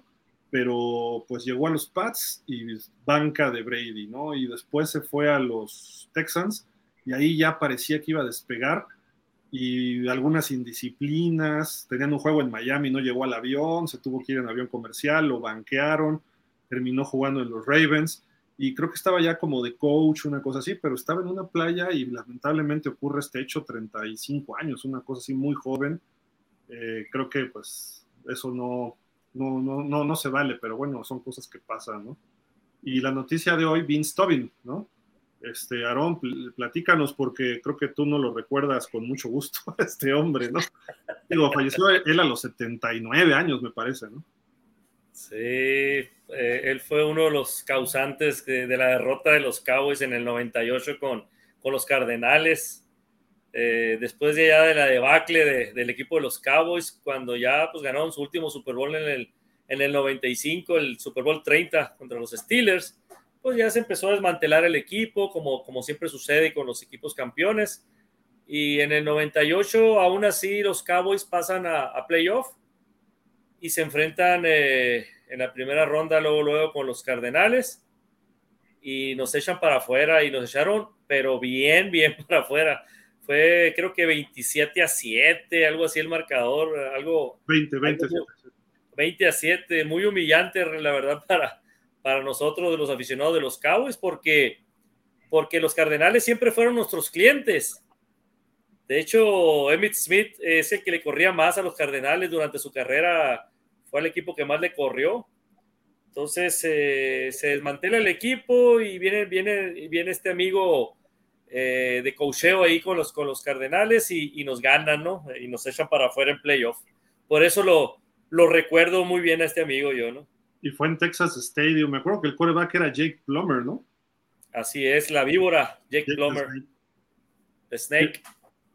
S1: pero pues llegó a los Pats y banca de Brady, ¿no? Y después se fue a los Texans y ahí ya parecía que iba a despegar y algunas indisciplinas, tenían un juego en Miami, no llegó al avión, se tuvo que ir en avión comercial, lo banquearon, terminó jugando en los Ravens y creo que estaba ya como de coach, una cosa así, pero estaba en una playa y lamentablemente ocurre este hecho, 35 años, una cosa así muy joven. Eh, creo que pues eso no, no, no, no, no se vale, pero bueno, son cosas que pasan, ¿no? Y la noticia de hoy, Vince Tobin, ¿no? Este, Aarón, platícanos porque creo que tú no lo recuerdas con mucho gusto, este hombre, ¿no? Digo, falleció él a los 79 años, me parece, ¿no?
S3: Sí, eh, él fue uno de los causantes de, la derrota de los Cowboys en el 98 con, con los Cardenales. Eh, después de ya de la debacle de, del equipo de los Cowboys, cuando ya pues, ganaron su último Super Bowl en el, en el 95, el Super Bowl 30 contra los Steelers, pues ya se empezó a desmantelar el equipo, como, como siempre sucede con los equipos campeones. Y en el 98, aún así, los Cowboys pasan a, a playoff y se enfrentan eh, en la primera ronda, luego, luego con los Cardenales y nos echan para afuera y nos echaron, pero bien, bien para afuera fue creo que 27 a 7, algo así el marcador, algo...
S1: 20, 20,
S3: algo, 20 a 7, muy humillante la verdad para, para nosotros, de los aficionados de los Cowboys, porque, porque los Cardenales siempre fueron nuestros clientes. De hecho, Emmitt Smith es el que le corría más a los Cardenales durante su carrera, fue el equipo que más le corrió. Entonces eh, se desmantela el equipo y viene, viene, viene este amigo eh, de cocheo ahí con los, con los Cardenales y, y, nos ganan, ¿no? Y nos echan para afuera en playoff. Por eso lo, lo recuerdo muy bien a este amigo yo, ¿no?
S1: Y fue en Texas Stadium. Me acuerdo que el quarterback era Jake Plummer, ¿no?
S3: Así es, la víbora, Jake, Jake Plummer. Snake. Snake.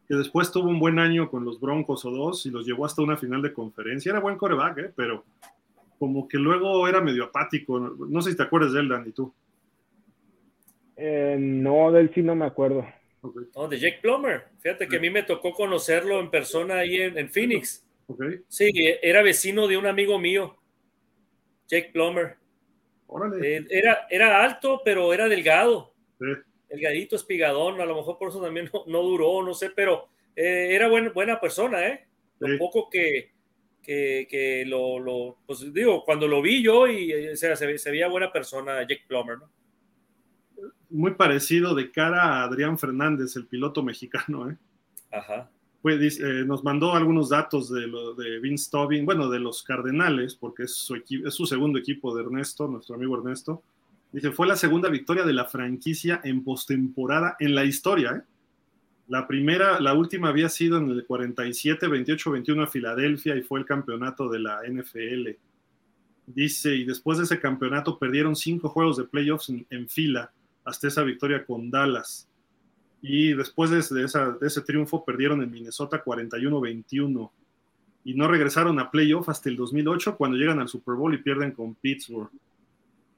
S1: Que, después tuvo un buen año con los Broncos o dos y los llevó hasta una final de conferencia. Era buen quarterback, ¿eh? Pero como que luego era medio apático. No sé si te acuerdas de él, Dan, y tú.
S2: Eh, no, del sí no me acuerdo.
S3: Okay. No, de Jake Plummer. Fíjate que a mí me tocó conocerlo en persona ahí en, en Phoenix.
S1: Okay.
S3: Sí, era vecino de un amigo mío, Jake Plummer. Eh, era, era alto, pero era delgado.
S1: Sí.
S3: Delgadito, espigadón. A lo mejor por eso también no, no duró, no sé, pero eh, era buen, buena persona, ¿eh? Lo sí. poco que, que, que lo, lo, pues digo, cuando lo vi yo, y o sea, se, se veía buena persona, Jake Plummer, ¿no?
S1: muy parecido de cara a Adrián Fernández, el piloto mexicano. ¿eh?
S3: Ajá.
S1: Eh, nos mandó algunos datos de, lo, de Vince Tobin, bueno, de los Cardenales, porque es su, es su segundo equipo de Ernesto, nuestro amigo Ernesto. Dice, fue la segunda victoria de la franquicia en postemporada en la historia. ¿eh? La primera, la última había sido en el 47, 28, 21 a Filadelfia y fue el campeonato de la NFL. Dice, y después de ese campeonato perdieron cinco juegos de playoffs en, fila hasta esa victoria con Dallas. Y después de, de ese triunfo perdieron en Minnesota 41-21 y no regresaron a playoff hasta el 2008 cuando llegan al Super Bowl y pierden con Pittsburgh.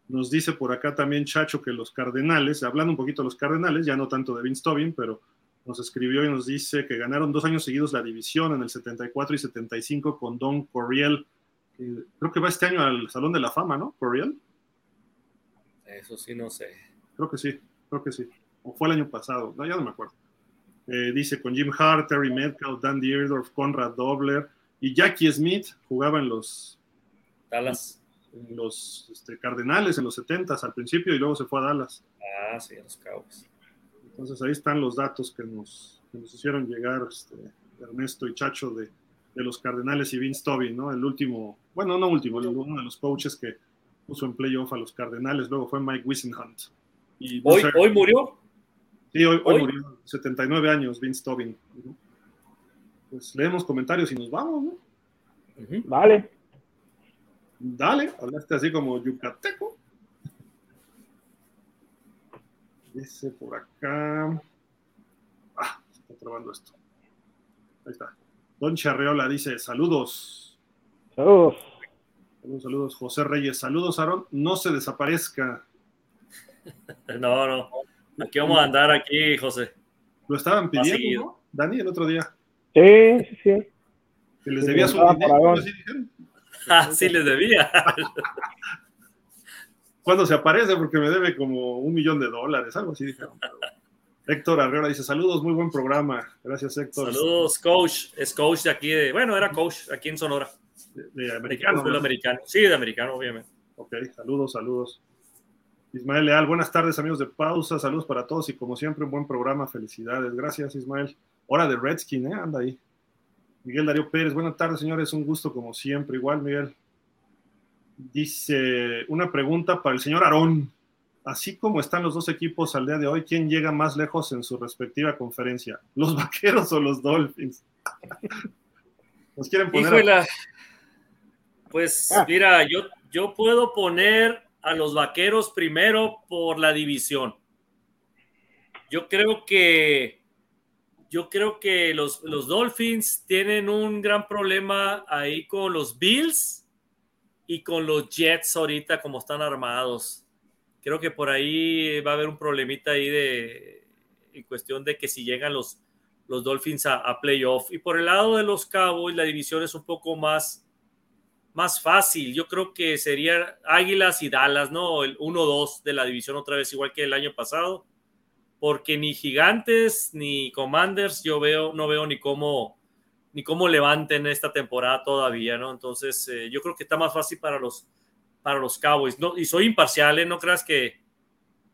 S1: Nos dice por acá también Chacho que los Cardenales, hablando un poquito de los Cardenales, ya no tanto de Vince Tobin, pero nos escribió y nos dice que ganaron dos años seguidos la división en el 74 y 75 con Don Coriel. creo que va este año al Salón de la Fama, ¿no? Coriel.
S3: Eso sí, no sé.
S1: Creo que sí, creo que sí. O fue el año pasado, no, ya no me acuerdo. Eh, dice con Jim Hart, Terry Metcalf, Dan Dierdorf, Conrad Dobler y Jackie Smith jugaba en los
S3: Dallas.
S1: En los este, Cardenales en los 70 al principio y luego se fue a Dallas.
S3: Ah, sí, a los Cowboys.
S1: Entonces ahí están los datos que nos, nos hicieron llegar este, Ernesto y Chacho de, de, los Cardenales y Vince Tobin, ¿no? El último, bueno, no último, uno de los coaches que puso en playoff a los Cardenales, luego fue Mike Wissenhunt.
S3: Y ¿Hoy, ¿Hoy murió?
S1: Sí, hoy, hoy, murió, 79 años, Vince Tobin. Pues leemos comentarios y nos vamos, ¿no?
S2: Vale.
S1: Dale, hablaste así como yucateco. Dice por acá. Ah, se está trabando esto. Ahí está. Don Charreola dice: Saludos.
S2: Saludos.
S1: Saludos, saludos. José Reyes, saludos, Aaron. No se desaparezca.
S3: No, no. Aquí vamos a andar aquí, José.
S1: Lo estaban pidiendo, ¿no? Dani, el otro día.
S2: Sí, sí, sí.
S1: Que les debía su dinero.
S3: Ah, sí, les debía.
S1: cuando se aparece porque me debe como un millón de dólares, algo así dijeron. Héctor Arreola dice, saludos, muy buen programa. Gracias, Héctor.
S3: Saludos, coach. Es coach de aquí, de, bueno, era coach aquí en Sonora.
S1: De, americano.
S3: americano. Sí, de americano, obviamente.
S1: Ok, saludos, saludos. Ismael Leal, buenas tardes, amigos de Pausa. Saludos para todos y como siempre, un buen programa. Felicidades. Gracias, Ismael. Hora de Redskin, ¿eh? Anda ahí. Miguel Darío Pérez, buenas tardes, señores. Un gusto como siempre. Igual, Miguel. Dice una pregunta para el señor Aarón. Así como están los dos equipos al día de hoy, ¿quién llega más lejos en su respectiva conferencia? ¿Los vaqueros o los Dolphins? ¿Nos quieren poner?
S3: Pues ah. mira, yo, yo puedo poner a los vaqueros primero por la división. Yo creo que yo creo que los, los Dolphins tienen un gran problema ahí con los Bills y con los Jets ahorita como están armados. Creo que por ahí va a haber un problemita ahí de en cuestión de que si llegan los, los Dolphins a, playoff. Y por el lado de los Cowboys, la división es un poco más, más fácil. Yo creo que sería Águilas y Dallas, ¿no? El 1-2 de la división otra vez, igual que el año pasado. Porque ni Gigantes ni Commanders yo veo, no veo ni cómo ni cómo levanten esta temporada todavía, ¿no? Entonces, eh, yo creo que está más fácil para los, para los Cowboys. No, y soy imparcial, ¿eh? No creas que.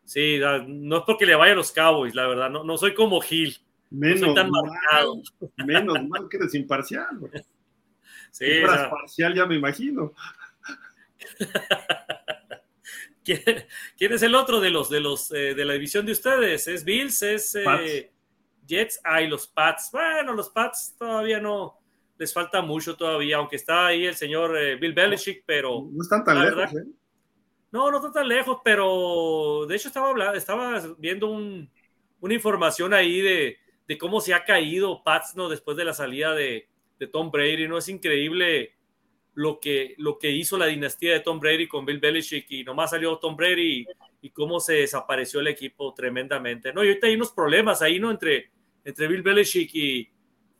S3: Sí, no es porque le vaya a los Cowboys, la verdad. No, no soy como Gil.
S1: Menos no tan mal, marcado. Menos mal que eres imparcial, Sí, si fueras parcial, ya me imagino.
S3: ¿Quién, es el otro de los de los eh, de la división de ustedes? ¿Es Bills? ¿Es Jets, hay los Pats. Bueno, los Pats todavía no les falta mucho todavía, aunque está ahí el señor eh, Bill Belichick, pero
S1: no están tan lejos. ¿eh?
S3: No, no están tan lejos, pero de hecho estaba hablando, estaba viendo una información ahí de, cómo se ha caído Pats no después de la salida de, Tom Brady. No es increíble lo que, lo que hizo la dinastía de Tom Brady con Bill Belichick y nomás salió Tom Brady y, cómo se desapareció el equipo tremendamente. No, y ahorita hay unos problemas ahí, ¿no? Entre, entre Bill Belichick y,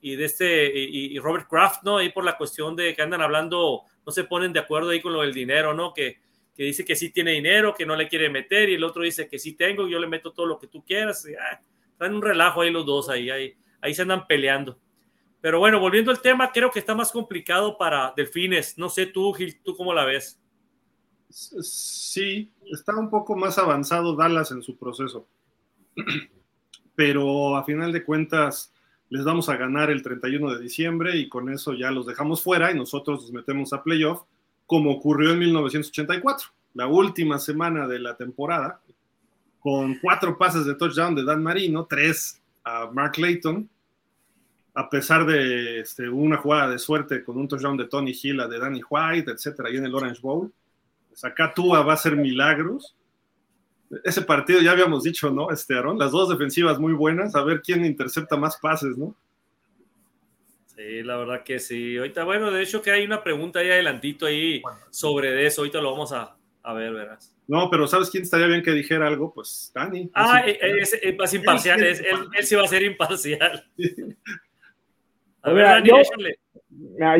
S3: y de este y, Robert Kraft, ¿no? Ahí por la cuestión de que andan hablando, no se ponen de acuerdo ahí con lo del dinero, ¿no? Que, que dice que sí tiene dinero, que no le quiere meter, y el otro dice que sí tengo, yo le meto todo lo que tú quieras. Y, ah, un relajo ahí los dos, ahí, ahí, ahí se andan peleando. Pero bueno, volviendo al tema, creo que está más complicado para Delfines. No sé tú, Gil, ¿tú cómo la ves?
S1: Sí, está un poco más avanzado Dallas en su proceso. Pero a final de cuentas, les vamos a ganar el 31 de diciembre y con eso ya los dejamos fuera y nosotros nos metemos a playoff, como ocurrió en 1984, la última semana de la temporada, con cuatro pases de touchdown de Dan Marino, tres a Mark Layton, a pesar de este, una jugada de suerte con un touchdown de Tony Hill, de Danny White, etcétera, ahí en el Orange Bowl. Pues acá Tua va a hacer milagros. Ese partido ya habíamos dicho, ¿no? Este, Aaron, las dos defensivas muy buenas, a ver quién intercepta más pases, ¿no?
S3: Sí, la verdad que sí. Ahorita, bueno, de hecho que hay una pregunta ahí adelantito ahí sobre eso, ahorita lo vamos a, a ver, verás.
S1: No, pero ¿sabes quién estaría bien que dijera algo? Pues Dani.
S3: Ah, es, es, imparcial, él, él, sí va a ser imparcial.
S2: A ver, yo,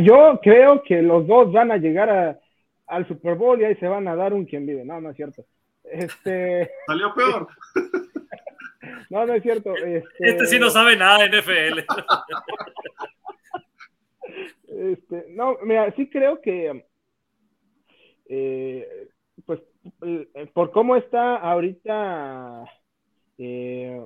S2: yo, creo que los dos van a llegar al Super Bowl y ahí se van a dar un quien vive. No, no es cierto. Este...
S1: Salió peor.
S2: no, no es cierto.
S3: Este... este sí no sabe nada de NFL.
S2: este, no, mira, sí creo que eh, pues por cómo está ahorita eh,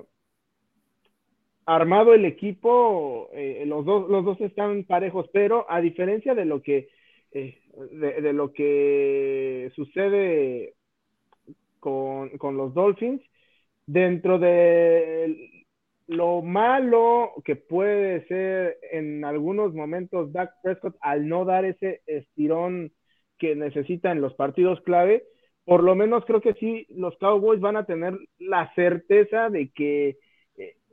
S2: armado el equipo, eh, los, dos, los dos están parejos, pero a diferencia de lo que, eh, de, lo que sucede con, con, los Dolphins, dentro de lo malo que puede ser en algunos momentos Dak Prescott al no dar ese estirón que necesita en los partidos clave, por lo menos creo que sí, los Cowboys van a tener la certeza de que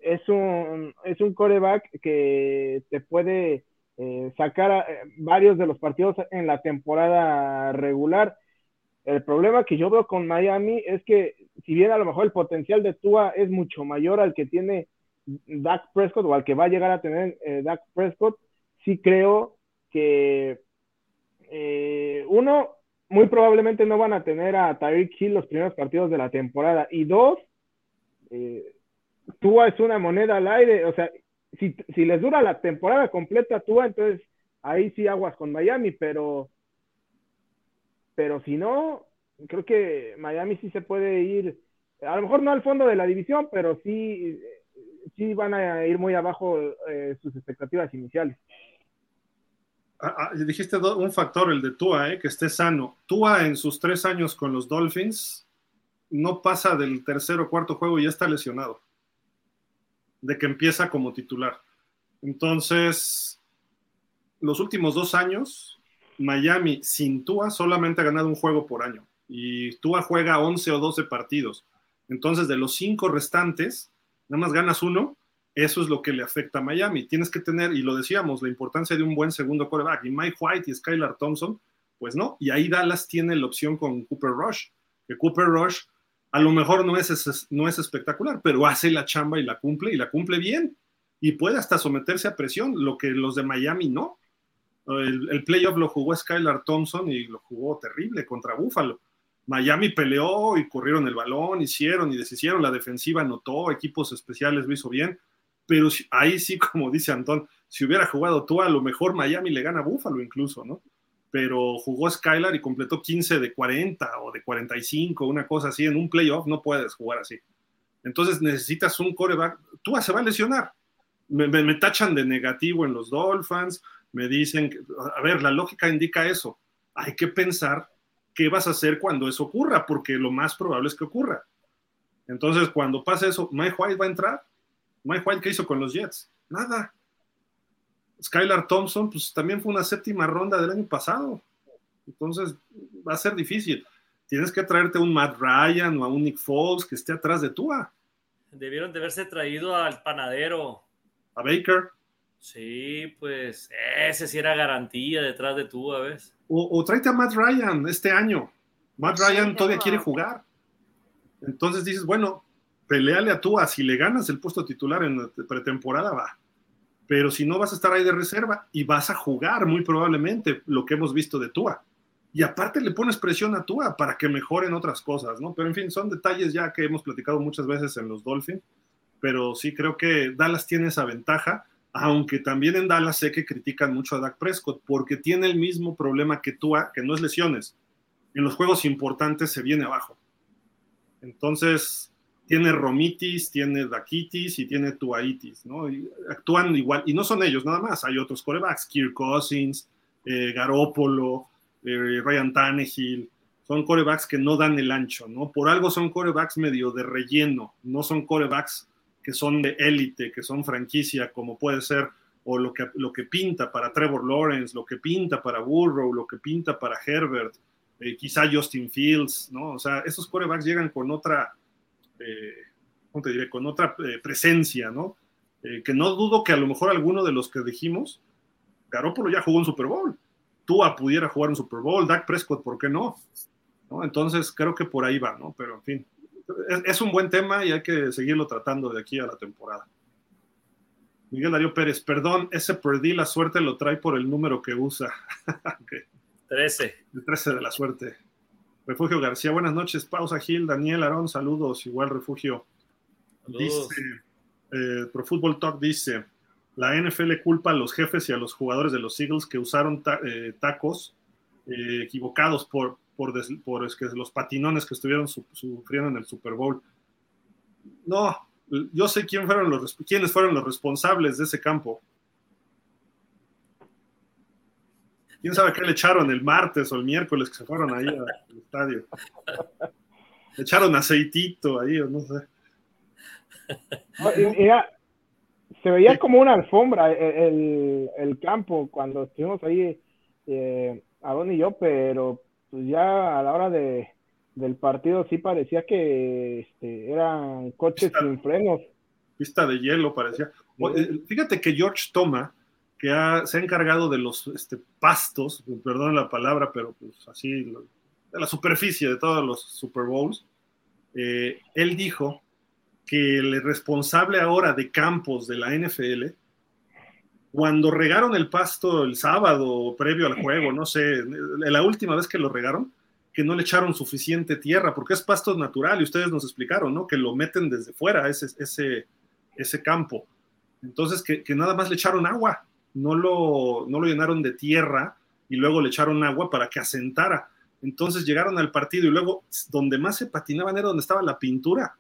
S2: es un, es un coreback que te puede eh, sacar eh, varios de los partidos en la temporada regular. El problema que yo veo con Miami es que si bien a lo mejor el potencial de Tua es mucho mayor al que tiene Dak Prescott o al que va a llegar a tener eh, Dak Prescott, sí creo que uno, muy probablemente no van a tener a Tyreek Hill los primeros partidos de la temporada y dos, Tua es una moneda al aire, o sea, si, si les dura la temporada completa Tua, entonces ahí sí aguas con Miami, pero, pero si no, creo que Miami sí se puede ir, a lo mejor no al fondo de la división, pero sí, sí van a ir muy abajo eh, sus expectativas iniciales.
S1: Ah, ah, dijiste un factor, el de Tua, eh, que esté sano. Tua en sus tres años con los Dolphins no pasa del tercer o cuarto juego y ya está lesionado de que empieza como titular. Entonces, los últimos dos años, Miami sin Tua solamente ha ganado un juego por año y Tua juega 11 o 12 partidos. Entonces, de los cinco restantes, nada más ganas uno, eso es lo que le afecta a Miami. Tienes que tener, y lo decíamos, la importancia de un buen segundo quarterback. Y Mike White y Skylar Thompson, pues no. Y ahí Dallas tiene la opción con Cooper Rush, que Cooper Rush a lo mejor no es, no es espectacular, pero hace la chamba y la cumple y la cumple bien. Y puede hasta someterse a presión, lo que los de Miami no. El, playoff lo jugó Skylar Thompson y lo jugó terrible contra Buffalo. Miami peleó y corrieron el balón, hicieron y deshicieron, la defensiva anotó, equipos especiales lo hizo bien, pero ahí sí, como dice Antón, si hubiera jugado tú, a lo mejor Miami le gana a Buffalo incluso, ¿no? Pero jugó Skylar y completó 15 de 40 o de 45, una cosa así. En un playoff no puedes jugar así. Entonces necesitas un coreback. Tú se va a lesionar. Me, me, tachan de negativo en los Dolphins, me dicen, a ver, la lógica indica eso. Hay que pensar qué vas a hacer cuando eso ocurra, porque lo más probable es que ocurra. Entonces, cuando pase eso, Mike White va a entrar. Mike White, ¿qué hizo con los Jets? Nada. Skylar Thompson, pues también fue una séptima ronda del año pasado. Entonces va a ser difícil. Tienes que traerte a un Matt Ryan o a un Nick Foles que esté atrás de Tua.
S3: Debieron de haberse traído al panadero.
S1: A Baker.
S3: Sí, pues ese sí era garantía detrás de Tua, ¿ves?
S1: O, o tráete a Matt Ryan este año. Matt Ryan todavía quiere jugar. Entonces dices, bueno, peleale a Tua. Si le ganas el puesto titular en la pretemporada, va pero si no vas a estar ahí de reserva y vas a jugar muy probablemente lo que hemos visto de Tua. Y aparte le pones presión a Tua para que mejoren otras cosas, ¿no? Pero en fin, son detalles ya que hemos platicado muchas veces en los Dolphins, pero sí creo que Dallas tiene esa ventaja, aunque también en Dallas sé que critican mucho a Dak Prescott porque tiene el mismo problema que Tua, que no es lesiones. En los juegos importantes se viene abajo. Entonces, tiene romitis, tiene daquitis y tiene tuaitis, ¿no? actúan igual, y no son ellos nada más, hay otros corebacks, Kirk Cousins, eh, Garópolo, eh, Ryan Tannehill, son corebacks que no dan el ancho, ¿no? Por algo son corebacks medio de relleno, no son corebacks que son de élite, que son franquicia, como puede ser, o lo que, lo que pinta para Trevor Lawrence, lo que pinta para Burrow, lo que pinta para Herbert, eh, quizá Justin Fields, ¿no? O sea, esos corebacks llegan con otra, ¿cómo te diré? Con otra eh, presencia, ¿no? que no dudo que a lo mejor alguno de los que dijimos, Garoppolo ya jugó un Super Bowl, Tua pudiera jugar un Super Bowl, Dak Prescott, ¿por qué no? ¿no? Entonces creo que por ahí va, ¿no? Pero en fin, es, un buen tema y hay que seguirlo tratando de aquí a la temporada. Miguel Darío Pérez, perdón, ese perdí la suerte lo trae por el número que usa.
S3: 13.
S1: El 13 de la suerte. Refugio García, buenas noches. Pausa Gil, Daniel Arón, saludos. Igual Refugio. Dice, eh, Pro Football Talk dice, la NFL culpa a los jefes y a los jugadores de los Eagles que usaron eh, tacos eh, equivocados por, por, los patinones que estuvieron sufriendo en el Super Bowl. No, yo sé quién fueron los, quiénes fueron los responsables de ese campo. ¿Quién sabe qué le echaron el martes o el miércoles que se fueron ahí al estadio? Le echaron aceitito ahí o no sé.
S2: se veía como una alfombra el, campo cuando estuvimos ahí, eh, Adón y yo, pero pues ya a la hora de, del partido sí parecía que este, eran coches sin frenos.
S1: Pista de hielo parecía. Eh, fíjate que George Toma, que se ha encargado de los este, pastos, perdón la palabra, pero pues así, de la superficie de todos los Super Bowls, eh, él dijo que el responsable ahora de campos de la NFL, cuando regaron el pasto el sábado previo al juego, no sé, la última vez que lo regaron, que no le echaron suficiente tierra, porque es pasto natural y ustedes nos explicaron, ¿no? Que lo meten desde fuera, ese, ese, ese campo. Entonces, que, nada más le echaron agua, no lo, no lo llenaron de tierra y luego le echaron agua para que asentara. Entonces llegaron al partido y luego donde más se patinaban era donde estaba la pintura,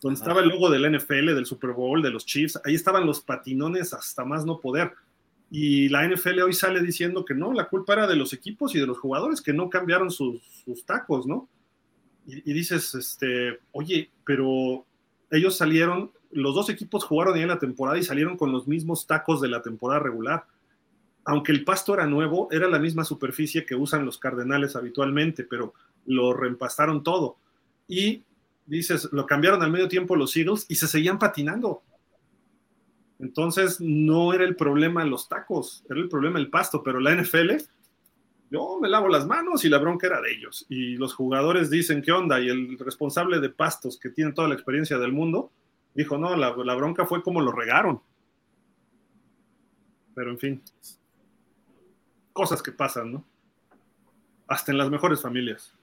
S1: donde estaba el logo del NFL, del Super Bowl, de los Chiefs, ahí estaban los patinones hasta más no poder. Y la NFL hoy sale diciendo que no, la culpa era de los equipos y de los jugadores que no cambiaron sus, tacos, ¿no? Y, dices, este, oye, pero ellos salieron, los dos equipos jugaron ahí en la temporada y salieron con los mismos tacos de la temporada regular. Aunque el pasto era nuevo, era la misma superficie que usan los Cardenales habitualmente, pero lo reempastaron todo. Y dices, lo cambiaron al medio tiempo los Eagles y se seguían patinando. Entonces no era el problema los tacos, era el problema el pasto, pero la NFL, yo me lavo las manos y la bronca era de ellos. Y los jugadores dicen, ¿qué onda? Y el responsable de pastos, que tiene toda la experiencia del mundo, dijo, no, la, bronca fue como lo regaron. Pero en fin, cosas que pasan, ¿no? Hasta en las mejores familias.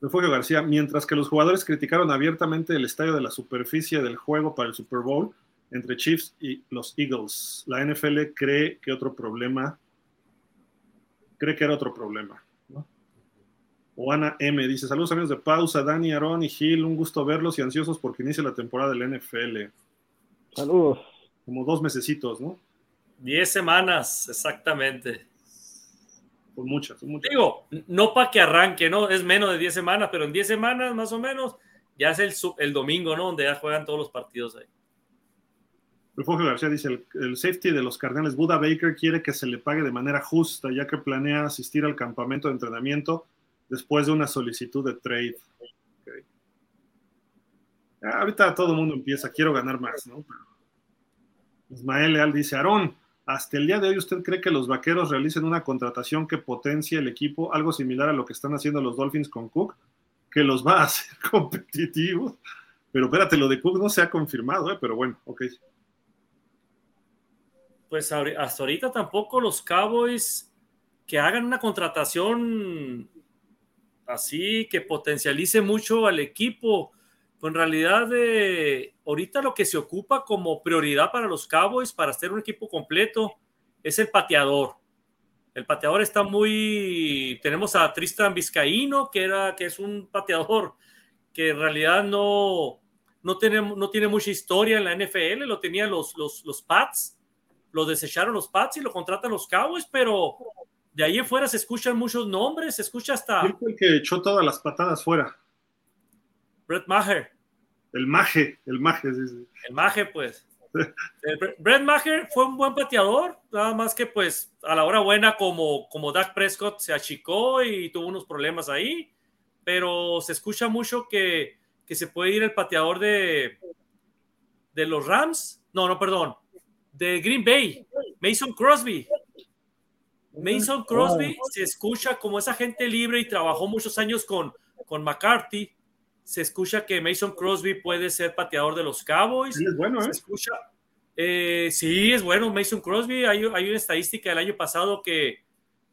S1: Refugio García, mientras que los jugadores criticaron abiertamente el estadio de la superficie del juego para el Super Bowl, entre Chiefs y los Eagles. La NFL cree que otro problema, cree que era otro problema. ¿No? Oana M dice: Saludos amigos de pausa, Dani, Aaron y Gil, un gusto verlos y ansiosos porque inicia la temporada del NFL.
S2: Saludos.
S1: Como dos mesecitos, ¿no?
S3: Diez semanas, exactamente.
S1: Son muchas, muchas.
S3: Digo, no para que arranque, ¿no? Es menos de diez semanas, pero en diez semanas más o menos ya es el, el domingo, ¿no? Donde ya juegan todos los partidos ahí.
S1: Refugio García dice, el, safety de los Cardenales, Buda Baker, quiere que se le pague de manera justa, ya que planea asistir al campamento de entrenamiento después de una solicitud de trade. ahorita todo el mundo empieza, quiero ganar más, ¿no? Ismael Leal dice, Aarón, hasta el día de hoy usted cree que los vaqueros realicen una contratación que potencie el equipo, algo similar a lo que están haciendo los Dolphins con Cook, que los va a hacer competitivos. Pero espérate, lo de Cook no se ha confirmado, ¿eh? pero bueno, ok
S3: pues hasta ahorita tampoco los Cowboys que hagan una contratación así que potencialice mucho al equipo. Pues en realidad, eh, ahorita lo que se ocupa como prioridad para los Cowboys para hacer un equipo completo es el pateador. El pateador está muy. Tenemos a Tristan Vizcaíno, que, era, que es un pateador que en realidad no, no, tiene, no tiene mucha historia en la NFL, lo tenían los, los, los Pats lo desecharon los Pats y lo contratan los Cowboys, pero de ahí afuera se escuchan muchos nombres, se escucha hasta...
S1: ¿Quién fue el que echó todas las patadas fuera?
S3: Brett Maher.
S1: El Maje, el Maje, sí,
S3: sí. El Maje, pues. Brett Maher fue un buen pateador, nada más que pues a la hora buena como, como Dak Prescott se achicó y tuvo unos problemas ahí, pero se escucha mucho que, que se puede ir el pateador de, de los Rams, no, no, perdón, de Green Bay, Mason Crosby. Mason Crosby se escucha como esa gente libre y trabajó muchos años con, con McCarthy se escucha que Mason Crosby puede ser pateador de los Cowboys.
S1: Sí, es bueno, ¿eh?
S3: Se escucha, eh, sí, es bueno Mason Crosby. Hay, una estadística del año pasado que,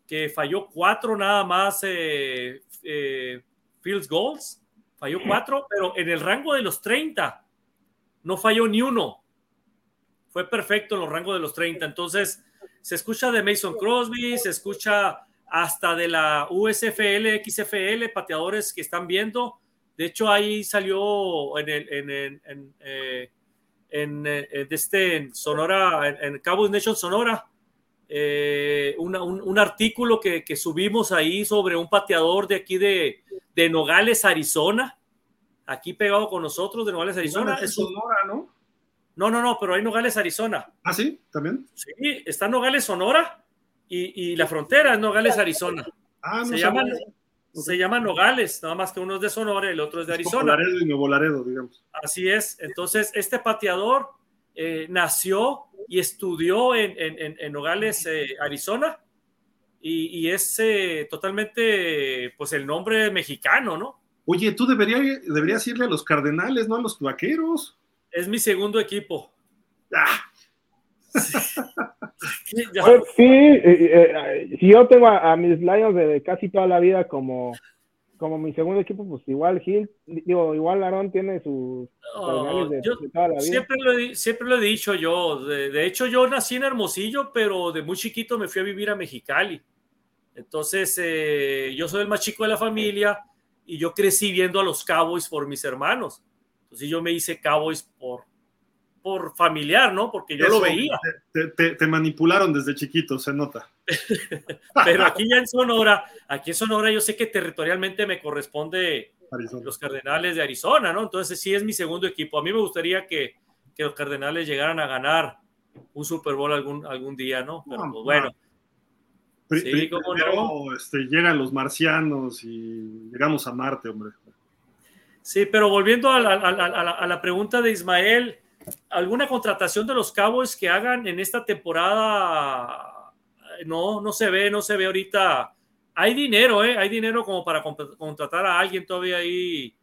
S3: que falló cuatro nada más eh, eh, fields goals. Falló cuatro, pero en el rango de los 30 no falló ni uno. Fue perfecto en los rangos de los 30. Entonces, se escucha de Mason Crosby, se escucha hasta de la USFL, XFL, pateadores que están viendo de hecho, ahí salió en el, en, en, en, eh, eh, este, en Sonora, en, Cabo Nation Sonora, eh, un, artículo que, subimos ahí sobre un pateador de aquí de, de Nogales, Arizona, aquí pegado con nosotros de Nogales, Arizona.
S1: es Sonora, ¿no?
S3: No, no, no, pero hay Nogales, Arizona.
S1: Ah, sí, también.
S3: Sí, está Nogales, Sonora y, y la frontera es Nogales, Arizona.
S1: Ah, no
S3: Se llaman, se llama Nogales, nada más que uno es de Sonora y el otro es de Arizona.
S1: Laredo y Nuevo Laredo, digamos.
S3: Así es. Entonces, este pateador eh, nació y estudió en, Nogales, eh, Arizona, y, es eh, totalmente, pues, el nombre mexicano, ¿no?
S1: Oye, tú deberías, deberías irle a los Cardenales, no a los Vaqueros.
S3: Es mi segundo equipo.
S2: Ah. Pues sí, eh, eh, si yo tengo a, mis Lions de casi toda la vida como, como mi segundo equipo, pues igual Gil, digo, igual Aaron tiene sus
S3: de, toda la vida. Siempre lo, he, siempre lo he dicho yo. De, hecho, yo nací en Hermosillo, pero de muy chiquito me fui a vivir a Mexicali. Entonces, eh, yo soy el más chico de la familia y yo crecí viendo a los Cowboys por mis hermanos. Entonces, yo me hice Cowboys por, por familiar, ¿no? Porque yo lo veía.
S1: Te, manipularon desde chiquito, se nota.
S3: Pero aquí ya en Sonora, aquí en Sonora yo sé que territorialmente me corresponde los Cardenales de Arizona, ¿no? Entonces sí es mi segundo equipo. A mí me gustaría que, los Cardenales llegaran a ganar un Super Bowl algún, algún día, ¿no? Pero pues bueno.
S1: sí, no? este, llegan los marcianos y llegamos a Marte, hombre.
S3: Sí, pero volviendo a la pregunta de Ismael, alguna contratación de los Cowboys que hagan en esta temporada no, no se ve, no se ve ahorita. Hay dinero, ¿eh? Hay dinero como para contratar a alguien todavía ahí,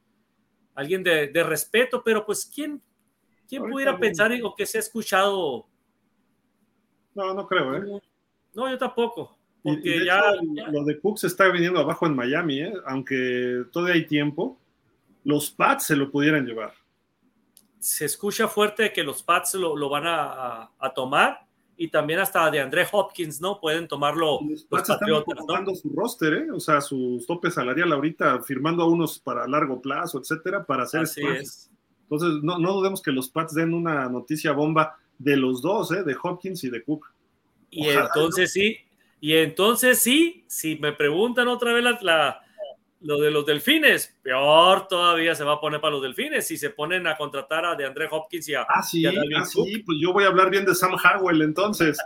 S3: alguien de, respeto, pero pues ¿quién, quién pudiera pensar o que se ha escuchado?
S1: No, no creo, ¿eh?
S3: No, yo tampoco. Porque ya,
S1: Lo de Cook se está viniendo abajo en Miami, ¿eh? Aunque todavía hay tiempo, los Pats se lo pudieran llevar
S3: se escucha fuerte que los Pats lo, van a, tomar y también hasta de André Hopkins, ¿no? Pueden tomarlo
S1: los, los Patriotas, ¿no? su roster, ¿eh? O sea, su tope salarial ahorita, firmando a unos para largo plazo, etcétera, para hacer
S3: Así es.
S1: Entonces, no, no dudemos que los Pats den una noticia bomba de los dos, ¿eh? De Hopkins y de Cook.
S3: Y entonces sí, y entonces sí, si me preguntan otra vez la lo de los delfines, peor todavía se va a poner para los delfines si se ponen a contratar a de André Hopkins y a.
S1: Ah, sí, ah, sí, pues yo voy a hablar bien de Sam Harwell entonces.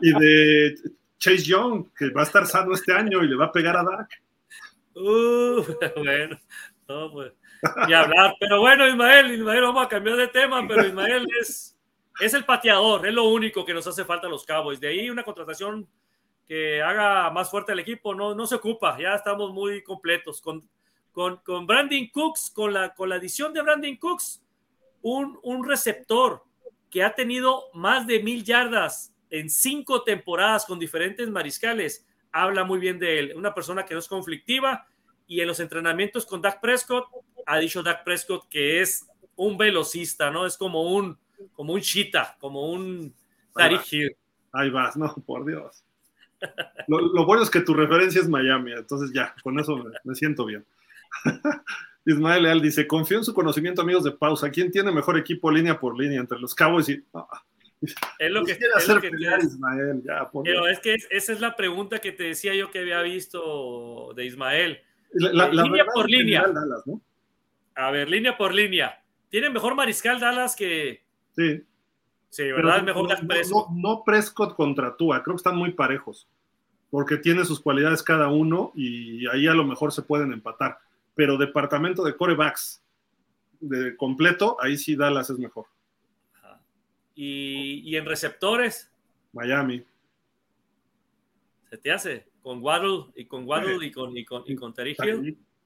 S1: y de Chase Young, que va a estar sano este año y le va a pegar a Dak.
S3: Uh, bueno, no, pues, y hablar. Pero bueno, Ismael, Ismael, vamos a cambiar de tema, pero Ismael es, es el pateador, es lo único que nos hace falta a los Cowboys. De ahí una contratación que haga más fuerte al equipo, no, no se ocupa, ya estamos muy completos. Con, con, con Brandon Cooks, con la, con la adición de Brandon Cooks, un, un receptor que ha tenido más de mil yardas en cinco temporadas con diferentes mariscales, habla muy bien de él. Una persona que no es conflictiva y en los entrenamientos con Dak Prescott, ha dicho Dak Prescott que es un velocista, ¿no? Es como un, como un cheetah, como un Tariq Hill.
S1: Ahí vas, no, por Dios. Lo, bueno es que tu referencia es Miami, entonces ya, con eso me, siento bien. Ismael Leal dice, confío en su conocimiento, amigos de pausa. ¿Quién tiene mejor equipo línea por línea entre los Cowboys y...
S3: es lo que, es lo que Ismael, ya, Pero es que esa es la pregunta que te decía yo que había visto de Ismael.
S1: La, línea por línea.
S3: A ver, línea por línea. ¿Tiene mejor mariscal Dallas que.
S1: Sí.
S3: Sí, ¿verdad? mejor
S1: no, Prescott. No, Prescott contra Tua, creo que están muy parejos. Porque tiene sus cualidades cada uno y ahí a lo mejor se pueden empatar. Pero departamento de corebacks de completo, ahí sí Dallas es mejor.
S3: ¿Y, en receptores?
S1: Miami.
S3: ¿Se te hace? Con Waddle y con Waddle y con, y con, y con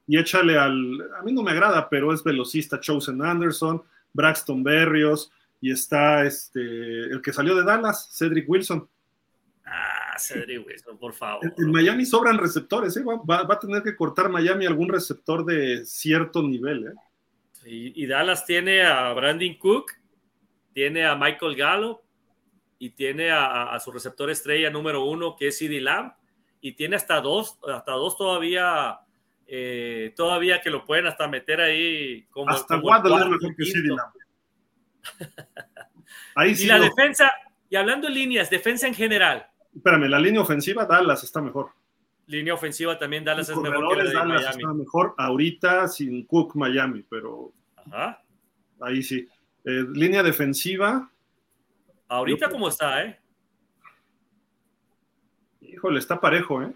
S1: y échale al, a mí no me agrada, pero es velocista Chosen Anderson, Braxton Berrios, y está este, el que salió de Dallas, Cedric Wilson.
S3: Ah, Cedric Wilson, por favor.
S1: En, Miami sobran receptores, ¿eh? va, a tener que cortar Miami algún receptor de cierto nivel. ¿eh?
S3: Y, Dallas tiene a Brandon Cook, tiene a Michael Gallo y tiene a, su receptor estrella número uno, que es CD Lamb, y tiene hasta dos, hasta dos todavía eh, todavía que lo pueden hasta meter ahí como.
S1: Hasta Waddle mejor que
S3: Ahí sí y la defensa, y hablando de líneas, defensa en general.
S1: Espérame, la línea ofensiva, Dallas está mejor.
S3: Línea ofensiva también, Dallas es mejor que la de
S1: Dallas Está mejor ahorita sin Cook Miami, pero. Ajá. Ahí sí. Eh, línea defensiva.
S3: Ahorita, ¿cómo está, eh?
S1: Híjole, está parejo, ¿eh?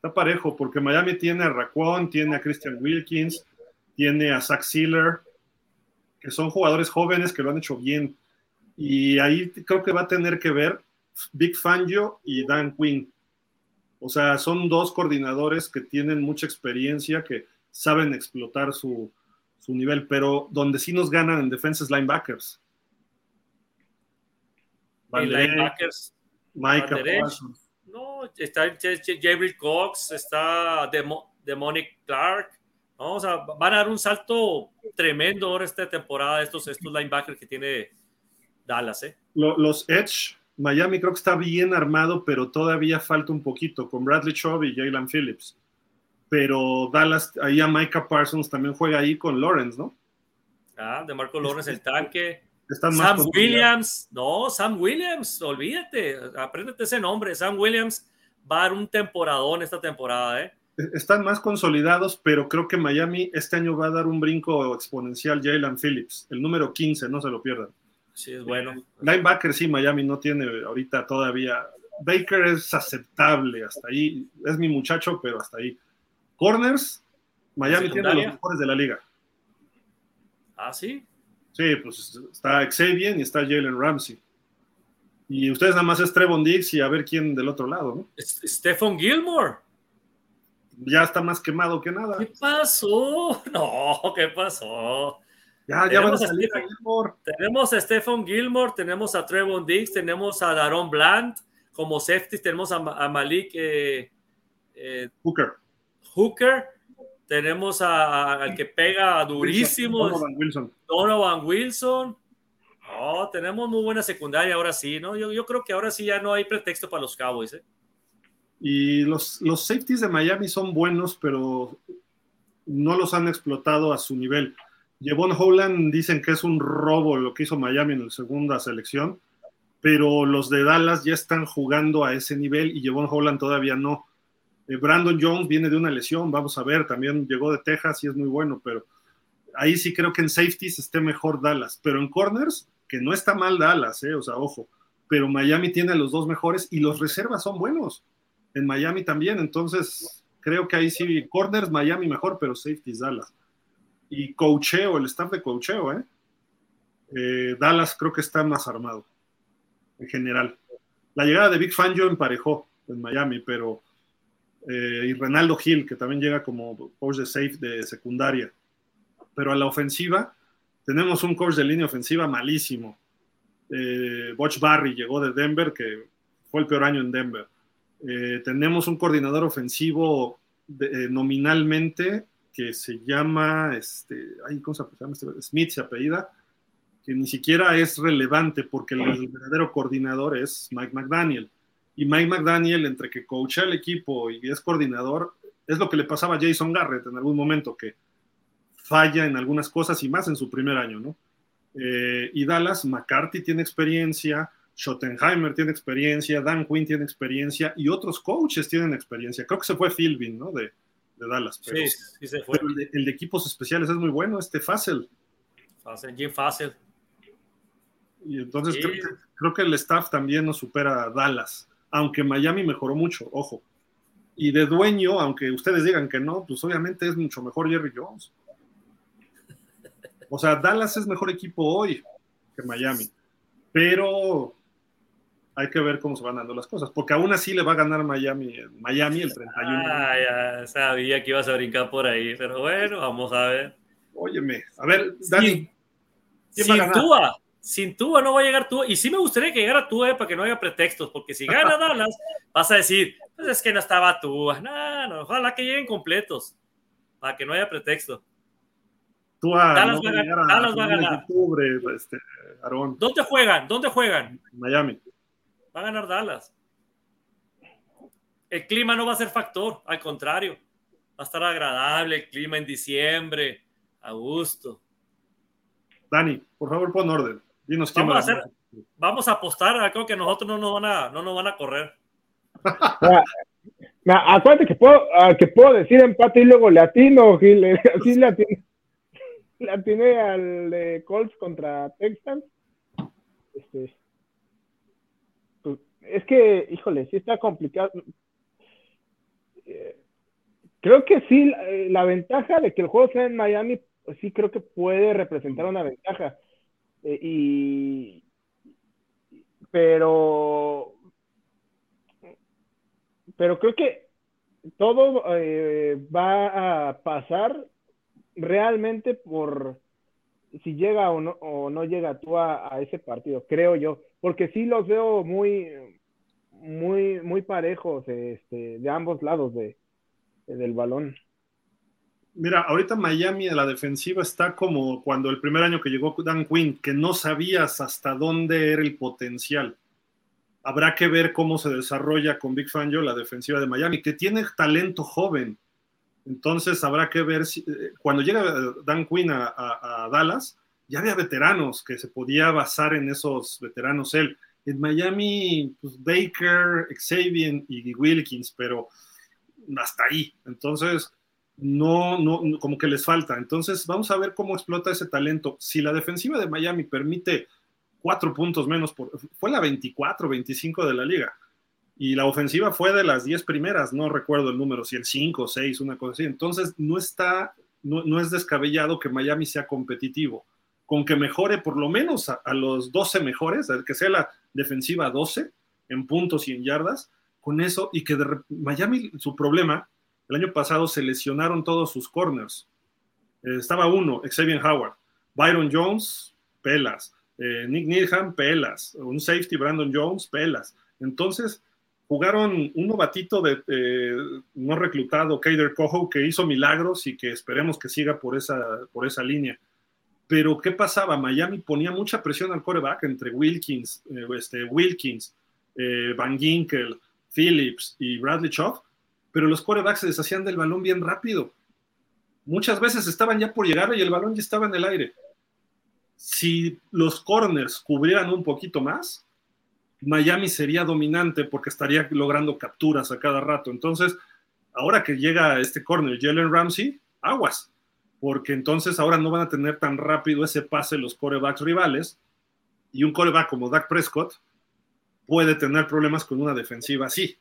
S1: está parejo, porque Miami tiene a Raquan, tiene a Christian Wilkins, tiene a Zach Sealer, que son jugadores jóvenes que lo han hecho bien. Y ahí creo que va a tener que ver Big Fangio y Dan Quinn. O sea, son dos coordinadores que tienen mucha experiencia, que saben explotar su, nivel, pero donde sí nos ganan en defensas linebackers.
S3: linebackers.
S1: Micah Parsons.
S3: No, está Jerry Cox, está Demonic Clark. O sea, van a dar un salto tremendo ahora esta temporada estos, estos linebackers que tiene Dallas. ¿eh?
S1: Los Edge, Miami creo que está bien armado, pero todavía falta un poquito con Bradley Chubb y Jalen Phillips. Pero Dallas, ahí a Micah Parsons también juega ahí con Lawrence, ¿no?
S3: Ah, de Marco Lawrence, el tanque. Sam Williams, no, Sam Williams, olvídate, apréndete ese nombre. Sam Williams va a dar un temporadón esta temporada, ¿eh?
S1: Están más consolidados, pero creo que Miami este año va a dar un brinco exponencial. Jalen Phillips, el número 15, no se lo pierdan.
S3: Sí, es bueno.
S1: Linebacker, sí, Miami no tiene ahorita todavía. Baker es aceptable, hasta ahí. Es mi muchacho, pero hasta ahí. Corners, Miami tiene los mejores de la liga.
S3: Ah, sí.
S1: Sí, pues está Xavier y está Jalen Ramsey. Y ustedes nada más es Trevon Diggs y a ver quién del otro lado, ¿no?
S3: Stephen Gilmore.
S1: Ya está más quemado que nada.
S3: ¿Qué pasó? No, ¿qué pasó?
S1: Ya, ya van a salir a
S3: Gilmore. Tenemos a Stephen Gilmore, tenemos a Trevon Diggs, tenemos a Daron Bland como safety, tenemos a, Malik eh, eh,
S1: Hooker.
S3: Hooker tenemos al que pega durísimo.
S1: Donovan Wilson.
S3: Donovan Wilson. Oh, tenemos muy buena secundaria ahora sí, ¿no? Yo, creo que ahora sí ya no hay pretexto para los Cowboys, ¿eh?
S1: Y los, los safeties de Miami son buenos, pero no los han explotado a su nivel. Jevon Holland dicen que es un robo lo que hizo Miami en la segunda selección, pero los de Dallas ya están jugando a ese nivel y Jevon Holland todavía no. Eh, Brandon Jones viene de una lesión, vamos a ver, también llegó de Texas y es muy bueno, pero ahí sí creo que en safeties esté mejor Dallas, pero en corners, que no está mal Dallas, eh, o sea, ojo, pero Miami tiene los dos mejores y los reservas son buenos. En Miami también, entonces creo que ahí sí, corners Miami mejor, pero safeties Dallas. Y coacheo, el staff de coacheo, ¿eh? ¿eh? Dallas creo que está más armado, en general. La llegada de Big Fan yo emparejó en Miami, pero eh, y Renaldo Gil, que también llega como coach de safe de secundaria. Pero a la ofensiva, tenemos un coach de línea ofensiva malísimo. Eh, Barry llegó de Denver, que fue el peor año en Denver. Eh, tenemos un coordinador ofensivo nominalmente que se llama, este, ¿cómo se llama? Este? Smith se apellida, que ni siquiera es relevante porque el verdadero coordinador es Mike McDaniel y Mike McDaniel, entre que coacha el equipo y es coordinador, es lo que le pasaba a Jason Garrett en algún momento, que falla en algunas cosas y más en su primer año, ¿no? Eh, y Dallas, McCarthy tiene experiencia, Schottenheimer tiene experiencia, Dan Quinn tiene experiencia y otros coaches tienen experiencia. Creo que se fue Philbin, ¿no? De, de Dallas. Pero,
S3: sí, sí se fue.
S1: pero el, de, el, de, equipos especiales es muy bueno, este Fassel.
S3: Fassel, Jim Fassel.
S1: Y entonces sí. creo, que, creo, que, el staff también nos supera a Dallas, aunque Miami mejoró mucho, ojo. Y de dueño, aunque ustedes digan que no, pues obviamente es mucho mejor Jerry Jones. O sea, Dallas es mejor equipo hoy que Miami. Pero hay que ver cómo se van dando las cosas, porque aún así le va a ganar Miami, Miami el 31.
S3: Ah, ya sabía que ibas a brincar por ahí, pero bueno, vamos a ver.
S1: Óyeme, a ver, Dani.
S3: Sin, sin sin Tua no va a llegar Tua, y sí me gustaría que llegara Tua eh, para que no haya pretextos, porque si gana Dallas, vas a decir, pues es que no estaba Tua, no, no, ojalá que lleguen completos, para que no haya pretexto.
S1: Tua,
S3: Dallas,
S1: no
S3: va, a ganar, Dallas va a ganar.
S1: Octubre, este.
S3: ¿Dónde juegan? ¿Dónde juegan?
S1: Miami.
S3: Va a ganar Dallas. El clima no va a ser factor, al contrario. Va a estar agradable el clima en diciembre, a gusto.
S1: Dani, por favor, pon orden. Dinos quién
S3: vamos,
S1: va
S3: a hacer, vamos a apostar, creo que nosotros no nos van a, no nos van a correr.
S2: acuérdate que puedo, uh, que puedo decir empate y luego le atino, Gil, así le atiné, le atiné al de Colts contra Texans. Este, es que, híjole, sí está complicado. Creo que sí, la ventaja de que el juego sea en Miami, pues sí creo que puede representar una ventaja. Eh, y, pero, pero creo que todo eh, va a pasar realmente por si llega o no, o no llega tú a, a ese partido, creo yo, porque sí los veo muy, muy, muy parejos este, de ambos lados de, de, del balón.
S1: Mira, ahorita Miami a la defensiva está como cuando el primer año que llegó Dan Quinn, que no sabías hasta dónde era el potencial. Habrá que ver cómo se desarrolla con Big Fangio la defensiva de Miami, que tiene talento joven. Entonces habrá que ver si cuando llega Dan Quinn a Dallas, ya había veteranos que se podía basar en esos veteranos él en Miami, pues Baker, Xavier y Wilkins, pero hasta ahí. Entonces, no, no, como que les falta. Entonces, vamos a ver cómo explota ese talento. Si la defensiva de Miami permite cuatro puntos menos, por, fue la 24, 25 de la liga. Y la ofensiva fue de las 10 primeras, no recuerdo el número, si el 5 o 6, una cosa así. Entonces, no está, no, no es descabellado que Miami sea competitivo con que mejore por lo menos a, a los 12 mejores, que sea la defensiva 12 en puntos y en yardas, con eso, y que de, Miami, su problema, el año pasado se lesionaron todos sus corners. Eh, estaba uno, Xavier Howard, Byron Jones, pelas, eh, Nick Needham, pelas, un safety, Brandon Jones, pelas. Entonces, jugaron un novatito de, eh, no reclutado, Kader Coho, que hizo milagros y que esperemos que siga por esa, por esa línea pero ¿qué pasaba? Miami ponía mucha presión al coreback entre Wilkins, eh, este, Wilkins, eh, Van Ginkel, Phillips y Bradley Chubb, pero los corebacks se deshacían del balón bien rápido. Muchas veces estaban ya por llegar y el balón ya estaba en el aire. Si los corners cubrieran un poquito más, Miami sería dominante porque estaría logrando capturas a cada rato. Entonces, ahora que llega este corner, Jalen Ramsey, aguas porque entonces ahora no van a tener tan rápido ese pase los corebacks rivales y un coreback como Dak Prescott puede tener problemas con una defensiva así.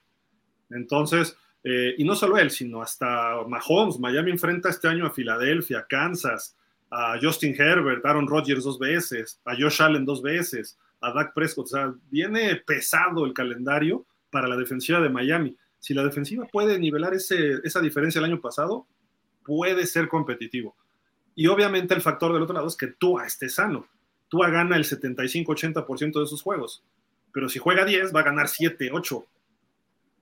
S1: Entonces, eh, y no solo él, sino hasta Mahomes, Miami enfrenta este año a Filadelfia, Kansas, a Justin Herbert, Aaron Rodgers dos veces, a Josh Allen dos veces, a Dak Prescott, o sea, viene pesado el calendario para la defensiva de Miami. Si la defensiva puede nivelar ese, esa diferencia el año pasado, puede ser competitivo. Y obviamente el factor del otro lado es que Tua esté sano. Tua gana el 75-80% de sus juegos. Pero si juega 10, va a ganar 7, 8.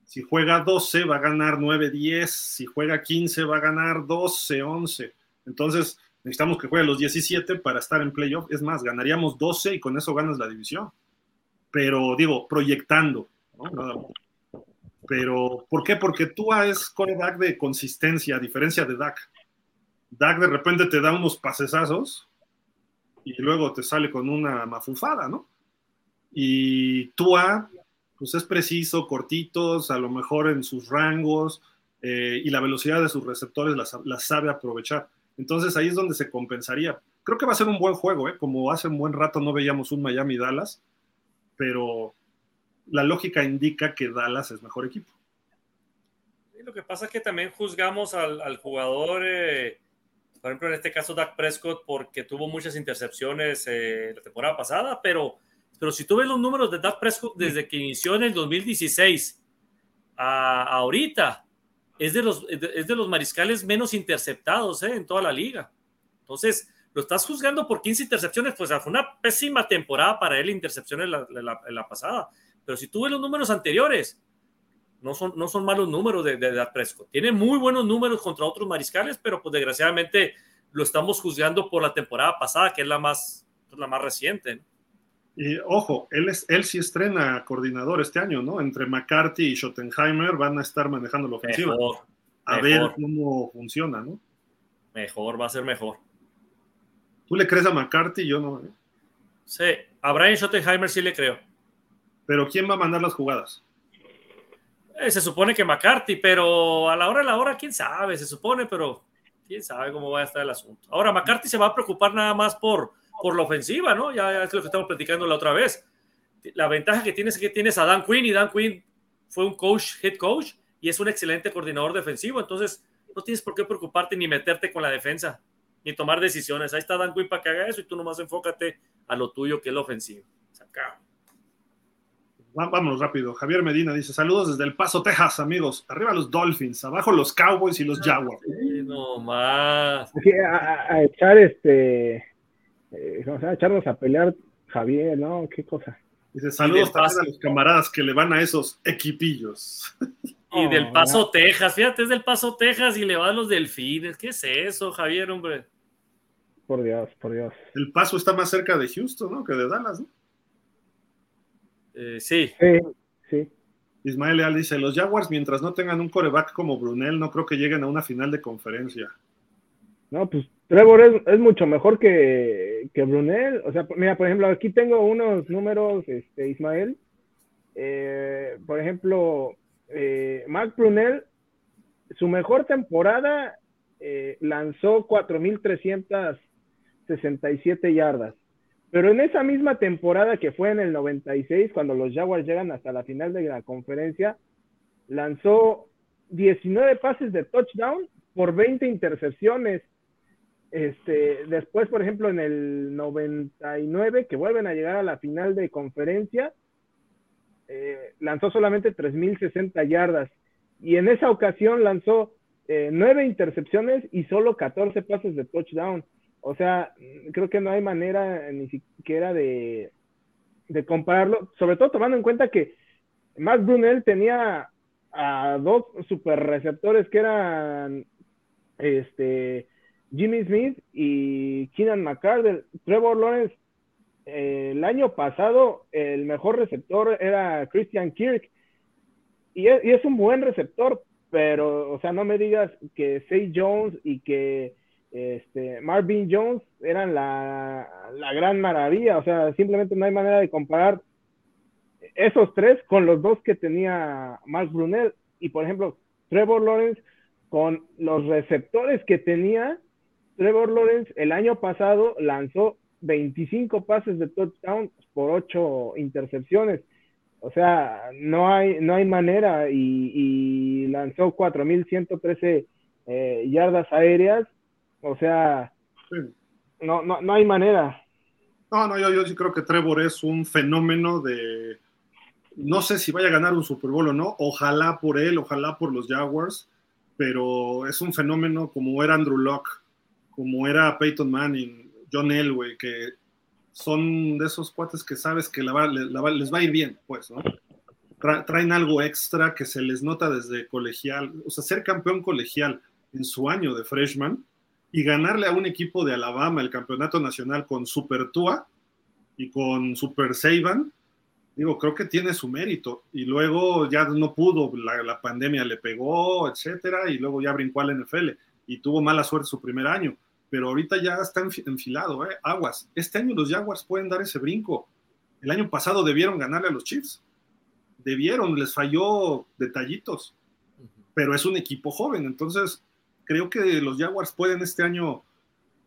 S1: Si juega 12, va a ganar 9, 10. Si juega 15, va a ganar 12, 11. Entonces, necesitamos que juegue los 17 para estar en playoff. Es más, ganaríamos 12 y con eso ganas la división. Pero digo, proyectando. ¿no? Pero, ¿por qué? Porque Tua es coreback de consistencia, a diferencia de Dak. Dak de repente te da unos pasesazos y luego te sale con una mafufada, ¿no? Y Tua, pues es preciso, cortitos, a lo mejor en sus rangos, eh, y la velocidad de sus receptores la, sabe aprovechar. Entonces ahí es donde se compensaría. Creo que va a ser un buen juego, ¿eh? como hace un buen rato no veíamos un Miami-Dallas, pero la lógica indica que Dallas es mejor equipo.
S3: lo que pasa es que también juzgamos al, jugador, eh, por ejemplo, en este caso Dak Prescott, porque tuvo muchas intercepciones eh, la temporada pasada, pero, pero si tú ves los números de Dak Prescott desde que inició en el 2016 a, ahorita, es de, los, es de los mariscales menos interceptados eh, en toda la liga. Entonces, lo estás juzgando por 15 intercepciones, pues fue una pésima temporada para él, intercepciones la, la pasada. Pero si tú ves los números anteriores, no son, no son malos números de, de, Prescott. Tiene muy buenos números contra otros mariscales, pero pues desgraciadamente lo estamos juzgando por la temporada pasada, que es la más, pues, la más reciente.
S1: Y ojo, él, es, él sí estrena coordinador este año, ¿no? Entre McCarthy y Schottenheimer van a estar manejando la ofensiva. a ver cómo funciona, ¿no?
S3: Mejor, va a ser mejor.
S1: ¿Tú le crees a McCarthy? Yo no. ¿eh?
S3: Sí, a Brian Schottenheimer sí le creo.
S1: Pero ¿quién va a mandar las jugadas?
S3: Eh, se supone que McCarthy, pero a la hora de la hora, quién sabe, se supone, pero quién sabe cómo va a estar el asunto. Ahora, McCarthy se va a preocupar nada más por, por la ofensiva, ¿no? Ya, es lo que estamos platicando la otra vez. La ventaja que tienes es que tienes a Dan Quinn y Dan Quinn fue un coach, head coach, y es un excelente coordinador defensivo, entonces no tienes por qué preocuparte ni meterte con la defensa, ni tomar decisiones. Ahí está Dan Quinn para que haga eso y tú nomás enfócate a lo tuyo que es la ofensiva.
S1: Vámonos rápido. Javier Medina dice: Saludos desde El Paso, Texas, amigos. Arriba los Dolphins, abajo los Cowboys y los Jaguars.
S3: no más.
S2: a, echar este. Eh, a echarnos a pelear, Javier, ¿no? Qué cosa.
S1: Dice: Saludos también a los camaradas que le van a esos equipillos.
S3: Y del Paso, Texas. Fíjate, es del Paso, Texas y le van los delfines. ¿Qué es eso, Javier, hombre?
S2: Por Dios, por Dios.
S1: El Paso está más cerca de Houston, ¿no? Que de Dallas, ¿no?
S3: Eh, sí.
S2: sí.
S1: Ismael Leal dice, los Jaguars mientras no tengan un coreback como Brunel, no creo que lleguen a una final de conferencia.
S2: No, pues Trevor es, mucho mejor que, que, Brunel. O sea, mira, por ejemplo, aquí tengo unos números, este, Ismael. Eh, por ejemplo, eh, Mark Brunel, su mejor temporada lanzó 4.367 yardas. Pero en esa misma temporada que fue en el 96, cuando los Jaguars llegan hasta la final de la conferencia, lanzó 19 pases de touchdown por 20 intercepciones. Este, después, por ejemplo, en el 99, que vuelven a llegar a la final de conferencia, eh, lanzó solamente 3.060 yardas. Y en esa ocasión lanzó eh, 9 intercepciones y solo 14 pases de touchdown. O sea, creo que no hay manera ni siquiera de, compararlo, sobre todo tomando en cuenta que Matt Brunel tenía a dos super receptores que eran este Jimmy Smith y Keenan McCarter. Trevor Lawrence, eh, el año pasado, el mejor receptor era Christian Kirk. Y es, y es, un buen receptor, pero, o sea, no me digas que Say Jones y que este, Marvin Jones eran la, gran maravilla, o sea, simplemente no hay manera de comparar esos tres con los dos que tenía Mark Brunel y por ejemplo Trevor Lawrence con los receptores que tenía Trevor Lawrence el año pasado lanzó 25 pases de touchdown por 8 intercepciones. O sea, no hay, no hay manera. Y, y lanzó 4.113 eh, yardas aéreas o sea, no, no, no hay manera.
S1: No, no, yo, yo sí creo que Trevor es un fenómeno de. No sé si vaya a ganar un Super Bowl o no. Ojalá por él, ojalá por los Jaguars. Pero es un fenómeno como era Andrew Locke, como era Peyton Manning, John Elway, que son de esos cuates que sabes que les va a ir bien, pues, ¿no? traen algo extra que se les nota desde colegial. O sea, ser campeón colegial en su año de freshman y ganarle a un equipo de Alabama el campeonato nacional con Super Tua y con Super Saban, digo, creo que tiene su mérito. Y luego ya no pudo, la, pandemia le pegó, etcétera, y luego ya brincó al NFL y tuvo mala suerte su primer año. Pero ahorita ya está enfilado, ¿eh? Aguas. Este año los Jaguars pueden dar ese brinco. El año pasado debieron ganarle a los Chiefs. Debieron, les falló detallitos. pero es un equipo joven, entonces creo que los Jaguars pueden este año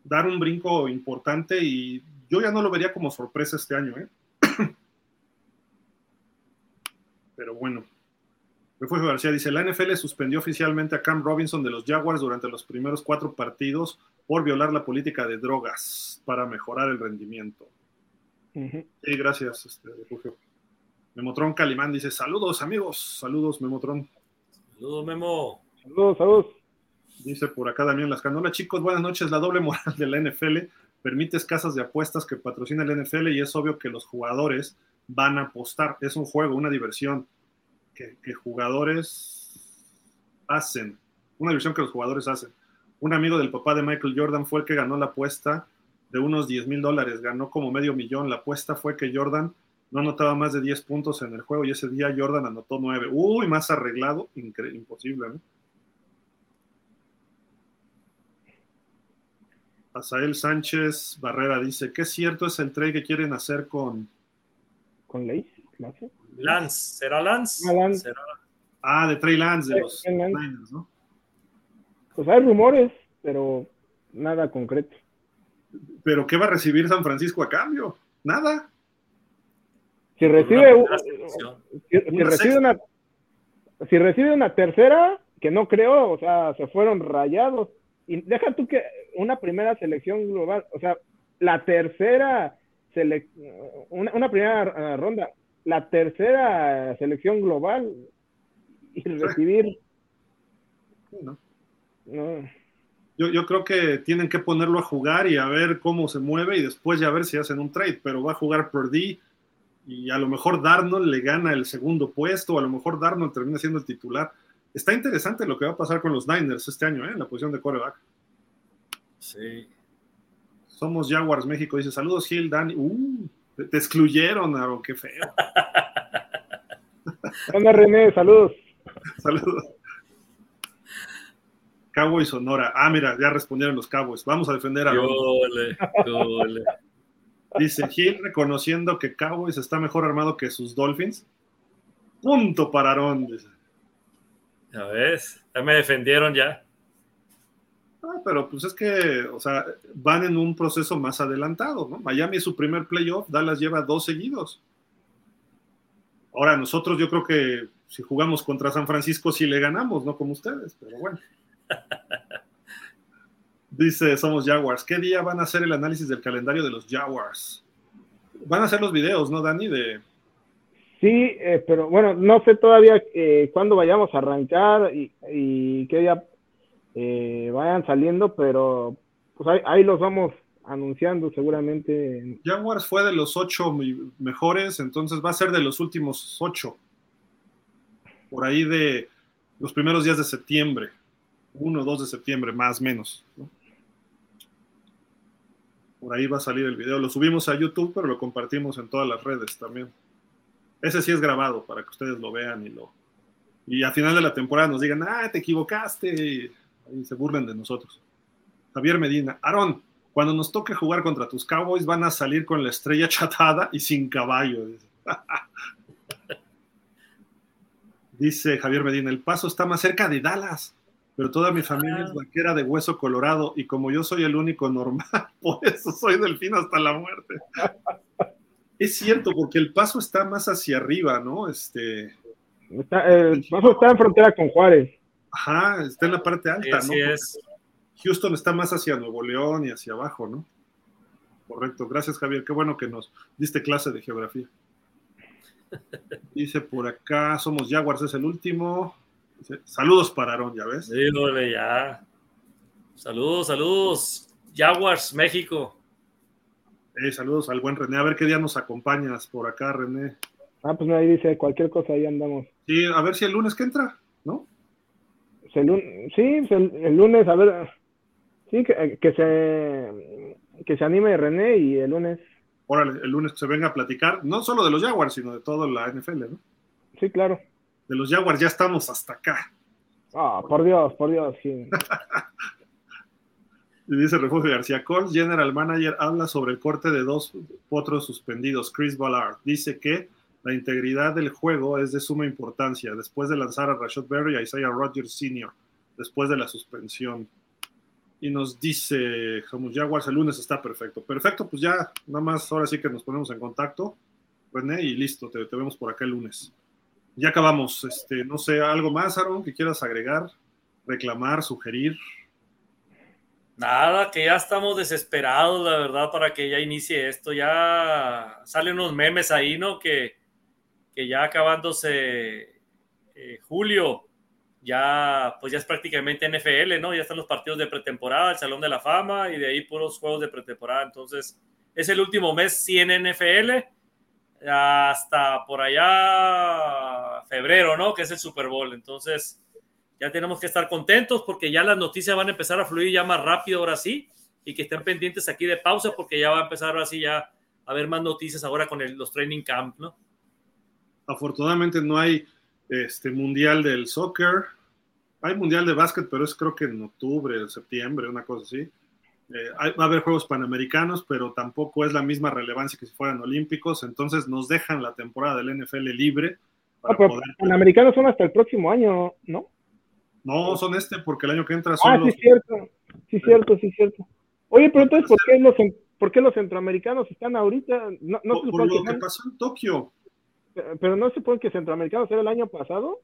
S1: dar un brinco importante y yo ya no lo vería como sorpresa este año, ¿eh? Pero bueno. Refugio García dice, la NFL suspendió oficialmente a Cam Robinson de los Jaguars durante los primeros cuatro partidos por violar la política de drogas para mejorar el rendimiento. Sí, gracias, este, Refugio. Memotron Calimán dice, saludos amigos, saludos Memotron.
S3: Saludos Memo.
S2: Saludos, saludos.
S1: Dice por acá Damián Lascano, hola chicos, buenas noches. La doble moral de la NFL permite casas de apuestas que patrocina el NFL y es obvio que los jugadores van a apostar. Es un juego, una diversión que, jugadores hacen. Una diversión que los jugadores hacen. Un amigo del papá de Michael Jordan fue el que ganó la apuesta de unos 10 mil dólares. Ganó como medio millón. La apuesta fue que Jordan no anotaba más de 10 puntos en el juego y ese día Jordan anotó 9. Uy, más arreglado. imposible, ¿no? Asael Sánchez Barrera dice, ¿qué cierto es el trade que quieren hacer con...
S2: ¿Con Lace?
S3: Lance, ¿será Lance?
S1: Ah, de Trey Lance de los Niners, ¿no?
S2: Pues hay rumores, pero nada concreto.
S1: ¿Pero qué va a recibir San Francisco a cambio? Nada.
S2: Si recibe, si, recibe una, si recibe una tercera, que no creo, o sea, se fueron rayados. Y deja tú que una primera selección global, o sea, la tercera una, una, primera ronda, la tercera selección global y recibir.
S1: No. Yo, yo, creo que tienen que ponerlo a jugar y a ver cómo se mueve y después ya ver si hacen un trade, pero va a jugar Purdy y a lo mejor Darnold le gana el segundo puesto, o a lo mejor Darnold termina siendo el titular. Está interesante lo que va a pasar con los Niners este año, ¿eh? en la posición de coreback.
S3: Sí.
S1: Somos Jaguars México, dice saludos Gil, Dani. Uh, te, excluyeron, Aaron, qué feo.
S2: Hola René, saludos.
S1: Saludos. Cowboys Sonora. Ah, mira, ya respondieron los Cowboys. Vamos a defender a Dice Gil, reconociendo que Cowboys está mejor armado que sus Dolphins. Punto para Aaron, dice.
S3: Ya ves, ya me defendieron ya.
S1: Ah, pero pues es que, o sea, van en un proceso más adelantado, ¿no? Miami es su primer playoff, Dallas lleva dos seguidos. Ahora, nosotros yo creo que si jugamos contra San Francisco sí le ganamos, no como ustedes, pero bueno. Dice, somos Jaguars. ¿Qué día van a hacer el análisis del calendario de los Jaguars? Van a hacer los videos, ¿no, Dani? De...
S2: Sí, eh, pero bueno, no sé todavía eh, cuándo vayamos a arrancar y, y qué día eh, vayan saliendo, pero pues ahí, los vamos anunciando seguramente.
S1: Jaguars fue de los ocho mejores, entonces va a ser de los últimos ocho. Por ahí de los primeros días de septiembre, uno o dos de septiembre, más o menos. Por ahí va a salir el video. Lo subimos a YouTube, pero lo compartimos en todas las redes también. Ese sí es grabado para que ustedes lo vean y lo. Y a final de la temporada nos digan, ah, te equivocaste se burlen de nosotros. Javier Medina, Aarón, cuando nos toque jugar contra tus Cowboys van a salir con la estrella chatada y sin caballo. Dice Javier Medina, el paso está más cerca de Dallas, pero toda mi familia es vaquera de hueso colorado y como yo soy el único normal, por eso soy delfín hasta la muerte. es cierto, porque el paso está más hacia arriba, ¿no? Este...
S2: el paso está en frontera con Juárez.
S1: Ajá, está en la parte alta,
S3: ¿no? es.
S1: Houston está más hacia Nuevo León y hacia abajo, ¿no? Correcto, gracias Javier, qué bueno que nos diste clase de geografía. Dice por acá, somos Jaguars, es el último. saludos para Aaron, ¿ya ves?
S3: Sí, ya. Saludos, saludos. Jaguars, México.
S1: Eh, saludos al buen René. A ver qué día nos acompañas por acá, René.
S2: Ah, pues ahí dice, cualquier cosa ahí andamos.
S1: Sí, a ver si el lunes que entra, ¿no?
S2: Sí, el, lunes, a ver, sí, que, que, se, que se anime René y el lunes.
S1: Órale, el lunes se venga a platicar, no solo de los Jaguars, sino de toda la NFL, ¿no?
S2: Sí, claro.
S1: De los Jaguars ya estamos hasta acá.
S2: Ah, por Dios, por Dios, sí.
S1: y dice Refugio García, Colts General Manager habla sobre el corte de dos otros suspendidos, Chris Ballard. Dice que la integridad del juego es de suma importancia después de lanzar a Rashad Berry y a Isaiah Rodgers Sr., después de la suspensión. Y nos dice Jamus Jaguars, el lunes está perfecto. Perfecto, pues ya, nada más ahora sí que nos ponemos en contacto, René, y listo, te, te vemos por acá el lunes. Ya acabamos. Este, no sé, algo más, Aaron, que quieras agregar, reclamar, sugerir.
S3: Nada, que ya estamos desesperados, la verdad, para que ya inicie esto. Ya salen unos memes ahí, ¿no? Que, que ya acabándose eh, julio, ya pues ya es prácticamente NFL, ¿no? Ya están los partidos de pretemporada, el Salón de la Fama y de ahí puros juegos de pretemporada. Entonces, es el último mes sí en NFL hasta por allá febrero, ¿no? Que es el Super Bowl. Entonces, ya tenemos que estar contentos porque ya las noticias van a empezar a fluir ya más rápido ahora sí y que estén pendientes aquí de pausa porque ya va a empezar ahora sí ya a haber más noticias ahora con los training camp, ¿no?
S1: Afortunadamente no hay este mundial del soccer. Hay mundial de básquet, pero es creo que en octubre, septiembre, una cosa así. Eh, va a haber Juegos Panamericanos, pero tampoco es la misma relevancia que si fueran olímpicos, entonces nos dejan la temporada del NFL libre.
S2: Para poder... Panamericanos son hasta el próximo año, ¿no?
S1: No, son este, porque el año que entra son
S2: Ah, sí, cierto, sí, cierto, sí, cierto. Oye, pero entonces, ¿por qué los, por qué los centroamericanos están ahorita? No, no
S1: por, por lo que, pasó en Tokio.
S2: Pero no se supone que centroamericanos era el año pasado.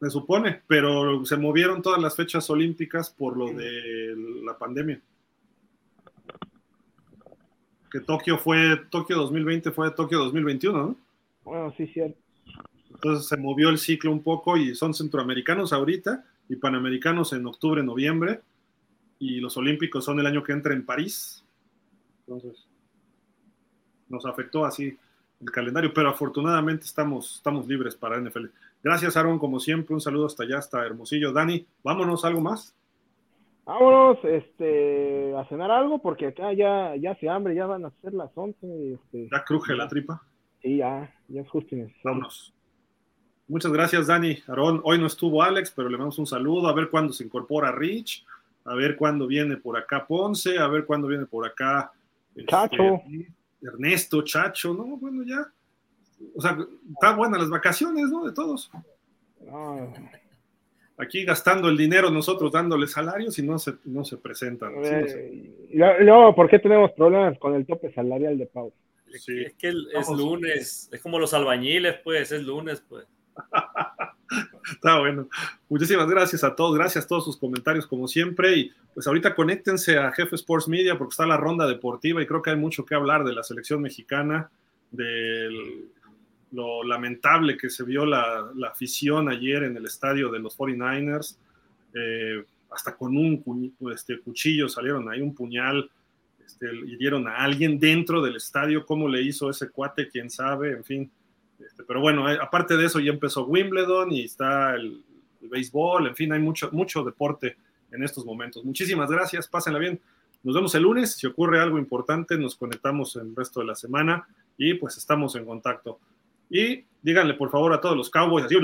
S1: Se supone, pero se movieron todas las fechas olímpicas por lo de la pandemia que Tokio fue, Tokio 2020 fue Tokio 2021, ¿no?
S2: Bueno, sí, cierto.
S1: Entonces se movió el ciclo un poco y son centroamericanos ahorita y panamericanos en octubre, noviembre y los olímpicos son el año que entra en París. Entonces nos afectó así el calendario, pero afortunadamente estamos, estamos libres para NFL. Gracias, Aaron, como siempre, un saludo hasta allá, hasta Hermosillo. Dani, vámonos, ¿algo más?
S2: vámonos este, a cenar algo porque acá ya, ya se hambre, ya van a ser las 11. Este,
S1: ¿Ya cruje la tripa?
S2: Sí, ya, ya es justo.
S1: Vámonos. Muchas gracias, Dani. Aarón, hoy no estuvo Alex, pero le damos un saludo, a ver cuándo se incorpora Rich, a ver cuándo viene por acá Ponce, a ver cuándo viene por acá
S2: este, Chacho.
S1: Ernesto, Chacho, ¿no? Bueno, ya. O sea, están buenas las vacaciones, ¿no? De todos. Aquí gastando el dinero nosotros dándole salarios y no se, no se presentan.
S2: Eh, no, ¿por qué tenemos problemas con el tope salarial de Pau?
S3: Sí. Es que es lunes, es como los albañiles, pues, es lunes, pues.
S1: Está bueno. Muchísimas gracias a todos, gracias a todos sus comentarios como siempre y pues ahorita conéctense a Jefe Sports Media porque está la ronda deportiva y creo que hay mucho que hablar de la selección mexicana, del lo lamentable que se vio la, afición ayer en el estadio de los 49ers, eh, hasta con un este, cuchillo salieron ahí, un puñal, este, hirieron a alguien dentro del estadio, cómo le hizo ese cuate, quién sabe, en fin. Este, pero bueno, eh, aparte de eso ya empezó Wimbledon y está el, el, béisbol, en fin, hay mucho, mucho deporte en estos momentos. Muchísimas gracias, pásenla bien. Nos vemos el lunes, si ocurre algo importante, nos conectamos el resto de la semana y pues estamos en contacto. Y díganle por favor a todos los Cowboys así.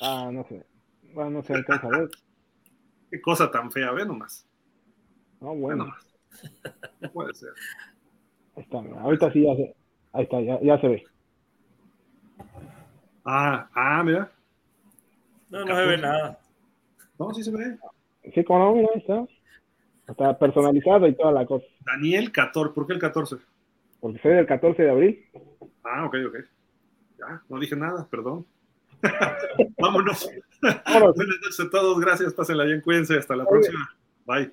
S2: Ah, no sé. Bueno, no sé, alcanza a ver.
S1: Qué cosa tan fea, ve nomás.
S2: No, bueno.
S1: Nomás. No puede ser.
S2: Ahí está, ahorita sí ya se, ahí está, ya, ya se ve.
S1: Ah, ah, mira.
S3: No, no se ve nada.
S1: No, sí se ve.
S2: Sí, como no, mira, ahí está. Está personalizado y toda la cosa.
S1: Daniel 14, ¿por qué el 14?
S2: Porque soy del 14 de abril.
S1: Ah, ok, ok. Ya, no dije nada, perdón. Vámonos.
S2: Vámonos.
S1: Buenas noches a todos, gracias, pásenla bien, cuídense, hasta la próxima. Bye.